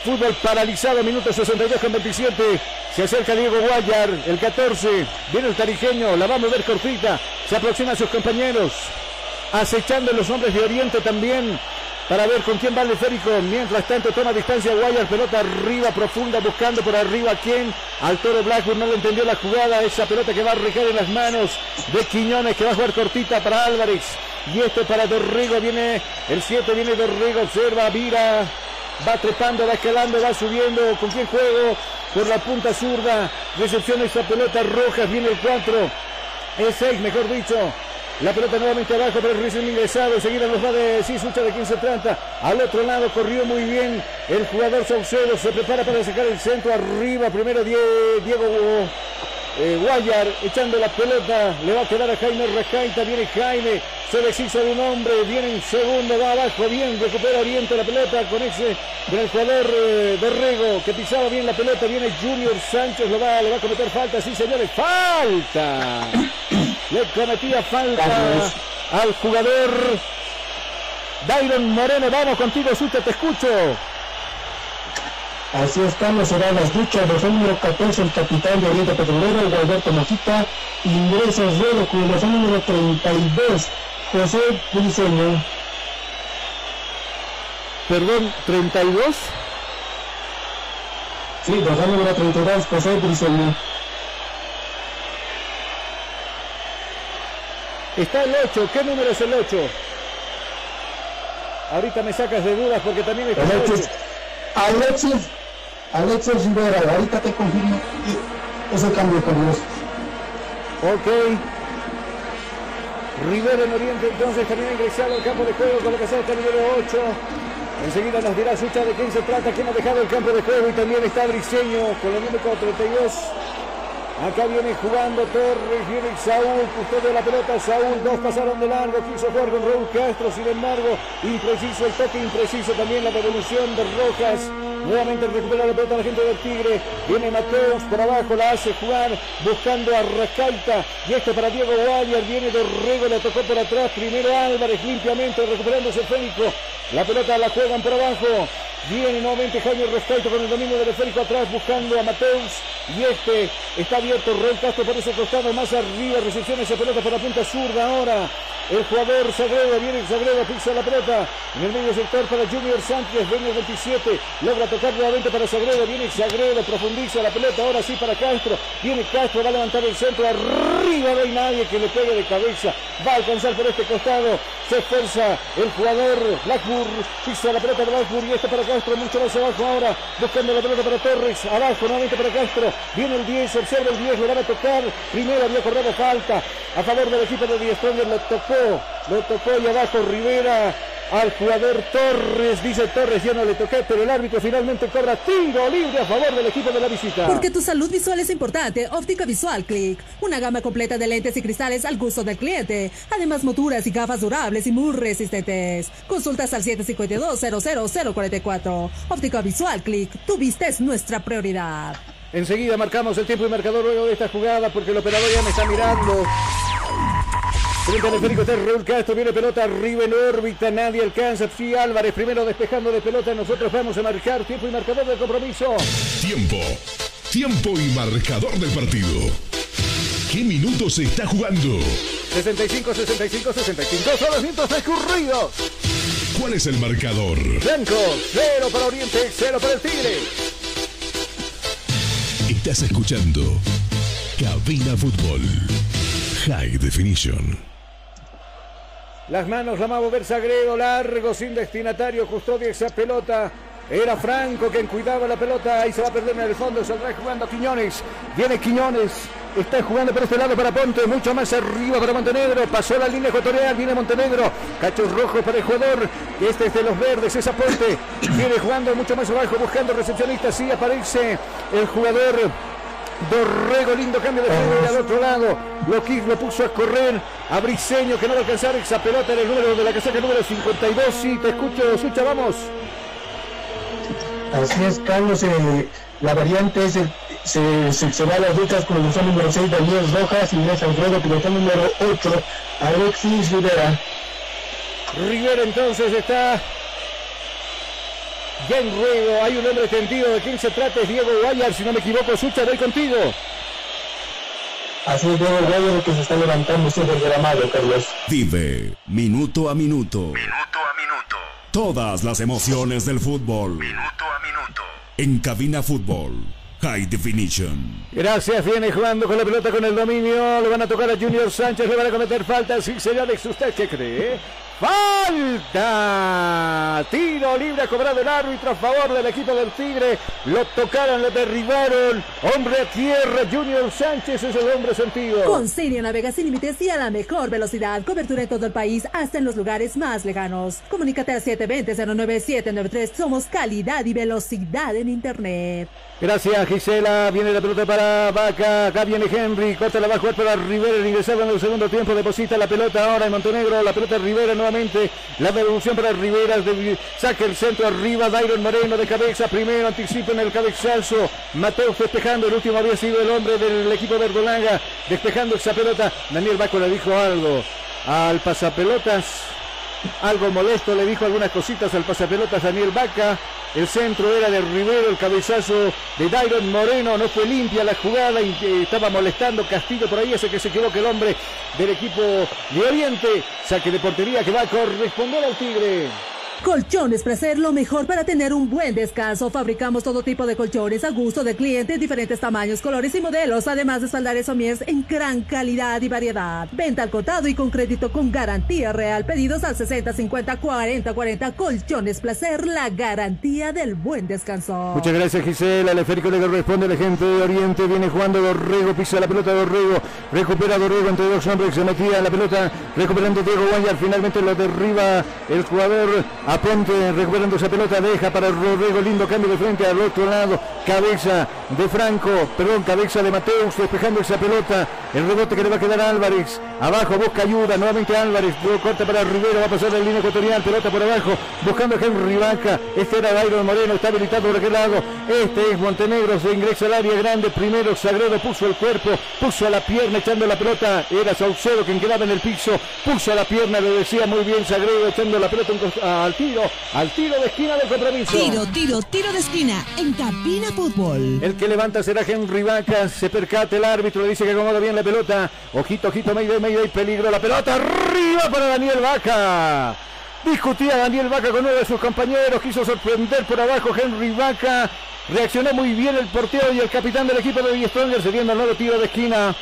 fútbol paralizado, minuto 62 con 27. Se acerca Diego Guayar, el 14. Viene el tarijeño, la va a mover cortita. Se aproxima a sus compañeros. Acechando los hombres de Oriente también para ver con quién va el esférico. Mientras tanto toma distancia Guayar, pelota arriba, profunda, buscando por arriba a quién. Al toro Blackburn no le entendió la jugada. Esa pelota que va a recaer en las manos de Quiñones, que va a jugar cortita para Álvarez. Y este para Dorrigo, viene el 7, viene Dorrigo, observa, vira, va trepando, va escalando, va subiendo. ¿Con quién juego? Por la punta zurda. Recepciona esa pelota roja, viene el 4. El 6, mejor dicho. La pelota nuevamente abajo para el recién ingresado. Seguida nos va de quién se trata. Al otro lado corrió muy bien el jugador Saucedo. Se prepara para sacar el centro arriba. Primero Diego eh, Guayar echando la pelota. Le va a quedar a Jaime Rejaita. Viene Jaime. Se deshizo de un hombre. Viene en segundo. Va abajo. Bien. Recupera Oriente la pelota con ese. Con el jugador eh, Berrego que pisaba bien la pelota. Viene Junior Sánchez. Lo va, le va a cometer falta. Sí, señores. Falta. Le cometía falta al jugador Dairon Moreno. Vamos contigo, Sucha, te escucho. Así estamos, serán las duchas de número 14, el capitán de Oriente Petrolero, Alberto Mojita, ingresa ruedo el número 32, José Briceño. Perdón, 32. Sí, dorsal número 32, José Briceño. Está el 8. ¿Qué número es el 8? Ahorita me sacas de dudas porque también está el 8. Alexis, Alexis Rivera, ahorita te confirmo ese cambio con Dios. Ok. Rivera en Oriente entonces también ingresado al campo de juego con la caseta número 8. Enseguida nos dirá Sucha de quién se trata, quién ha dejado el campo de juego y también está Briseño con el número 32. Acá viene jugando Torres, viene Saúl, custodia la pelota, Saúl, dos pasaron de largo, quiso jugar con Raúl Castro, sin embargo, impreciso el toque, impreciso también la devolución de Rojas. Nuevamente recupera la pelota la gente del Tigre. Viene Mateos por abajo, la hace jugar buscando a Rascalta. Y este para Diego Guayar. Viene Dorrego, le tocó por atrás. Primero Álvarez limpiamente recuperándose Fénico. La pelota la juegan por abajo. Viene nuevamente Jaime Rescalto con el dominio del esférico atrás buscando a Mateus. Y este está abierto Raúl Castro por ese costado más arriba. Recepción esa pelota por la punta zurda ahora. El jugador Sagredo, viene Sagredo, pisa la pelota. En el medio sector para Junior Sánchez, el 27. Logra tocar nuevamente para Sagredo, viene Sagredo, profundiza la pelota. Ahora sí para Castro. Viene Castro, va a levantar el centro. Arriba no hay nadie que le pegue de cabeza. Va a alcanzar por este costado. Se esfuerza el jugador Blackburn. Pisa la pelota para Blackburn y este para Castro. Mucho más abajo ahora. Buscando la pelota para Torres. Abajo nuevamente para Castro. Viene el 10. Observa el 10. Le van a tocar. Primero había corrido falta. A favor del equipo de Die Stronger. Lo tocó. Lo tocó y abajo Rivera al jugador Torres. Dice Torres, yo no le toqué, pero el árbitro finalmente cobra tiro libre a favor del equipo de la visita. Porque tu salud visual es importante, Óptica Visual Click. Una gama completa de lentes y cristales al gusto del cliente. Además, monturas y gafas durables y muy resistentes. Consultas al 752-00044. Óptica Visual Click, tu vista es nuestra prioridad. Enseguida marcamos el tiempo y marcador luego de esta jugada porque el operador ya me está mirando. Frente al esférico está Raúl Castro, viene pelota arriba en órbita, nadie alcanza. Sí, Álvarez primero despejando de pelota, nosotros vamos a marcar tiempo y marcador del compromiso. Tiempo, tiempo y marcador del partido. ¿Qué minutos se está jugando? 65, 65, 65 son los minutos transcurridos. ¿Cuál es el marcador? Blanco, cero para Oriente, cero para el Tigre. Estás escuchando Cabina Fútbol High Definition. Las manos la va a mover largo, sin destinatario, custodia esa pelota. Era Franco quien cuidaba la pelota. Ahí se va a perder en el fondo. Saldrá jugando Quiñones. Viene Quiñones. Está jugando por este lado para Ponte, mucho más arriba para Montenegro. Pasó la línea ecuatorial, viene Montenegro. Cachos rojos para el jugador. Este es de los verdes, esa Ponte. Viene jugando mucho más abajo, buscando recepcionista. Sí, aparece el jugador Dorrego, lindo cambio de frente al otro lado. Lo, lo puso a correr a Briseño que no va a alcanzar esa pelota en el número de la casaca número 52. Sí, te escucho, Sucha, vamos. Así es, Carlos. Eh, la variante es el, se, se, va a las duchas con el buzón número 6, Daniel Rojas, Inés Alfredo, piloto número 8, Alexis Rivera. Rivera entonces está ya en ruego. Hay un hombre tendido. ¿De quién se trata? Es Diego Guayar, si no me equivoco. Sucha, voy contigo. Así es Diego Guayar que se está levantando sobre el gramado, Carlos. Vive minuto a minuto. Minuto a minuto. Todas las emociones del fútbol. Minuto a minuto. En cabina fútbol. High Definition. Gracias, viene jugando con la pelota con el dominio. Le van a tocar a Junior Sánchez, le van a cometer falta. Sí, señores, ¿usted qué cree? Falta. Tiro libre cobrado el árbitro a favor del equipo del Tigre. Lo tocaron, lo derribaron. Hombre a tierra, Junior Sánchez es el hombre sentido. Con Siria navega sin límites y a la mejor velocidad. Cobertura en todo el país, hasta en los lugares más lejanos. Comunícate al 720-09793. Somos calidad y velocidad en Internet. Gracias, Gisela. Viene la pelota para Vaca. Acá viene Henry. Corta la va a jugar para Rivera. Ingresaba en el segundo tiempo. Deposita la pelota ahora en Montenegro. La pelota Rivera nuevamente. La devolución para Rivera. Saca el centro arriba. Dairon Moreno de cabeza. Primero anticipa en el cabezazo. Mateo festejando. El último había sido el hombre del equipo verdolaga. Despejando esa pelota. Daniel Baco le dijo algo al pasapelotas. Algo molesto le dijo algunas cositas al pasapelotas Daniel Vaca. El centro era de Rivero, el cabezazo de Dairon Moreno. No fue limpia la jugada y estaba molestando Castillo por ahí. Ese que se equivoca el hombre del equipo de Oriente. Saque de portería que va a corresponder al Tigre. Colchones Placer, lo mejor para tener un buen descanso. Fabricamos todo tipo de colchones a gusto de clientes, diferentes tamaños, colores y modelos, además de espaldares mies en gran calidad y variedad. Venta al contado y con crédito con garantía real. Pedidos al 60 50 40 40. Colchones Placer, la garantía del buen descanso. Muchas gracias Gisela. El esférico le corresponde la gente de Oriente. Viene jugando Dorrego, pisa la pelota Dorrego. Recupera Dorrego entre dos hombres. Se metía la pelota recuperando Diego Guayar. Finalmente lo derriba el jugador Aponte recuperando esa pelota, deja para Rodrigo, lindo cambio de frente al otro lado, cabeza de Franco, perdón, cabeza de Mateus, despejando esa pelota, el rebote que le va a quedar Álvarez, abajo busca ayuda, nuevamente Álvarez, corta para Rivero, va a pasar la línea ecuatorial, pelota por abajo, buscando a Henry Vaca, este era Byron Moreno, está habilitado por aquel lado, este es Montenegro, se ingresa al área grande, primero Sagredo puso el cuerpo, puso la pierna echando la pelota, era Saucedo quien quedaba en el piso, puso la pierna, le decía muy bien Sagredo echando la pelota al tiro, al tiro de esquina del compromiso. Tiro, tiro, tiro de esquina en Cabina Fútbol. El que levanta será Henry Vaca, se percate el árbitro, le dice que acomoda bien la pelota. Ojito, ojito, Mayday, Mayday, peligro. La pelota arriba para Daniel Vaca. Discutía Daniel Vaca con uno de sus compañeros, quiso sorprender por abajo Henry Vaca. Reaccionó muy bien el portero y el capitán del equipo de Stronger cediendo el nuevo tiro de esquina.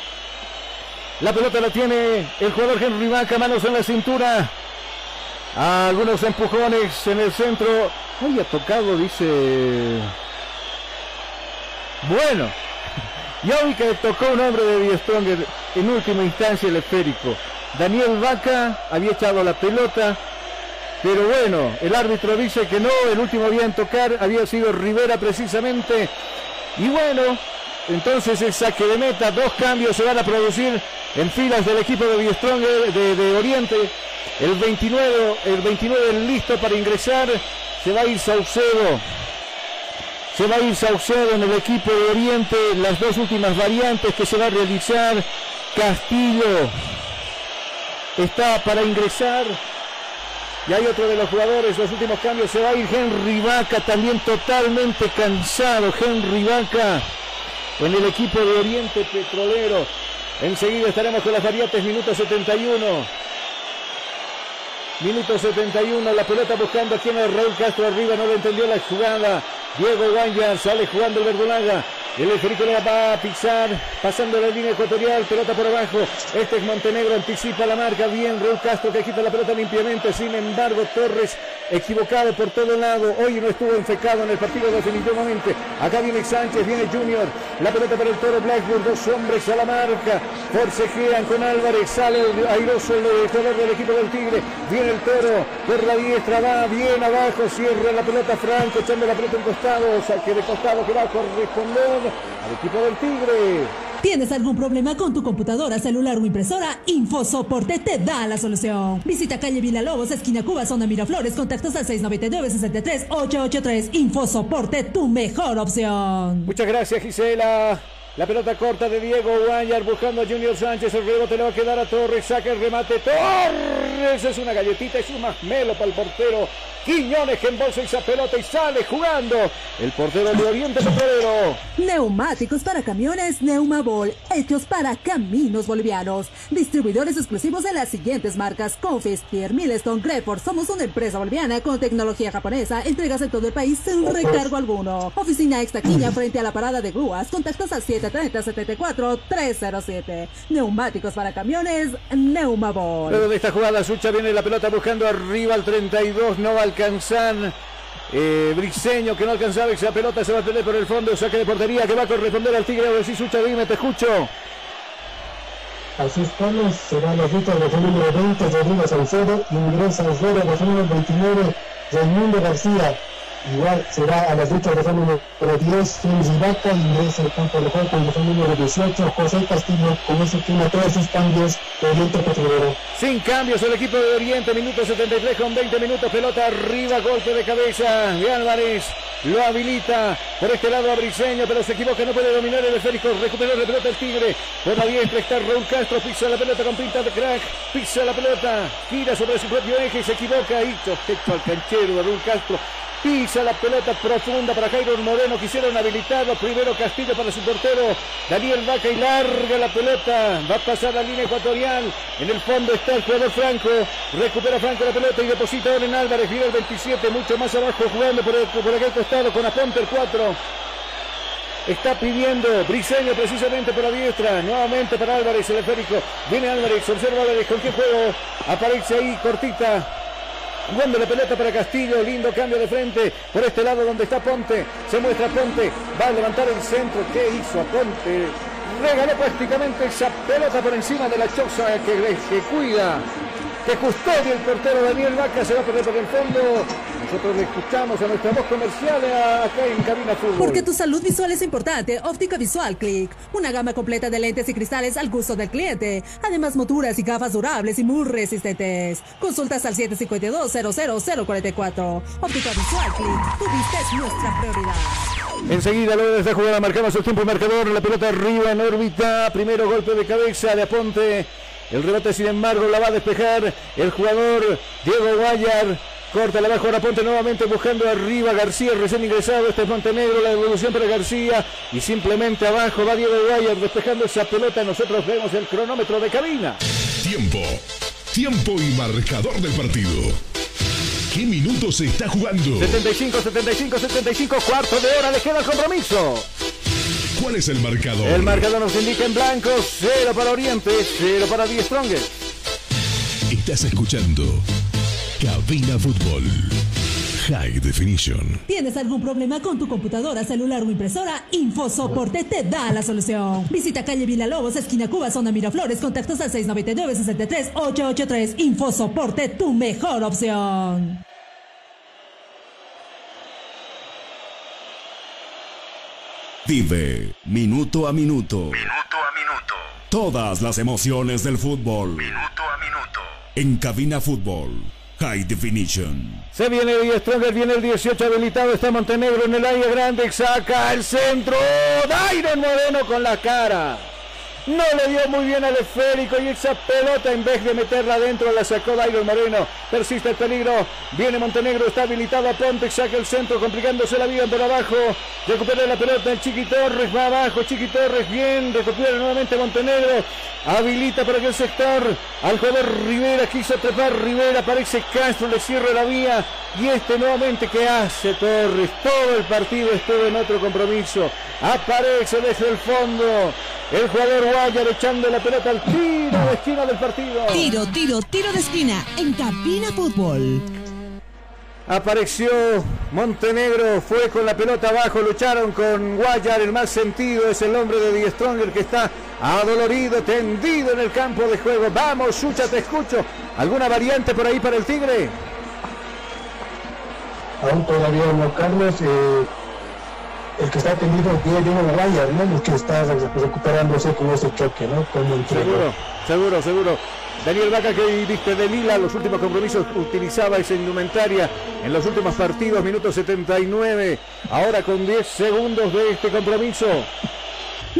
La pelota la tiene el jugador Henry Vaca, manos en la cintura. Algunos empujones en el centro. ha tocado, dice. Bueno, que tocó un hombre de Die Stronger en última instancia el esférico. Daniel Vaca había echado la pelota, pero bueno, el árbitro dice que no, el último había en tocar había sido Rivera precisamente. Y bueno, entonces el saque de meta, dos cambios se van a producir en filas del equipo de Die Stronger de, de Oriente. El 29, el 29 listo para ingresar. Se va a ir Saucedo. Se va a ir Saucedo en el equipo de Oriente. Las dos últimas variantes que se va a realizar. Castillo está para ingresar. Y hay otro de los jugadores, los últimos cambios, se va a ir Henry Vaca, también totalmente cansado. Henry Vaca en el equipo de Oriente Petrolero. Enseguida estaremos con las variantes, minuto 71. Minuto 71, la pelota buscando aquí en el Raúl Castro arriba, no lo entendió la jugada. Diego Guanyar sale jugando el Verdolaga. El esférico le va a pisar, pasando la línea ecuatorial, pelota por abajo. Este es Montenegro, anticipa la marca. Bien, Raúl Castro que quita la pelota limpiamente. Sin embargo, Torres equivocado por todo lado. Hoy no estuvo enfecado en el partido definitivamente. Acá viene Sánchez, viene Junior. La pelota para el toro Blackburn, dos hombres a la marca. Forcejean con Álvarez, sale airoso el jugador del equipo del Tigre. Viene el toro por la diestra, va bien abajo, cierra la pelota Franco, echando la pelota en costado, saque de costado que va a corresponder al equipo del Tigre. ¿Tienes algún problema con tu computadora, celular o impresora? InfoSoporte te da la solución. Visita calle Villalobos, esquina Cuba, zona Miraflores. Contactos al 699-63-883. InfoSoporte, tu mejor opción. Muchas gracias, Gisela. La pelota corta de Diego Guayar buscando a Junior Sánchez. El rebote le va a quedar a Torres. Saca el remate. Torres es una galletita, es un masmelo para el portero Quiñones que embolsa esa pelota y sale jugando el portero de Oriente Petrolero. Neumáticos para camiones Neumabol, hechos para caminos bolivianos. Distribuidores exclusivos de las siguientes marcas: Confis, Pierre Millestone, Greford. Somos una empresa boliviana con tecnología japonesa. Entregas en todo el país sin recargo alguno. Oficina Extaquiña frente a la parada de grúas. Contactos al 730-74-307. Neumáticos para camiones Neumabol. Luego de esta jugada, Sucha viene la pelota buscando arriba al 32. No va alcanzar. Eh, Briseño que no alcanzaba esa pelota se va a perder por el fondo, saque de portería que va a corresponder al Tigre. Sí, Sucha, dime, te escucho. Así estamos, será la ruta de número 20, Rodrigo Salcedo, ingresa al juego de número 29, Raimundo García. Igual será a las luchas de número 10, Félix Vaca, ingresa al campo de juego con el número 18, José Castillo, con eso tiene todos sus cambios de Oriente Petrolero. Sin cambios el equipo de Oriente, minuto 73 con 20 minutos, pelota arriba, golpe de cabeza de Álvarez, lo habilita por este lado a Briseño, pero se equivoca, no puede dominar el esférico, recuperó la pelota el Tigre, por la diestra está Raúl Castro, pisa la pelota con pinta de crack, pisa la pelota, gira sobre su propio eje y se equivoca, y techo al canchero Raúl Castro, Pisa la pelota profunda para Jairo Moreno. Quisieron habilitarlo. Primero Castillo para su portero. Daniel Vaca y larga la pelota. Va a pasar la línea ecuatorial. En el fondo está el jugador Franco. Recupera Franco la pelota y deposita ahora en Álvarez. Viene el 27. Mucho más abajo jugando por, el, por aquel costado con Aponte el 4. Está pidiendo Briseño precisamente por la diestra. Nuevamente para Álvarez, el esférico. Viene Álvarez, observa Álvarez con qué juego. Aparece ahí cortita. Jugando la pelota para Castillo, lindo cambio de frente por este lado donde está Ponte. Se muestra Ponte, va a levantar el centro. ¿Qué hizo Ponte? Regaló prácticamente esa pelota por encima de la choza que, que cuida que custodia el portero Daniel Vaca, se va a perder por el fondo. Nosotros le escuchamos a nuestra voz comercial acá en Cabina Fútbol. Porque tu salud visual es importante, Óptica Visual Click. Una gama completa de lentes y cristales al gusto del cliente. Además, monturas y gafas durables y muy resistentes. Consultas al 752-00044. Óptica Visual Click. Tu vista es nuestra prioridad. Enseguida, luego de esta jugada, marcamos el tiempo marcador. La pelota arriba en órbita. Primero golpe de cabeza de Aponte. El rebote, sin embargo, la va a despejar el jugador Diego Guayar. Corta la bajo a Ponte nuevamente buscando arriba García, recién ingresado. Este es Montenegro, la devolución para García. Y simplemente abajo va Diego Guayar despejando esa pelota. Nosotros vemos el cronómetro de cabina. Tiempo. Tiempo y marcador del partido. ¿Qué minutos se está jugando? 75, 75, 75, cuarto de hora, le queda el compromiso. ¿Cuál es el marcador? El marcador nos indica en blanco, cero para Oriente, cero para Die Stronger. Estás escuchando Cabina Fútbol. High Definition. ¿Tienes algún problema con tu computadora, celular o impresora? InfoSoporte te da la solución. Visita calle Villalobos, esquina Cuba, zona Miraflores. Contactos al 699-63-883. InfoSoporte, tu mejor opción. Vive minuto a minuto. Minuto a minuto. Todas las emociones del fútbol. Minuto a minuto. En cabina fútbol. High Definition. Se viene el Stronger, viene el 18 habilitado, está Montenegro en el área grande, saca el centro, Dairon Moreno con la cara. No le dio muy bien al esférico y esa pelota en vez de meterla adentro la sacó Dairon Moreno. Persiste el peligro. Viene Montenegro, está habilitado a Ponte, saca el centro, complicándose la vida por abajo. Recupera la pelota el Chiqui Torres, va abajo, Chiqui Torres, bien, recupera nuevamente Montenegro. Habilita para aquel sector al jugador Rivera, quiso trepar Rivera, parece Castro, le cierra la vía. Y este nuevamente, ¿qué hace Torres? Todo el partido estuvo en otro compromiso. Aparece desde el fondo el jugador Guayar echando la pelota al tiro de esquina del partido. Tiro, tiro, tiro de esquina en Cabina Fútbol. Apareció Montenegro, fue con la pelota abajo, lucharon con Guayar, el más sentido es el hombre de Die Stronger que está adolorido, tendido en el campo de juego. Vamos, Sucha, te escucho. ¿Alguna variante por ahí para el Tigre? Aún todavía no, Carlos. Eh, el que está es Diego Guayar, ¿no? El que está recuperándose con ese choque, ¿no? seguro, seguro, seguro. Daniel Vaca que viste de Lila, los últimos compromisos utilizaba esa indumentaria en los últimos partidos, minuto 79, ahora con 10 segundos de este compromiso.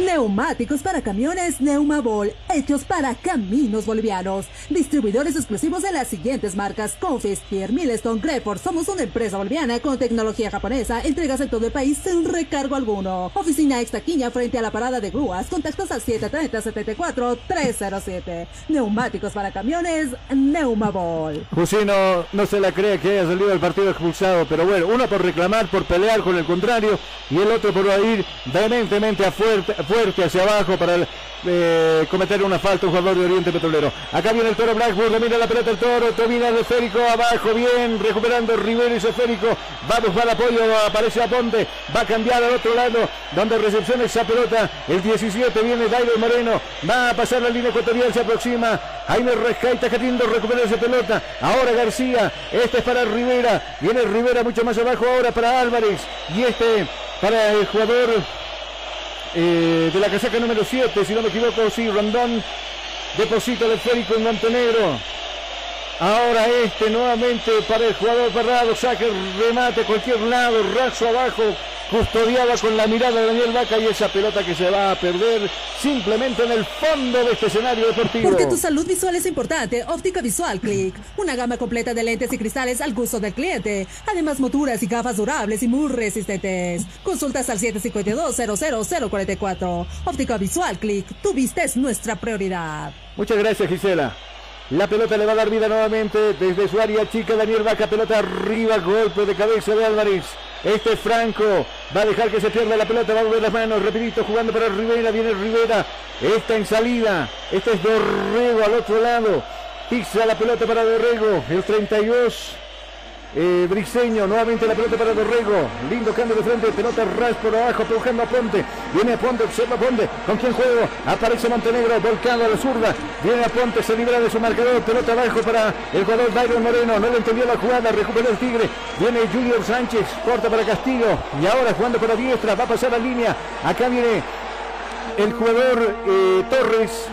Neumáticos para camiones Neumabol, hechos para caminos bolivianos. Distribuidores exclusivos de las siguientes marcas: Confis, Pierre Millstone, Greford. Somos una empresa boliviana con tecnología japonesa. Entregas en todo el país sin recargo alguno. Oficina Extaquiña frente a la parada de grúas. Contactos al 730-74-307. Neumáticos para camiones Neumabol. Jusino no se la cree que haya salido el partido expulsado, pero bueno, uno por reclamar, por pelear con el contrario y el otro por ir vehementemente a fuerte fuerte hacia abajo para eh, cometer una falta un jugador de Oriente Petrolero. Acá viene el toro Blackburn, domina la pelota el toro, domina el esférico abajo, bien, recuperando Rivero y esférico, va a buscar apoyo, aparece a Ponte, va a cambiar al otro lado, donde recepciona esa pelota, el 17 viene Dairo Moreno, va a pasar la línea ecuatorial, se aproxima, Jaime Rescaita queriendo recuperar esa pelota, ahora García, este es para Rivera, viene Rivera mucho más abajo ahora para Álvarez, y este para el jugador eh, de la casaca número 7, si no me equivoco, sí, Rondón deposita el esférico en Montenegro. Ahora este nuevamente para el jugador Parrado, saque remate cualquier lado, raso abajo, custodiada con la mirada de Daniel Vaca y esa pelota que se va a perder simplemente en el fondo de este escenario deportivo. Porque tu salud visual es importante, Óptica Visual Click, una gama completa de lentes y cristales al gusto del cliente, además monturas y gafas durables y muy resistentes. Consultas al 752-00044. Óptica Visual Click, tu vista es nuestra prioridad. Muchas gracias Gisela. La pelota le va a dar vida nuevamente desde su área chica. Daniel Vaca, pelota arriba, golpe de cabeza de Álvarez. Este es Franco. Va a dejar que se pierda la pelota. Va a mover las manos. Rapidito jugando para Rivera. Viene Rivera. Está en salida. Este es Dorrego al otro lado. Pisa la pelota para Dorrego. El 32. Eh, Briseño, nuevamente la pelota para Dorrego. Lindo cambio de frente, pelota ras por abajo, empujando a Ponte. Viene a Ponte, observa a Ponte. ¿Con quién juego? Aparece Montenegro, volcado a la zurda. Viene a Ponte, se libera de su marcador. Pelota abajo para el jugador Byron Moreno. No le entendió la jugada, recupera el Tigre. Viene Junior Sánchez, corta para Castillo. Y ahora jugando para diestra, va a pasar la línea. Acá viene el jugador eh, Torres.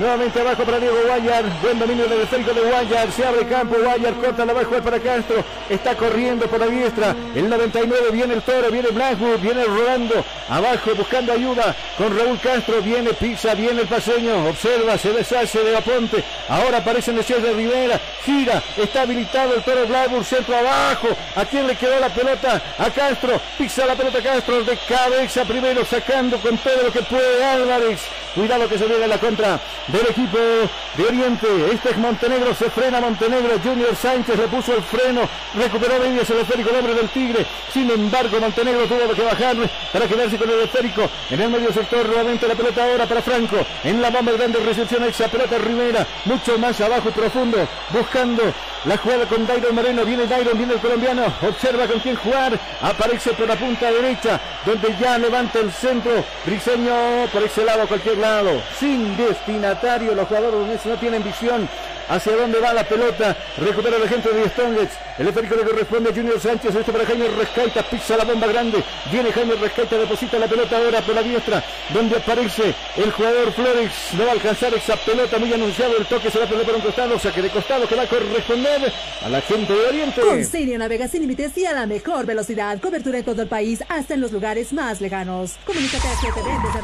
Nuevamente abajo para Diego Guayar. Buen dominio del esférico de Guayar. Se abre campo. Guayar corta la bajo para Castro. Está corriendo por la diestra. El 99 viene el toro. Viene Blackwood. Viene Rolando. Abajo buscando ayuda con Raúl Castro. Viene Pisa. Viene el paseño. Observa. Se deshace de Aponte. Ahora aparece Mesías de Rivera. Gira. Está habilitado el toro Blackwood. Centro abajo. ¿A quién le quedó la pelota? A Castro. Pisa la pelota Castro de cabeza primero. Sacando con todo lo que puede Álvarez. Cuidado que se viene la contra del equipo de Oriente. Este es Montenegro, se frena Montenegro. Junior Sánchez le puso el freno, recuperó medio el esférico, el hombre del Tigre. Sin embargo, Montenegro tuvo que bajar para quedarse con el esférico. En el medio sector, nuevamente la pelota ahora para Franco. En la bomba grande recepción esa pelota Rivera, mucho más abajo profundo, buscando la jugada con Dairon Moreno. Viene Dairon, viene el colombiano. Observa con quién jugar. Aparece por la punta derecha, donde ya levanta el centro. Briseño por ese lado, cualquier lado. Sin destinatario. Los jugadores no tienen visión hacia dónde va la pelota, recupera el gente de Strongets, el esférico le corresponde a Junior Sánchez, esto para Jaime Rescaita, pisa la bomba grande, viene Jaime Rescaita, deposita la pelota ahora por la diestra, donde aparece el jugador Flores, no va a alcanzar esa pelota, muy anunciado, el toque se va a perder por un costado, saque de costado que va a corresponder a la gente de Oriente. Con Sirio navega sin límites y a la mejor velocidad, cobertura en todo el país, hasta en los lugares más lejanos. Comunícate a 720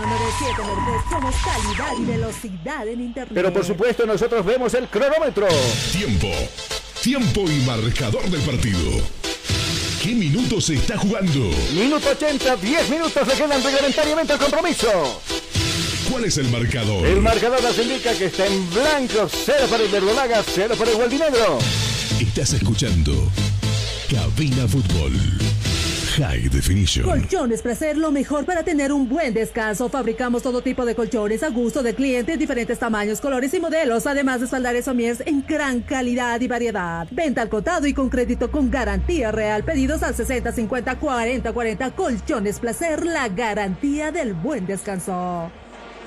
somos calidad y velocidad en internet. Pero por supuesto nosotros vemos el Tiempo. Tiempo y marcador del partido. ¿Qué minutos se está jugando? Minuto 80, 10 minutos le quedan reglamentariamente al compromiso. ¿Cuál es el marcador? El marcador nos indica que está en blanco, cero para el Verdolaga, cero para el Gualdinegro. Estás escuchando Cabina Fútbol High Definition. Colchones Placer, lo mejor para tener un buen descanso. Fabricamos todo tipo de colchones a gusto del cliente, diferentes tamaños, colores y modelos, además de espaldares somiers en gran calidad y variedad. Venta al cotado y con crédito con garantía real. Pedidos al 60 50 40 40. Colchones Placer, la garantía del buen descanso.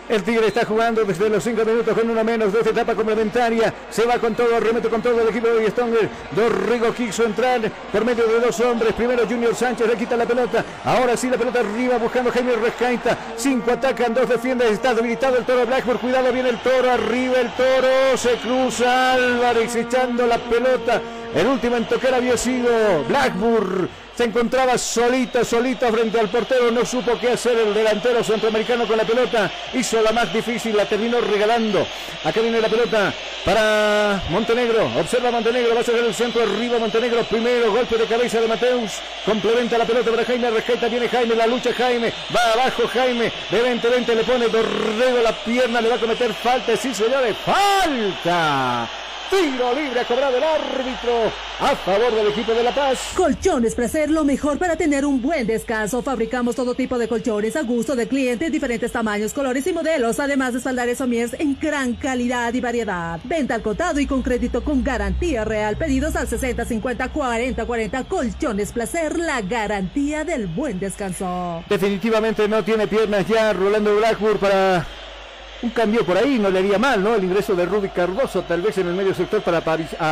El Tigre está jugando desde los 5 minutos con una menos de esta etapa complementaria. Se va con todo, remete con todo el equipo de Stonger. Dorrigo quiso entrar por medio de dos hombres. Primero Junior Sánchez le quita la pelota. Ahora sí la pelota arriba buscando Jaime Rescaita. Cinco atacan, dos defienden. Está debilitado el toro Blackburn. Cuidado, viene el toro. Arriba el toro. Se cruza Álvarez echando la pelota. El último en tocar había sido Blackburn se encontraba solita, solita frente al portero, no supo qué hacer el delantero centroamericano con la pelota, hizo la más difícil, la terminó regalando. Acá viene la pelota para Montenegro, observa Montenegro, va a ser el centro arriba Montenegro, primero golpe de cabeza de Mateus, complementa la pelota para Jaime, rescata, viene Jaime, la lucha Jaime, va abajo Jaime, de 20-20 le pone Dorrego la pierna, le va a cometer falta, sí señores, falta. Tiro libre cobrado el árbitro a favor del equipo de La Paz. Colchones Placer, lo mejor para tener un buen descanso. Fabricamos todo tipo de colchones a gusto del cliente, diferentes tamaños, colores y modelos, además de espaldares somiers en gran calidad y variedad. Venta al cotado y con crédito con garantía real. Pedidos al 60 50 40 40. Colchones Placer, la garantía del buen descanso. Definitivamente no tiene piernas ya Rolando Blackburn para un cambio por ahí no le haría mal, ¿no? El ingreso de Rudy Cardoso, tal vez en el medio sector para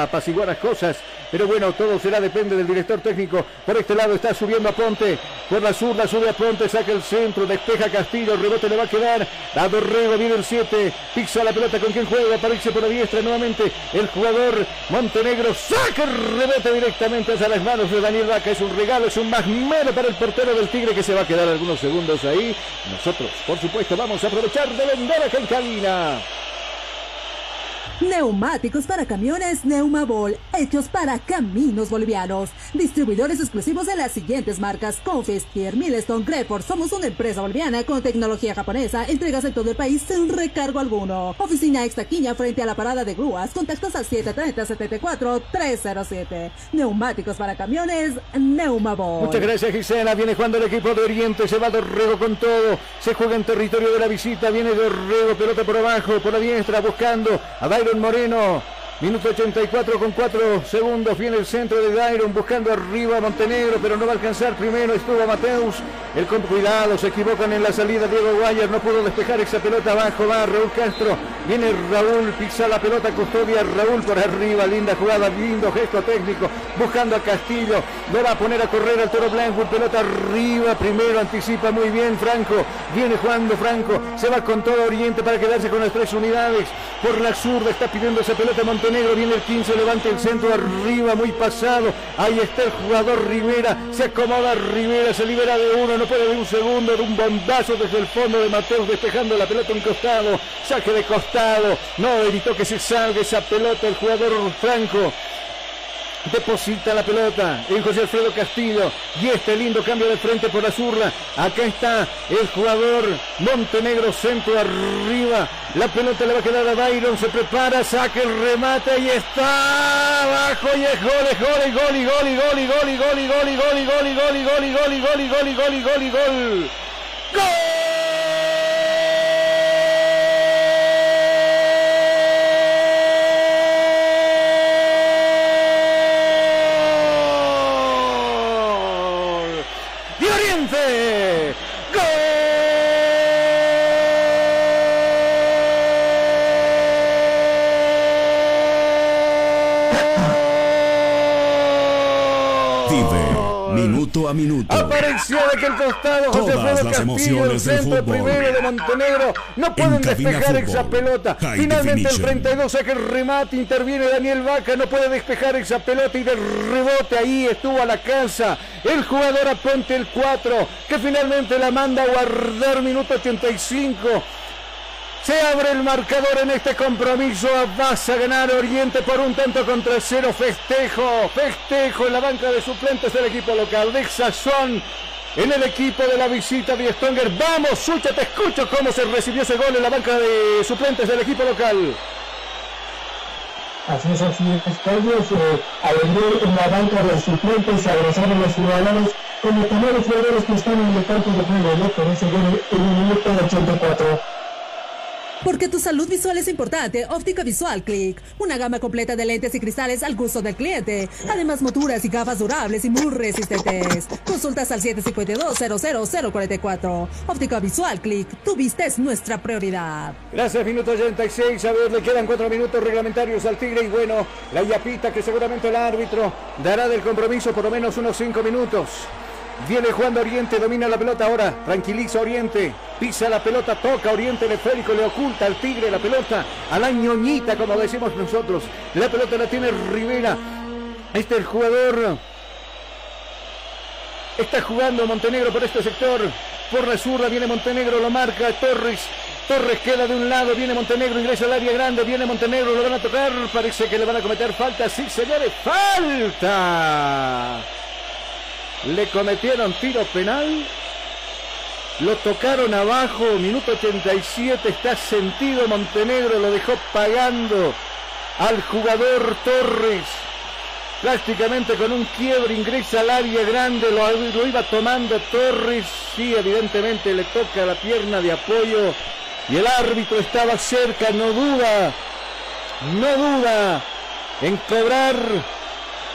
apaciguar las cosas. Pero bueno, todo será, depende del director técnico. Por este lado está subiendo a Ponte. Por la zurda sube a Ponte, saca el centro, despeja Castillo, el rebote le va a quedar. A Dorrego viene el 7, pisa la pelota con quien juega, aparece por la diestra nuevamente el jugador Montenegro. Saca el rebote directamente hacia las manos de Daniel Vaca. Es un regalo, es un más mero para el portero del Tigre que se va a quedar algunos segundos ahí. Nosotros, por supuesto, vamos a aprovechar de vender a cabina. Neumáticos para camiones Neumabol, hechos para caminos bolivianos. Distribuidores exclusivos de las siguientes marcas: Confestier, Milestone, Greport. Somos una empresa boliviana con tecnología japonesa. Entregas en todo el país sin recargo alguno. Oficina Extaquiña frente a la parada de grúas. Contactos al 730-74-307. Neumáticos para camiones Neumabol. Muchas gracias, Gisela. Viene jugando el equipo de Oriente. Se va Dorrego con todo. Se juega en territorio de la visita. Viene Dorrego, pelota por abajo, por la diestra, buscando a Marlon Moreno. Minuto 84 con 4 segundos. Viene el centro de Dairon buscando arriba a Montenegro, pero no va a alcanzar. Primero estuvo Mateus. El con cuidado, se equivocan en la salida. Diego Guayas no pudo despejar esa pelota abajo. Va Raúl Castro. Viene Raúl, pisa la pelota, custodia Raúl por arriba. Linda jugada, lindo gesto técnico. Buscando a Castillo. Lo va a poner a correr al toro blanco. Pelota arriba. Primero anticipa muy bien Franco. Viene jugando Franco. Se va con todo Oriente para quedarse con las tres unidades. Por la zurda está pidiendo esa pelota Montenegro negro, viene el 15, levanta el centro arriba, muy pasado. Ahí está el jugador Rivera, se acomoda Rivera, se libera de uno, no puede de un segundo, de un bondazo desde el fondo de Mateus, despejando la pelota en costado, saque de costado, no evitó que se salga esa pelota el jugador Franco deposita la pelota en José Alfredo Castillo y este lindo cambio de frente por la zurra. Acá está el jugador Montenegro, centro arriba. La pelota le va a quedar a Byron, se prepara, saca el remate y está abajo y es gol, es gol, es gol y gol y gol y gol y gol y gol y gol y gol y gol y gol y gol y gol y gol y gol y gol y gol. ¡Gol! A minuto. Apareció de aquel costado José Todas las Castillo, centro primero de Montenegro. No pueden despejar esa pelota. Finalmente el 32 saca el remate, interviene Daniel Vaca, no puede despejar esa pelota y de rebote ahí estuvo a la casa. El jugador aponte el 4, que finalmente la manda a guardar minuto 85. Se abre el marcador en este compromiso. Vas a ganar Oriente por un tanto contra cero. Festejo, festejo en la banca de suplentes del equipo local. De Sazón en el equipo de la visita de. Vamos, Sucha, te escucho cómo se recibió ese gol en la banca de suplentes del equipo local. Así es, así es. Todos eh, en la banca de suplentes, se abrazaron los jugadores como también los jugadores que están en el campo de juego, ¿no? Por eso viene el minuto 84. Porque tu salud visual es importante, Óptica Visual Click. Una gama completa de lentes y cristales al gusto del cliente. Además, monturas y gafas durables y muy resistentes. Consultas al 752-00044. Óptica Visual Click. Tu vista es nuestra prioridad. Gracias, minuto 86. A ver, le quedan cuatro minutos reglamentarios al Tigre. Y bueno, la yapita que seguramente el árbitro dará del compromiso por lo menos unos cinco minutos. Viene jugando Oriente, domina la pelota ahora, tranquiliza Oriente, pisa la pelota, toca Oriente, el esférico le oculta al Tigre la pelota, a la ñoñita, como decimos nosotros. La pelota la tiene Rivera. Este es el jugador. Está jugando Montenegro por este sector. Por la zurda viene Montenegro, lo marca Torres. Torres queda de un lado, viene Montenegro, ingresa al área grande, viene Montenegro, lo van a tocar, parece que le van a cometer falta, sí señores, falta le cometieron tiro penal, lo tocaron abajo, minuto 87, está sentido Montenegro, lo dejó pagando al jugador Torres. Prácticamente con un quiebre ingresa al área grande, lo, lo iba tomando Torres, sí, evidentemente le toca la pierna de apoyo. Y el árbitro estaba cerca, no duda, no duda en cobrar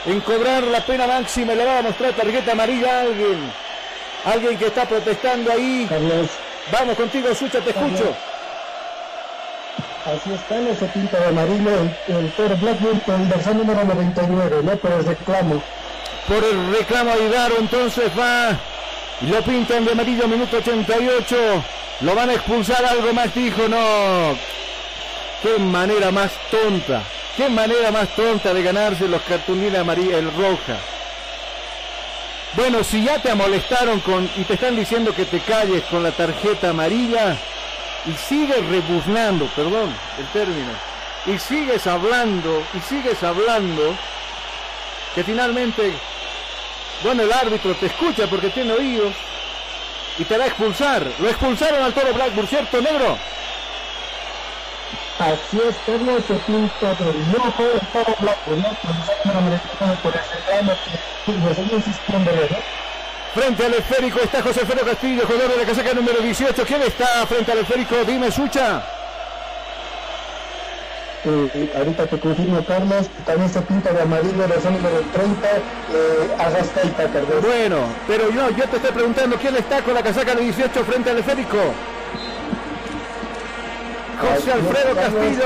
en cobrar la pena máxima le va a mostrar tarjeta amarilla a alguien. Alguien que está protestando ahí. Vamos contigo, Sucha, te escucho. Así está, no se pinta de amarillo el, el Toro Blackburn con el versión número 99, ¿no? Por el reclamo. Por el reclamo a entonces va y lo pintan de amarillo, minuto 88. Lo van a expulsar, algo más dijo, no. Qué manera más tonta. Qué manera más tonta de ganarse los cartulines amarilla, el roja. Bueno, si ya te molestaron con y te están diciendo que te calles con la tarjeta amarilla y sigues rebuznando, perdón el término, y sigues hablando y sigues hablando, que finalmente, bueno, el árbitro te escucha porque tiene oídos y te va a expulsar. Lo expulsaron al toro Blackburn, ¿cierto, negro? Así es, Carlos, se pinta del ojo, todo blanco, ¿no? Por que insistiendo. Frente al esférico está José Alfredo Castillo, jugador de la casaca número 18. ¿Quién está frente al esférico? Dime, Sucha. Eh, ahorita te confirmo, Carlos, también se pinta de amarillo, la zona número 30, eh, Arrascaita, Carlos. Bueno, pero yo, yo te estoy preguntando, ¿quién está con la casaca de 18 frente al esférico? José Alfredo Castillo.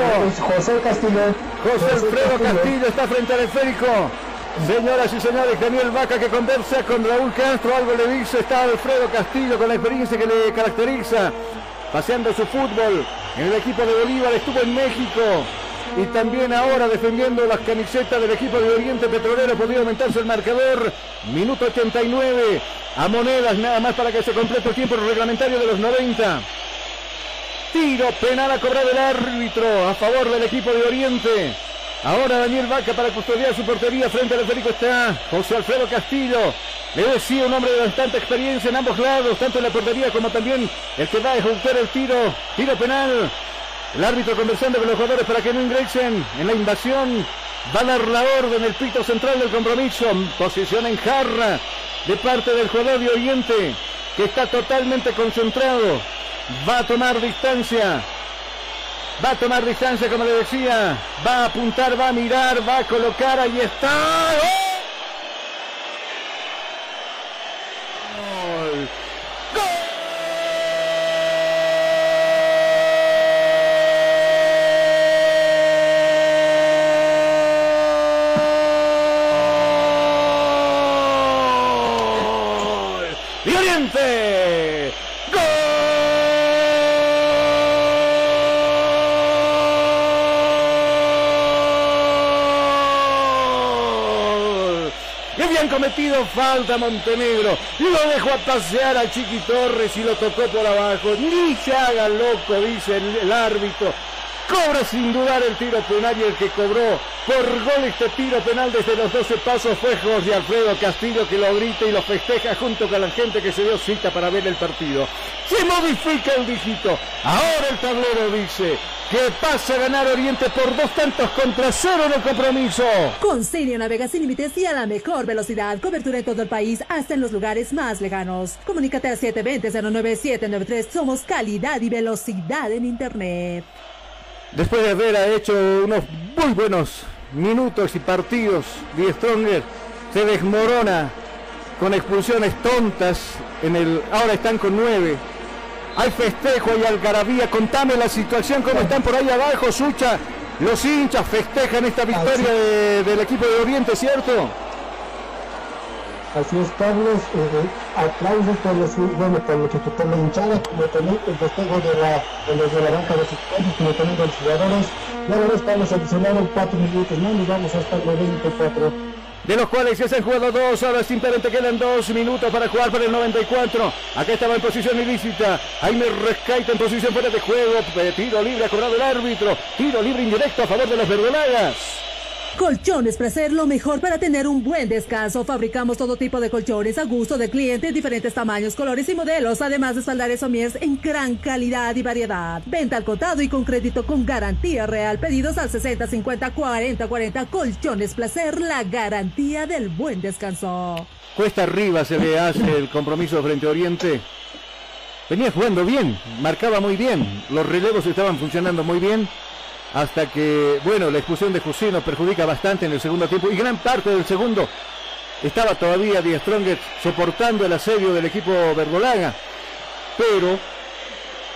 José Castillo. José Alfredo Castillo está frente al esférico. Señoras y señores, Daniel Vaca que conversa con Raúl Castro, algo le dice, está Alfredo Castillo con la experiencia que le caracteriza, paseando su fútbol en el equipo de Bolívar, estuvo en México y también ahora defendiendo las camisetas del equipo de Oriente Petrolero, podría aumentarse el marcador, minuto 89, a monedas nada más para que se complete el tiempo reglamentario de los 90. Tiro penal a cobrar el árbitro a favor del equipo de Oriente. Ahora Daniel Vaca para custodiar su portería frente al esférico está José Alfredo Castillo. Le decía un hombre de bastante experiencia en ambos lados, tanto en la portería como también el que va a ejecutar el tiro. Tiro penal. El árbitro conversando con los jugadores para que no ingresen en la invasión. Va a dar la orden el pito central del compromiso. Posición en jarra de parte del jugador de Oriente que está totalmente concentrado va a tomar distancia. Va a tomar distancia, como le decía. Va a apuntar, va a mirar, va a colocar. Ahí está. Falta Montenegro. Lo dejó a pasear a Chiqui Torres y lo tocó por abajo. Ni se haga loco, dice el, árbitro. Cobra sin dudar el tiro penal y el que cobró por gol este tiro penal desde los 12 pasos fue Jorge Alfredo Castillo que lo grita y lo festeja junto con la gente que se dio cita para ver el partido. Se modifica el dígito. Ahora el tablero dice que pasa a ganar Oriente por dos tantos contra cero en el compromiso. Con Senio navega sin límites y a la mejor velocidad. Cobertura en todo el país, hasta en los lugares más lejanos. Comunícate al 720-09793. Somos calidad y velocidad en Internet. Después de haber hecho unos muy buenos minutos y partidos, Die Stronger se desmorona con expulsiones tontas. En el, ahora están con nueve. Hay festejo, hay algarabía. Contame la situación, cómo están por ahí abajo, Sucha. Los hinchas festejan esta victoria del equipo de Oriente, ¿cierto? Así es, Carlos. Eh, aplausos por los, bueno, por, los, por la hinchada, como también el festejo de, la, de los de la banca de sus como también de los jugadores. Ya lo ves, Carlos, adicionaron cuatro minutos más, nos vamos hasta el 94 de los cuales ya se han jugado dos, ahora simplemente quedan dos minutos para jugar para el 94. Acá estaba en posición ilícita, Jaime Rescaita en posición fuera de juego, tiro libre ha cobrado el árbitro, tiro libre indirecto a favor de los verdolagas. Colchones Placer, lo mejor para tener un buen descanso. Fabricamos todo tipo de colchones a gusto de clientes, diferentes tamaños, colores y modelos, además de espaldares Somiers en gran calidad y variedad. Venta al contado y con crédito con garantía real. Pedidos al 60 50 40 40. Colchones Placer, la garantía del buen descanso. Cuesta arriba se le hace el compromiso frente a Oriente. Venía jugando bien, marcaba muy bien, los relevos estaban funcionando muy bien hasta que, bueno, la expulsión de José nos perjudica bastante en el segundo tiempo y gran parte del segundo estaba todavía Die Strongest soportando el asedio del equipo verdolaga, pero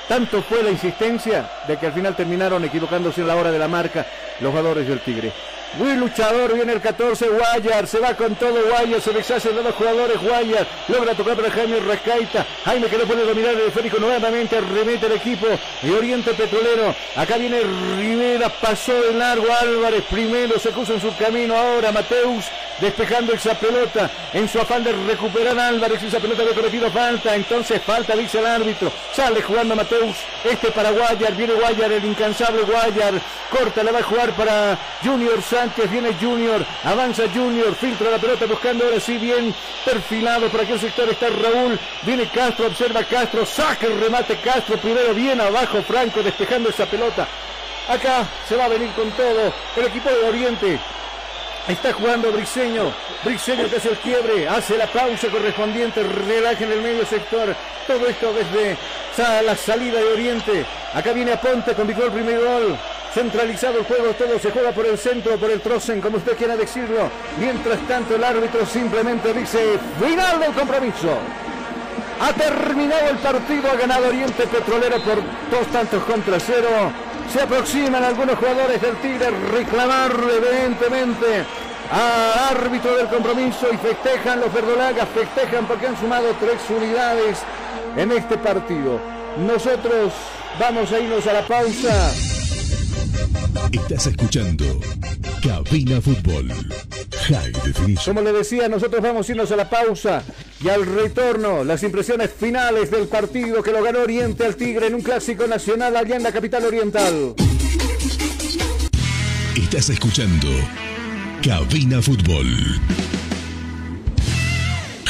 tanto fue la insistencia de que al final terminaron equivocándose en la hora de la marca los jugadores del Tigre. Muy luchador, viene el 14, Guayar, se va con todo Guayar, se deshace de los jugadores, Guayar, logra tocar para Jaime Rescaita, Jaime que no puede dominar el esférico nuevamente, remete el equipo de Oriente Petrolero, acá viene Rivera, pasó de largo Álvarez, primero se puso en su camino, ahora Mateus, despejando esa pelota, en su afán de recuperar Álvarez, esa pelota había cometido falta, entonces falta, dice el árbitro, sale jugando Mateus, este para Guayar, viene Guayar, el incansable Guayar, corta, la va a jugar para Junior Sánchez, viene Junior, avanza Junior, filtra la pelota buscando ahora sí bien perfilado por aquel sector está Raúl, viene Castro, observa Castro, saca el remate Castro, primero bien abajo Franco despejando esa pelota. Acá se va a venir con todo el equipo de Oriente. Está jugando Briseño. Briseño que hace el quiebre, hace la pausa correspondiente, relaja en el medio sector. Todo esto desde la salida de Oriente. Acá viene Aponte, convirtió el primer gol. Centralizado el juego, todo se juega por el centro, por el Trossen, como usted quiera decirlo. Mientras tanto, el árbitro simplemente dice: final del compromiso. Ha terminado el partido, ha ganado Oriente Petrolero por dos tantos contra cero. Se aproximan algunos jugadores del Tigre reclamar evidentemente a árbitro del compromiso y festejan los verdolagas, festejan porque han sumado tres unidades en este partido. Nosotros vamos a irnos a la pausa. Estás escuchando Cabina Fútbol. High Definition. Como le decía, nosotros vamos a irnos a la pausa y al retorno, las impresiones finales del partido que lo ganó Oriente al Tigre en un clásico nacional allá en la capital oriental. Estás escuchando Cabina Fútbol.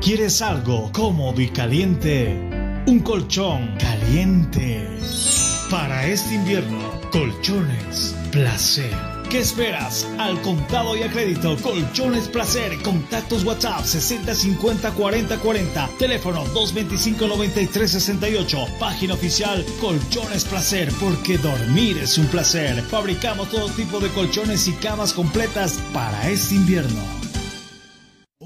¿Quieres algo cómodo y caliente? Un colchón caliente. Para este invierno, colchones placer ¿Qué esperas? Al contado y a crédito, Colchones Placer, contactos WhatsApp 60 50 40 40, teléfono 225 93 68, página oficial Colchones Placer, porque dormir es un placer. Fabricamos todo tipo de colchones y camas completas para este invierno.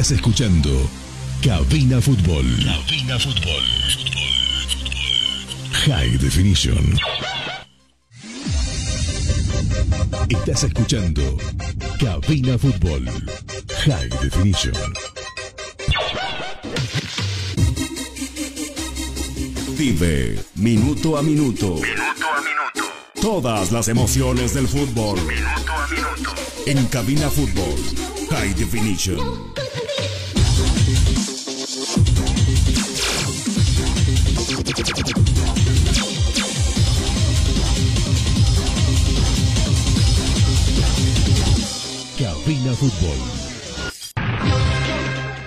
Estás escuchando Cabina Fútbol. Cabina Fútbol. High Definition. Estás escuchando Cabina Fútbol. High Definition. Vive minuto a minuto. Minuto a minuto. Todas las emociones del fútbol. Minuto a minuto. En Cabina Fútbol. High Definition. Fútbol.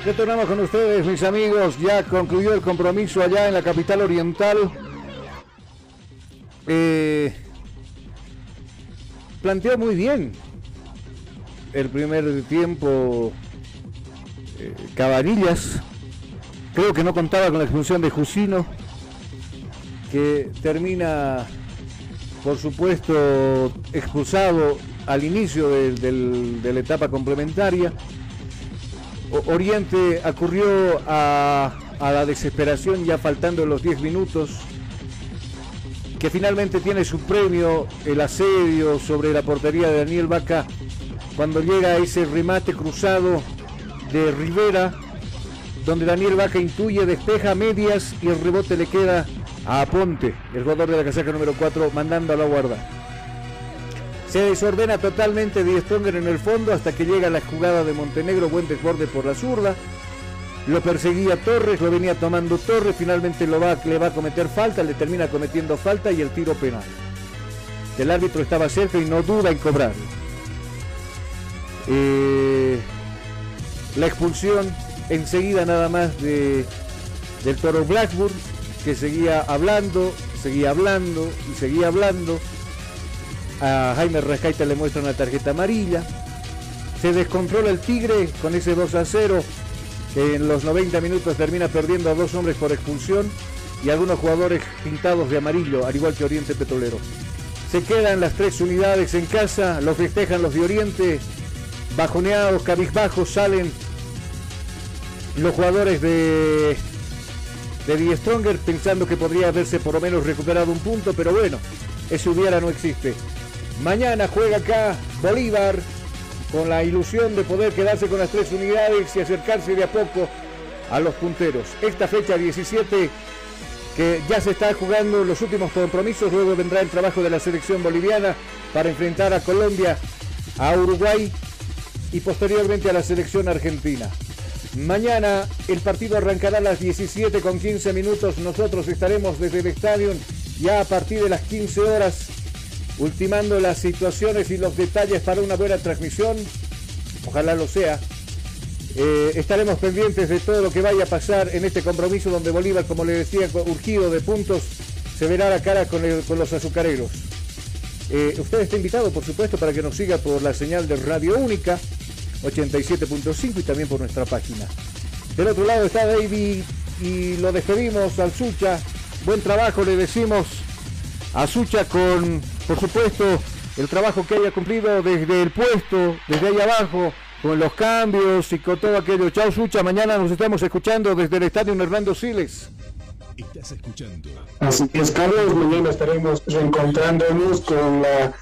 Retornamos con ustedes, mis amigos. Ya concluyó el compromiso allá en la capital oriental. Eh, planteó muy bien el primer tiempo eh. Creo que no contaba con la expulsión de Jusino, que termina, por supuesto, expulsado al inicio de, la etapa complementaria. Oriente ocurrió a, a la desesperación ya faltando los 10 minutos que finalmente tiene su premio el asedio sobre la portería de Daniel Vaca cuando llega ese remate cruzado de Rivera, donde Daniel Vaca intuye, despeja medias y el rebote le queda a Aponte, el jugador de la casaca número 4, mandando a la guarda. Se desordena totalmente Die Stronger en el fondo hasta que llega la jugada de Montenegro, buen desborde por la zurda. Lo perseguía Torres, lo venía tomando Torres, finalmente lo va, le va a cometer falta, le termina cometiendo falta y el tiro penal. El árbitro estaba cerca y no duda en cobrar. Eh, la expulsión enseguida nada más de, del toro Blackburn, que seguía hablando, seguía hablando y seguía hablando. A Jaime Rescaita le muestra una tarjeta amarilla. Se descontrola el Tigre con ese 2 a 0 que en los 90 minutos termina perdiendo a dos hombres por expulsión y algunos jugadores pintados de amarillo, al igual que Oriente Petrolero. Se quedan las tres unidades en casa, lo festejan los de Oriente, bajoneados, cabizbajos, salen los jugadores de, de Stronger pensando que podría haberse por lo menos recuperado un punto, pero bueno, ese hubiera no existe. Mañana juega acá Bolívar, con la ilusión de poder quedarse con las tres unidades y acercarse de a poco a los punteros. Esta fecha 17 que ya se está jugando los últimos compromisos, luego vendrá el trabajo de la selección boliviana para enfrentar a Colombia, a Uruguay y posteriormente a la selección argentina. Mañana el partido arrancará a las 17 con 15 minutos. Nosotros estaremos desde el estadio ya a partir de las 15 horas ultimando las situaciones y los detalles para una buena transmisión. Ojalá lo sea. Eh, estaremos pendientes de todo lo que vaya a pasar en este compromiso donde Bolívar, como le decía, urgido de puntos, se verá la cara con, los azucareros. Eh, usted está invitado, por supuesto, para que nos siga por la señal de Radio Única 87.5 y también por nuestra página. Del otro lado está David y lo despedimos al Sucha. Buen trabajo, le decimos a Sucha con por supuesto, el trabajo que haya cumplido desde el puesto, desde ahí abajo, con los cambios y con todo aquello. Chao, Sucha. Mañana nos estamos escuchando desde el estadio Hernando Siles. Estás escuchando. Así es, Carlos. Mañana estaremos reencontrándonos con la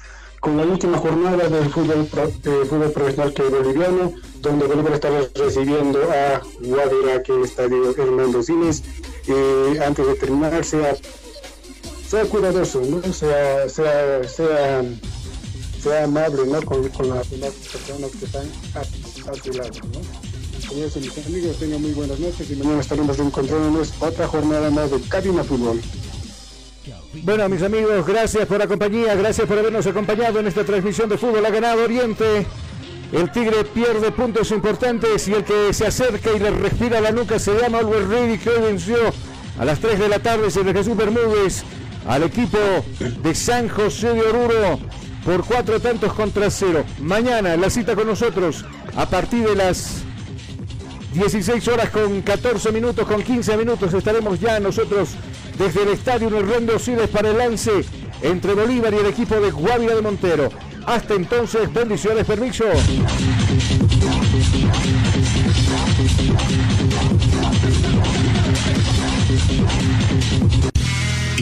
con la última jornada del fútbol, fútbol profesional que boliviano, donde Bolívar estará recibiendo a Guadira, que estadio Hernando Siles. Eh, antes de terminar, sea sea cuidadoso, ¿no? sea, sea, sea, sea amable ¿no? con, con, las, personas que están a, tu lado. ¿no? Mis amigos, tengan muy buenas noches y mañana estaremos reencontrándonos otra jornada más de Cabina Fútbol. Bueno, mis amigos, gracias por la compañía, gracias por habernos acompañado en esta transmisión de fútbol. Ha ganado Oriente. El Tigre pierde puntos importantes y el que se acerca y le respira la nuca se llama Albert Ready, que venció a las 3 de la tarde sobre Jesús Bermúdez al equipo de San José de Oruro por cuatro tantos contra cero. Mañana la cita con nosotros a partir de las 16 horas con 14 minutos, con 15 minutos estaremos ya nosotros desde el estadio Hernando Siles para el lance entre Bolívar y el equipo de Guavira de Montero. Hasta entonces, bendiciones, permiso.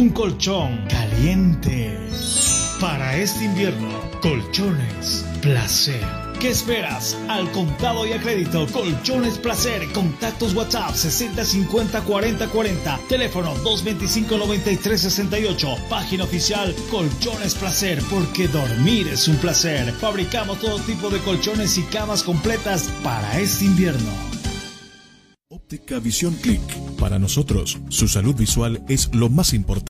Un colchón caliente. Para este invierno, colchones placer. ¿Qué esperas? Al contado y a crédito, Colchones Placer. Contactos WhatsApp 60 50 40 40. Teléfono 225 93 68. Página oficial Colchones Placer, porque dormir es un placer. Fabricamos todo tipo de colchones y camas completas para este invierno. Óptica Visión Click. Para nosotros, su salud visual es lo más importante.